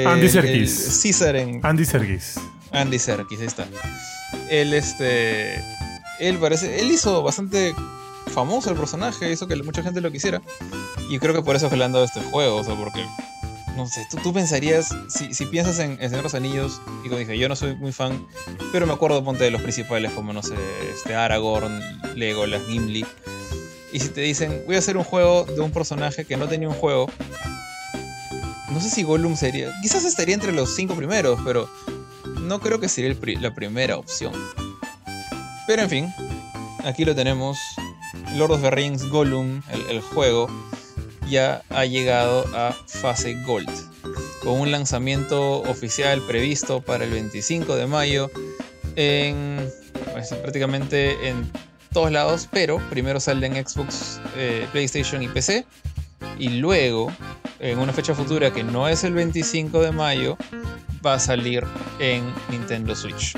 Andy Serkis. César en... Andy Serkis. Andy Serkis, ahí está. Él, este él parece, él hizo bastante famoso el personaje, hizo que mucha gente lo quisiera. Y creo que por eso es que le han dado este juego, o sea, porque, no sé, tú, pensarías, si, piensas en, en Señor los Anillos, y como dije, yo no soy muy fan, pero me acuerdo, ponte de los principales, como, no sé, este Aragorn, Legolas, Gimli. Y si te dicen, voy a hacer un juego de un personaje que no tenía un juego, no sé si Gollum sería, quizás estaría entre los cinco primeros, pero no creo que sería la primera opción. Pero en fin, aquí lo tenemos. Lord of the Rings Gollum, el, juego, ya ha llegado a fase Gold. Con un lanzamiento oficial previsto para el 25 de mayo en pues, prácticamente en todos lados, pero primero sale en Xbox, eh, PlayStation y PC. Y luego, en una fecha futura que no es el 25 de mayo, va a salir en Nintendo Switch.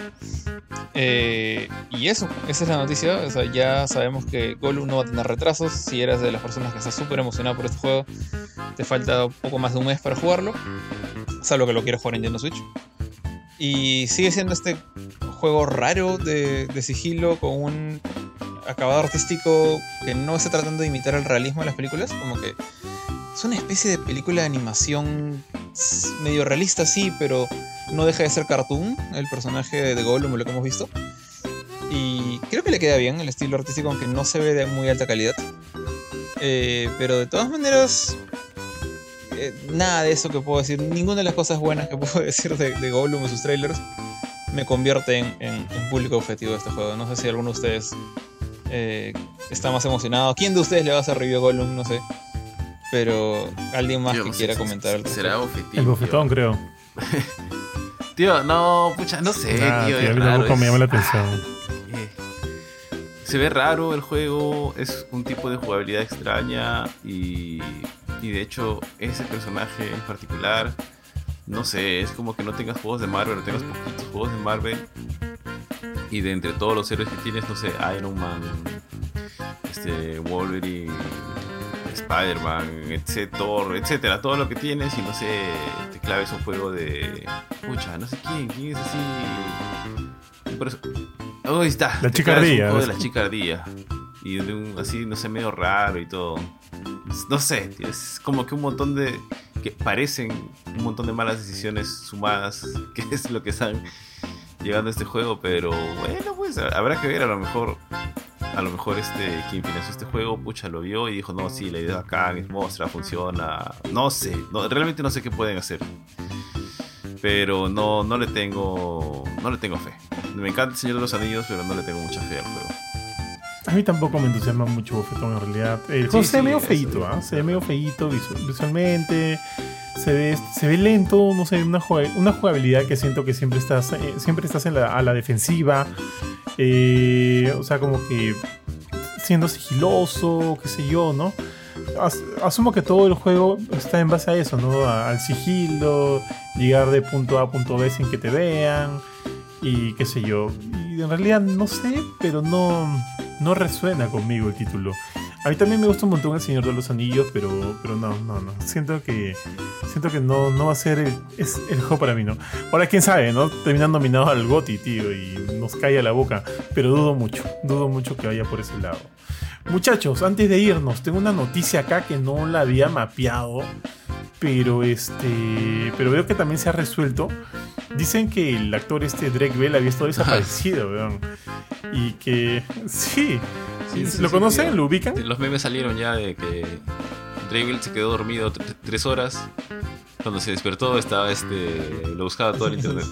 Eh, y eso, esa es la noticia. O sea, ya sabemos que Gollum no va a tener retrasos. Si eres de las personas que está súper emocionado por este juego, te falta poco más de un mes para jugarlo. Salvo que lo quieras jugar en Nintendo Switch. Y sigue siendo este juego raro de, de sigilo con un acabado artístico que no está tratando de imitar el realismo de las películas. Como que es una especie de película de animación medio realista, sí, pero no deja de ser cartoon, el personaje de Gollum, lo que hemos visto. Y creo que le queda bien el estilo artístico, aunque no se ve de muy alta calidad. Eh, pero de todas maneras, eh, nada de eso que puedo decir, ninguna de las cosas buenas que puedo decir de, Gollum en sus trailers me convierte en, público objetivo de este juego. No sé si alguno de ustedes eh, está más emocionado. ¿Quién de ustedes le va a hacer review a Gollum? No sé. Pero alguien más que quiera comentar algo. Será objetivo. El bofetón, creo. Tío, no, pucha, no sé, tío. es raro, me llama la atención. Se ve raro el juego, es un tipo de jugabilidad extraña y, y de hecho ese personaje en particular, no sé, es como que no tengas juegos de Marvel, no tengas poquitos juegos de Marvel y de entre todos los héroes que tienes, no sé, Iron Man, este, Wolverine, Spider-Man, etcétera, etcétera, todo lo que tienes y no sé, te claves un juego de. Pucha, no sé quién, quién es así. Por eso. Oh, ahí está. La chicardía. Un juego de la chicardía. Y de un, así, no sé, medio raro y todo. No sé, es como que un montón de. que parecen un montón de malas decisiones sumadas, que es lo que están llegando a este juego, pero bueno, pues habrá que ver, a lo mejor a lo mejor este quien financió este juego, pucha, lo vio y dijo, no, sí, la idea acá es mostra, funciona. No sé, realmente no sé qué pueden hacer. Pero no, no le tengo. No le tengo fe. Me encanta el Señor de los Anillos, pero no le tengo mucha fe al juego. A mí tampoco me entusiasma mucho Bofetón en realidad. El juego se ve medio feito, ¿ah? Se ve medio feito visualmente. Se ve, se ve lento, no sé, una, jugabilidad que siento que siempre estás, eh, siempre estás en la, a la defensiva. Eh, o sea, como que siendo sigiloso, qué sé yo, ¿no? asumo que todo el juego está en base a eso, ¿no? al sigilo, llegar de punto A a punto B sin que te vean y qué sé yo. Y en realidad no sé, pero no, no resuena conmigo el título. A mí también me gusta un montón El Señor de los Anillos, pero, pero no, no, no. Siento que siento que no, no va a ser el, es el juego para mí, ¿no? Ahora, quién sabe, ¿no? Terminan nominados al GOTI, tío, y nos cae a la boca. Pero dudo mucho, dudo mucho que vaya por ese lado. Muchachos, antes de irnos, tengo una noticia acá que no la había mapeado, pero este, pero veo que también se ha resuelto. Dicen que el actor este Drake Bell había estado desaparecido, weón. Y que sí, ¿Lo conocen? ¿Lo ubican? Los memes salieron ya de que Drake se quedó dormido tres horas. Cuando se despertó estaba este. lo buscaba todo el internet.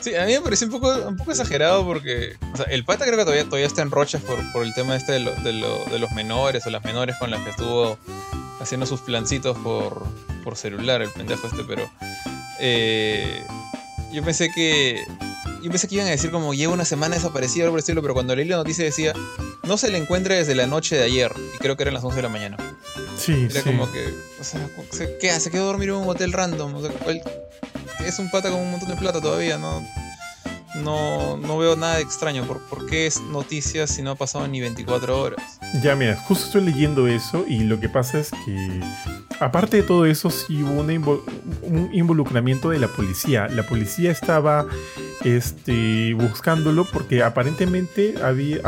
Sí, a mí me pareció un poco, un poco exagerado porque el pata creo que todavía, todavía está en rochas por, por el tema este de, de, los menores o las menores con las que estuvo haciendo sus plancitos por, por celular, el pendejo este, pero eh, yo pensé que yo pensé que iban a decir como lleva una semana desaparecido algo por estilo, pero cuando leí la noticia decía no se le encuentra desde la noche de ayer y creo que eran las 11 de la mañana. Sí, Era como que, o sea, ¿qué hace? Quedó a dormir en un hotel random. O sea, es un pata con un montón de plata todavía, ¿no? No, no veo nada extraño. ¿Por, ¿Por qué es noticia si no ha pasado ni 24 horas? Ya, mira, justo estoy leyendo eso y lo que pasa es que, aparte de todo eso, sí hubo un involucramiento de la policía. La policía estaba este, buscándolo porque aparentemente había,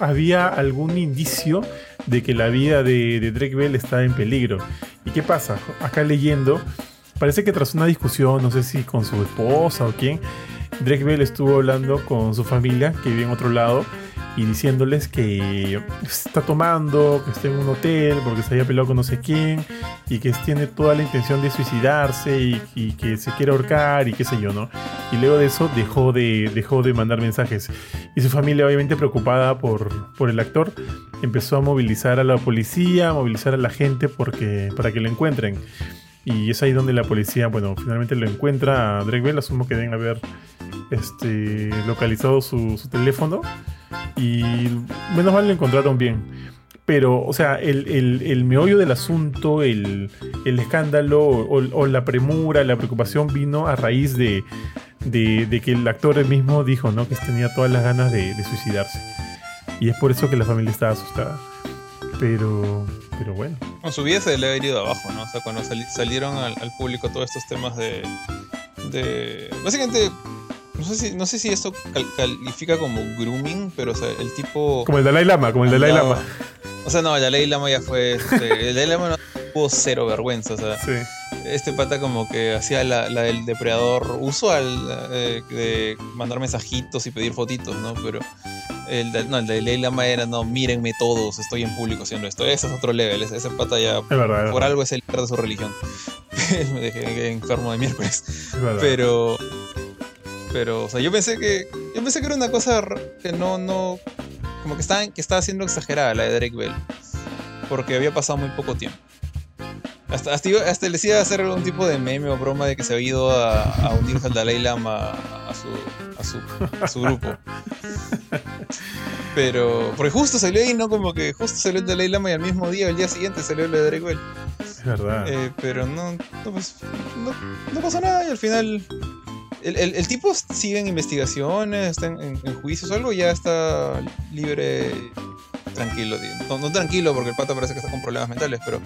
había algún indicio de que la vida de, de Drake Bell estaba en peligro. ¿Y qué pasa? Acá leyendo, parece que tras una discusión, no sé si con su esposa o quién, Drake Bell estuvo hablando con su familia que vive en otro lado y diciéndoles que está tomando, que está en un hotel porque se había peleado con no sé quién y que tiene toda la intención de suicidarse y, que se quiere ahorcar y qué sé yo, ¿no? Y luego de eso dejó de, dejó de mandar mensajes. Y su familia, obviamente preocupada por, por el actor, empezó a movilizar a la policía, a movilizar a la gente porque, para que lo encuentren. Y es ahí donde la policía, bueno, finalmente lo encuentra a Drake Bell. Asumo que deben haber este, localizado su, teléfono y menos mal lo encontraron bien. Pero, o sea, el, meollo del asunto, el, escándalo o, la premura, la preocupación vino a raíz de, de, que el actor mismo dijo ¿no? que tenía todas las ganas de, suicidarse. Y es por eso que la familia estaba asustada. Pero, pero bueno. Con su vida se le ha ido abajo, ¿no? O sea, cuando salieron al, al, público todos estos temas de, de. Básicamente no sé si, no sé si esto califica como grooming, pero o sea, el tipo. Como el Dalai Lama, como el Dalai Lama. O sea, no, el Dalai Lama ya fue. Este, el Dalai Lama no tuvo cero vergüenza, o sea. Este pata como que hacía la, la del depredador usual eh, de mandar mensajitos y pedir fotitos, ¿no? Pero el, no, el Dalai Lama era, no, mírenme todos, estoy en público haciendo esto. Ese es otro level, ese, pata ya por algo es el líder de su religión. Me dejé enfermo de miércoles. Pero pero, o sea, yo pensé que. Yo pensé que era una cosa que no, no. Como que estaba, que estaba siendo exagerada la de Drake Bell. Porque había pasado muy poco tiempo. Hasta, hasta, les iba a hacer algún tipo de meme o broma de que se había ido a, a unirse al Dalai Lama a su, a su, a su grupo. Pero, porque justo salió ahí, ¿no? Como que justo salió el Dalai Lama y al mismo día, el día siguiente salió el de Drake Bell. Es verdad. Eh, pero no, no, pues, no, no pasó nada y al final el, tipo sigue en investigaciones, está en, juicios o algo, ya está libre, tranquilo. No, tranquilo porque el pato parece que está con problemas mentales, pero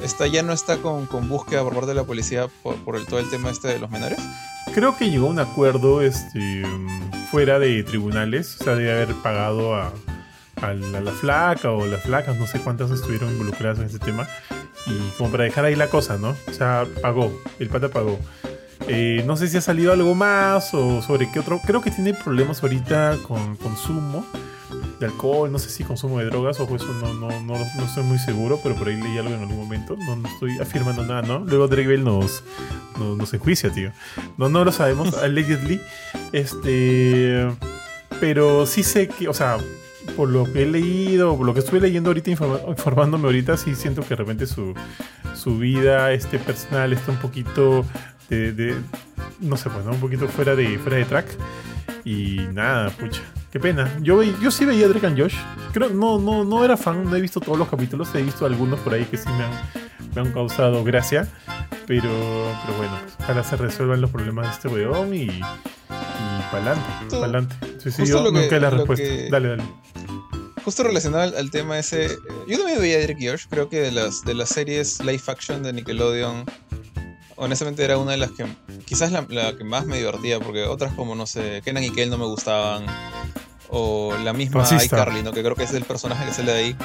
está, ya no está con, búsqueda por parte de la policía por, el, todo el tema este de los menores. Creo que llegó a un acuerdo este, fuera de tribunales, o sea, de haber pagado a, la flaca o las flacas, no sé cuántas estuvieron involucradas en ese tema. Y como para dejar ahí la cosa, ¿no? O sea, pagó, el pata pagó. Eh, no sé si ha salido algo más o sobre qué otro. Creo que tiene problemas ahorita con consumo de alcohol, no sé si consumo de drogas, ojo, eso no, no, no, no estoy muy seguro, pero por ahí leí algo en algún momento. No, estoy afirmando nada, ¿no? Luego Drake Bell nos, nos, enjuicia, tío. No, no lo sabemos, allegedly. Este. Pero sí sé que, o sea, por lo que he leído, por lo que estuve leyendo ahorita, informándome ahorita, sí siento que de repente su, su vida este, personal está un poquito de, no sé, pues, un poquito fuera de, fuera de track. Y nada, pucha, qué pena. Yo, yo sí veía Drake and Josh. Creo, no, no, no era fan, no he visto todos los capítulos, he visto algunos por ahí que sí me han, me han causado gracia. Pero, pero bueno, ojalá se resuelvan los problemas de este weón y, y pa'lante, pa'lante. Sí, sí, yo nunca la respuesta. Dale, dale justo relacionado al, tema ese, eh, yo también veía a Drake Josh, creo que de las, de las series live action de Nickelodeon, honestamente era una de las que, quizás la, que más me divertía, porque otras como, no sé, Kenan y Kel no me gustaban, o la misma iCarly, ¿no? que creo que es el personaje que sale de ahí.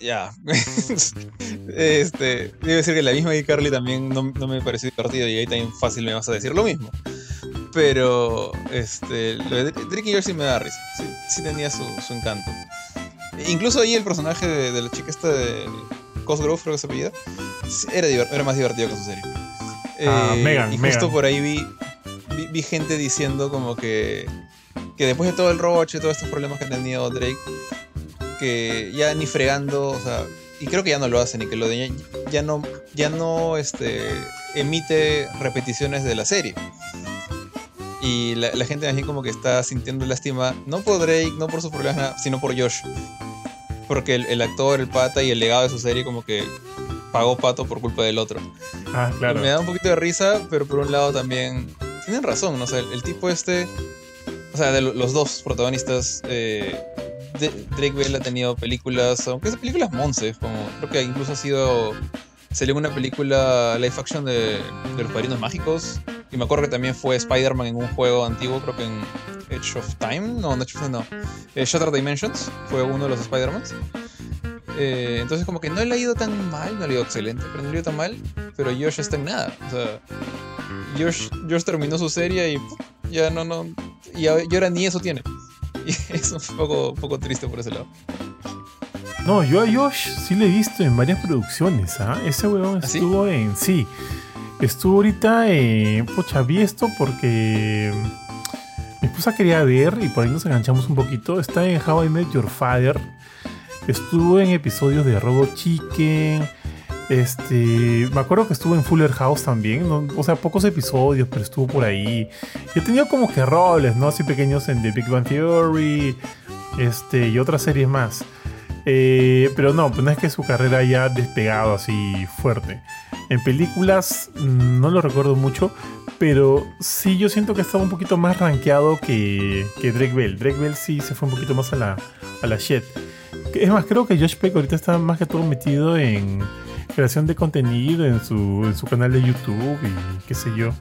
Ya. este, debo decir que la misma iCarly también no, no me pareció divertido y ahí también fácil me vas a decir lo mismo. Pero este, lo de Drake y Josh sí me da risa. Sí, tenía su, encanto. Incluso ahí el personaje de, la chica esta de Cosgrove, creo que se apellida, era, era más divertido que su serie. Ah, eh, y justo por ahí vi, vi, gente diciendo como que, que después de todo el roche, todos estos problemas que ha tenido Drake, que ya ni fregando, o sea, y creo que ya no lo hace ni que lo de, ya no, ya no este, emite repeticiones de la serie. Y la, gente así como que está sintiendo lástima, no por Drake, no por sus problemas, sino por Josh. Porque el, actor, el pata y el legado de su serie como que pagó pato por culpa del otro. Ah, claro. me da un poquito de risa, pero por un lado también tienen razón, ¿no? O el, tipo este, o sea, de los dos protagonistas, eh, Drake Bell ha tenido películas, aunque es películas monces, como creo que incluso ha sido salió una película live action de, de los padrinos mágicos y me acuerdo que también fue Spider-Man en un juego antiguo, creo que en Edge of Time. No, no no. Eh, Shattered Dimensions fue uno de los Spider-Mans. Eh, entonces, como que no le ha ido tan mal, no le ha ido excelente, pero no le ha ido tan mal. Pero Josh está en nada. O sea, Josh, Josh terminó su serie y ya no, no. Y ahora ni eso tiene. Y es un poco, poco triste por ese lado. No, yo a Josh sí le he visto en varias producciones, ¿ah? Ese weón ¿Ah, estuvo en. Sí. Estuvo ahorita, eh, pocha, vi esto porque mi esposa quería ver y por ahí nos enganchamos un poquito. Está en How I Met Your Father. Estuvo en episodios de Robo Chicken. Este, me acuerdo que estuvo en Fuller House también, o sea, pocos episodios, pero estuvo por ahí. Y tenido como que roles, ¿no? Así pequeños en The Big Bang Theory, este, y otras series más. Eh, pero no, pues no es que su carrera haya despegado así fuerte. En películas mm, no lo recuerdo mucho, pero sí yo siento que estaba un poquito más rankeado que, que Drake Bell. Drake Bell sí se fue un poquito más a la, a la shit. Es más, creo que Josh Peck ahorita está más que todo metido en creación de contenido en su, en su canal de YouTube y qué sé yo.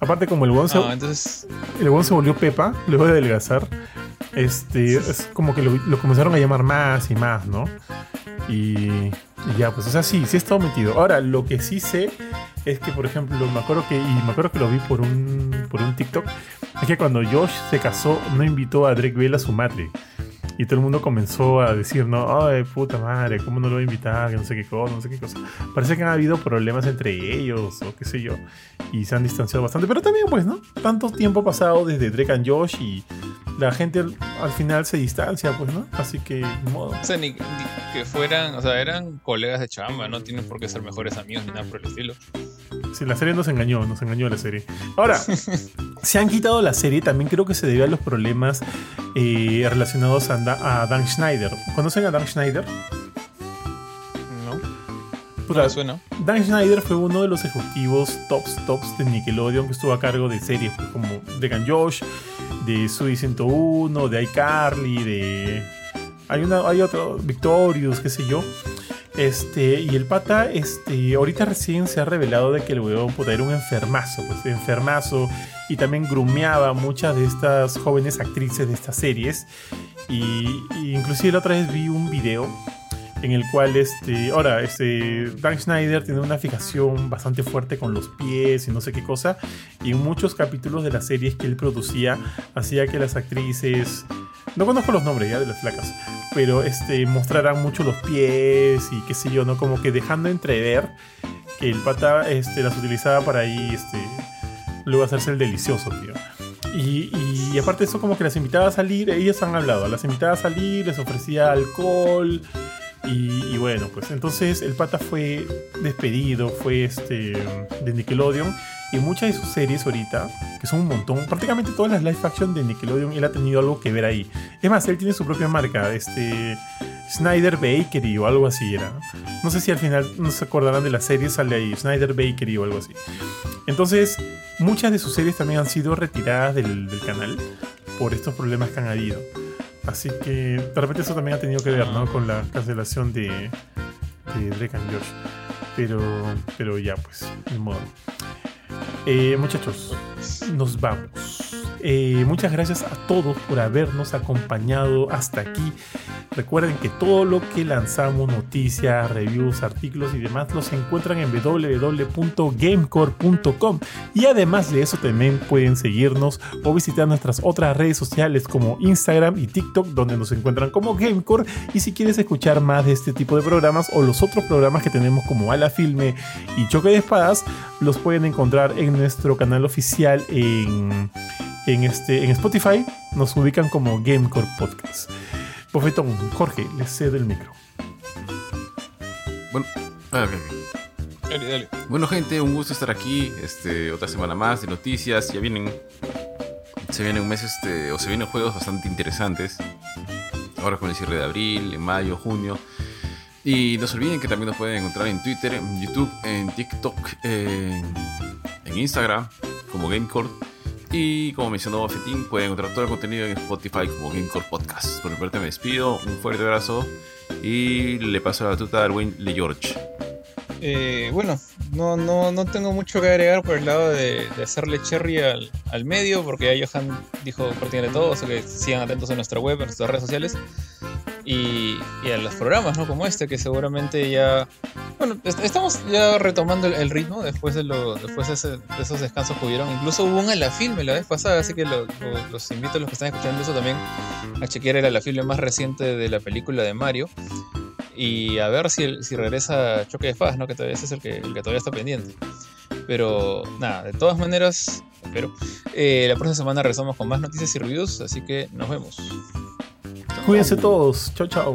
Aparte, como el weón se, entonces... el se volvió Pepa, luego de adelgazar, este, es como que lo, lo, comenzaron a llamar más y más, ¿no? Y, ya, pues, o sea, sí, sí he estado metido. Ahora, lo que sí sé es que, por ejemplo, me acuerdo que, y me acuerdo que lo vi por un, por un TikTok, es que cuando Josh se casó, no invitó a Drake Bell a su madre. Y todo el mundo comenzó a decir, no, ay, puta madre, ¿cómo no lo voy a invitar? No sé qué cosa, no sé qué cosa. Parece que han habido problemas entre ellos, o qué sé yo. Y se han distanciado bastante. Pero también, pues, ¿no? Tanto tiempo pasado desde Drake and Josh y la gente al, final se distancia, pues, ¿no? Así que, modo. O sea, ni, que fueran, o sea, eran colegas de chamba, no tienen por qué ser mejores amigos ni nada por el estilo. Sí, la serie nos engañó, nos engañó la serie. Ahora, se han quitado la serie, también creo que se debe a los problemas eh, relacionados a, a, Dan Schneider. ¿Conocen a Dan Schneider? No. suena. Dan Schneider fue uno de los ejecutivos tops tops de Nickelodeon que estuvo a cargo de series pues, como Dragon Josh, de Sui 101, de iCarly, de. Hay, una, hay otro, Victorious, qué sé yo. Este, y el pata, este, ahorita recién se ha revelado de que el huevón puta, era un enfermazo, pues enfermazo, y también grumeaba muchas de estas jóvenes actrices de estas series. Y, y inclusive la otra vez vi un video en el cual este, ahora, este, Dan Schneider tiene una fijación bastante fuerte con los pies y no sé qué cosa, y en muchos capítulos de las series que él producía hacía que las actrices, no conozco los nombres ya de las flacas, pero este, mostraran mucho los pies y qué sé yo, ¿no? Como que dejando entrever que el pata este, las utilizaba para ahí, este, luego hacerse el delicioso, tío. Y, y, aparte de eso, como que las invitaba a salir, ellas han hablado, las invitaba a salir, les ofrecía alcohol, y, bueno, pues entonces el pata fue despedido, fue este de Nickelodeon y muchas de sus series ahorita, que son un montón, prácticamente todas las live action de Nickelodeon, él ha tenido algo que ver ahí. Es más, él tiene su propia marca, este Snyder Bakery o algo así era. No sé si al final no se acordarán de la serie, sale ahí, Snyder Bakery o algo así. Entonces, muchas de sus series también han sido retiradas del, del canal por estos problemas que han habido. Así que de repente eso también ha tenido que ver, ¿no? Con la cancelación de, de Drake and Josh. Pero, pero ya, pues, ni modo. Eh, muchachos, nos vamos. Eh, muchas gracias a todos por habernos acompañado hasta aquí. Recuerden que todo lo que lanzamos, noticias, reviews, artículos y demás, los encuentran en www.gamecore.com. Y además de eso, también pueden seguirnos o visitar nuestras otras redes sociales como Instagram y TikTok, donde nos encuentran como Gamecore. Y si quieres escuchar más de este tipo de programas o los otros programas que tenemos como Ala Filme y Choque de Espadas, los pueden encontrar en nuestro canal oficial en en, este, en Spotify nos ubican como Gamecore Podcast. Bofetón, Jorge, le cedo el micro. Bueno, ah, Dale, dale. Bueno, gente, un gusto estar aquí. Este, otra semana más de noticias. Ya vienen. Se vienen un mes, este, o se vienen juegos bastante interesantes. Ahora con el cierre de abril, en mayo, junio. Y no se olviden que también nos pueden encontrar en Twitter, en YouTube, en TikTok, en, en Instagram, como Gamecore y como mencionó Bofetín, pueden encontrar todo el contenido en Spotify como Gamecore Podcast. Por mi parte me despido, un fuerte abrazo y le paso la batuta a Darwin Le George. Eh, bueno, no, no, no tengo mucho que agregar por el lado de, hacerle cherry al, al, medio, porque ya Johan dijo de todo, así que sigan atentos a nuestra web, en nuestras redes sociales y, a los programas, ¿no? Como este, que seguramente ya. Bueno, estamos ya retomando el, ritmo después de, lo, después de, esos descansos que hubieron. Incluso hubo un a la vez pasada, así que los invito a los que están escuchando eso también a chequear el a la filme más reciente de la película de Mario. Y a ver si, si regresa Choque de Faz, ¿no? Que todavía ese es el que, el que todavía está pendiente. Pero nada, de todas maneras, espero. Eh, la próxima semana regresamos con más noticias y reviews, así que nos vemos. Cuídense todos. Chao, chao.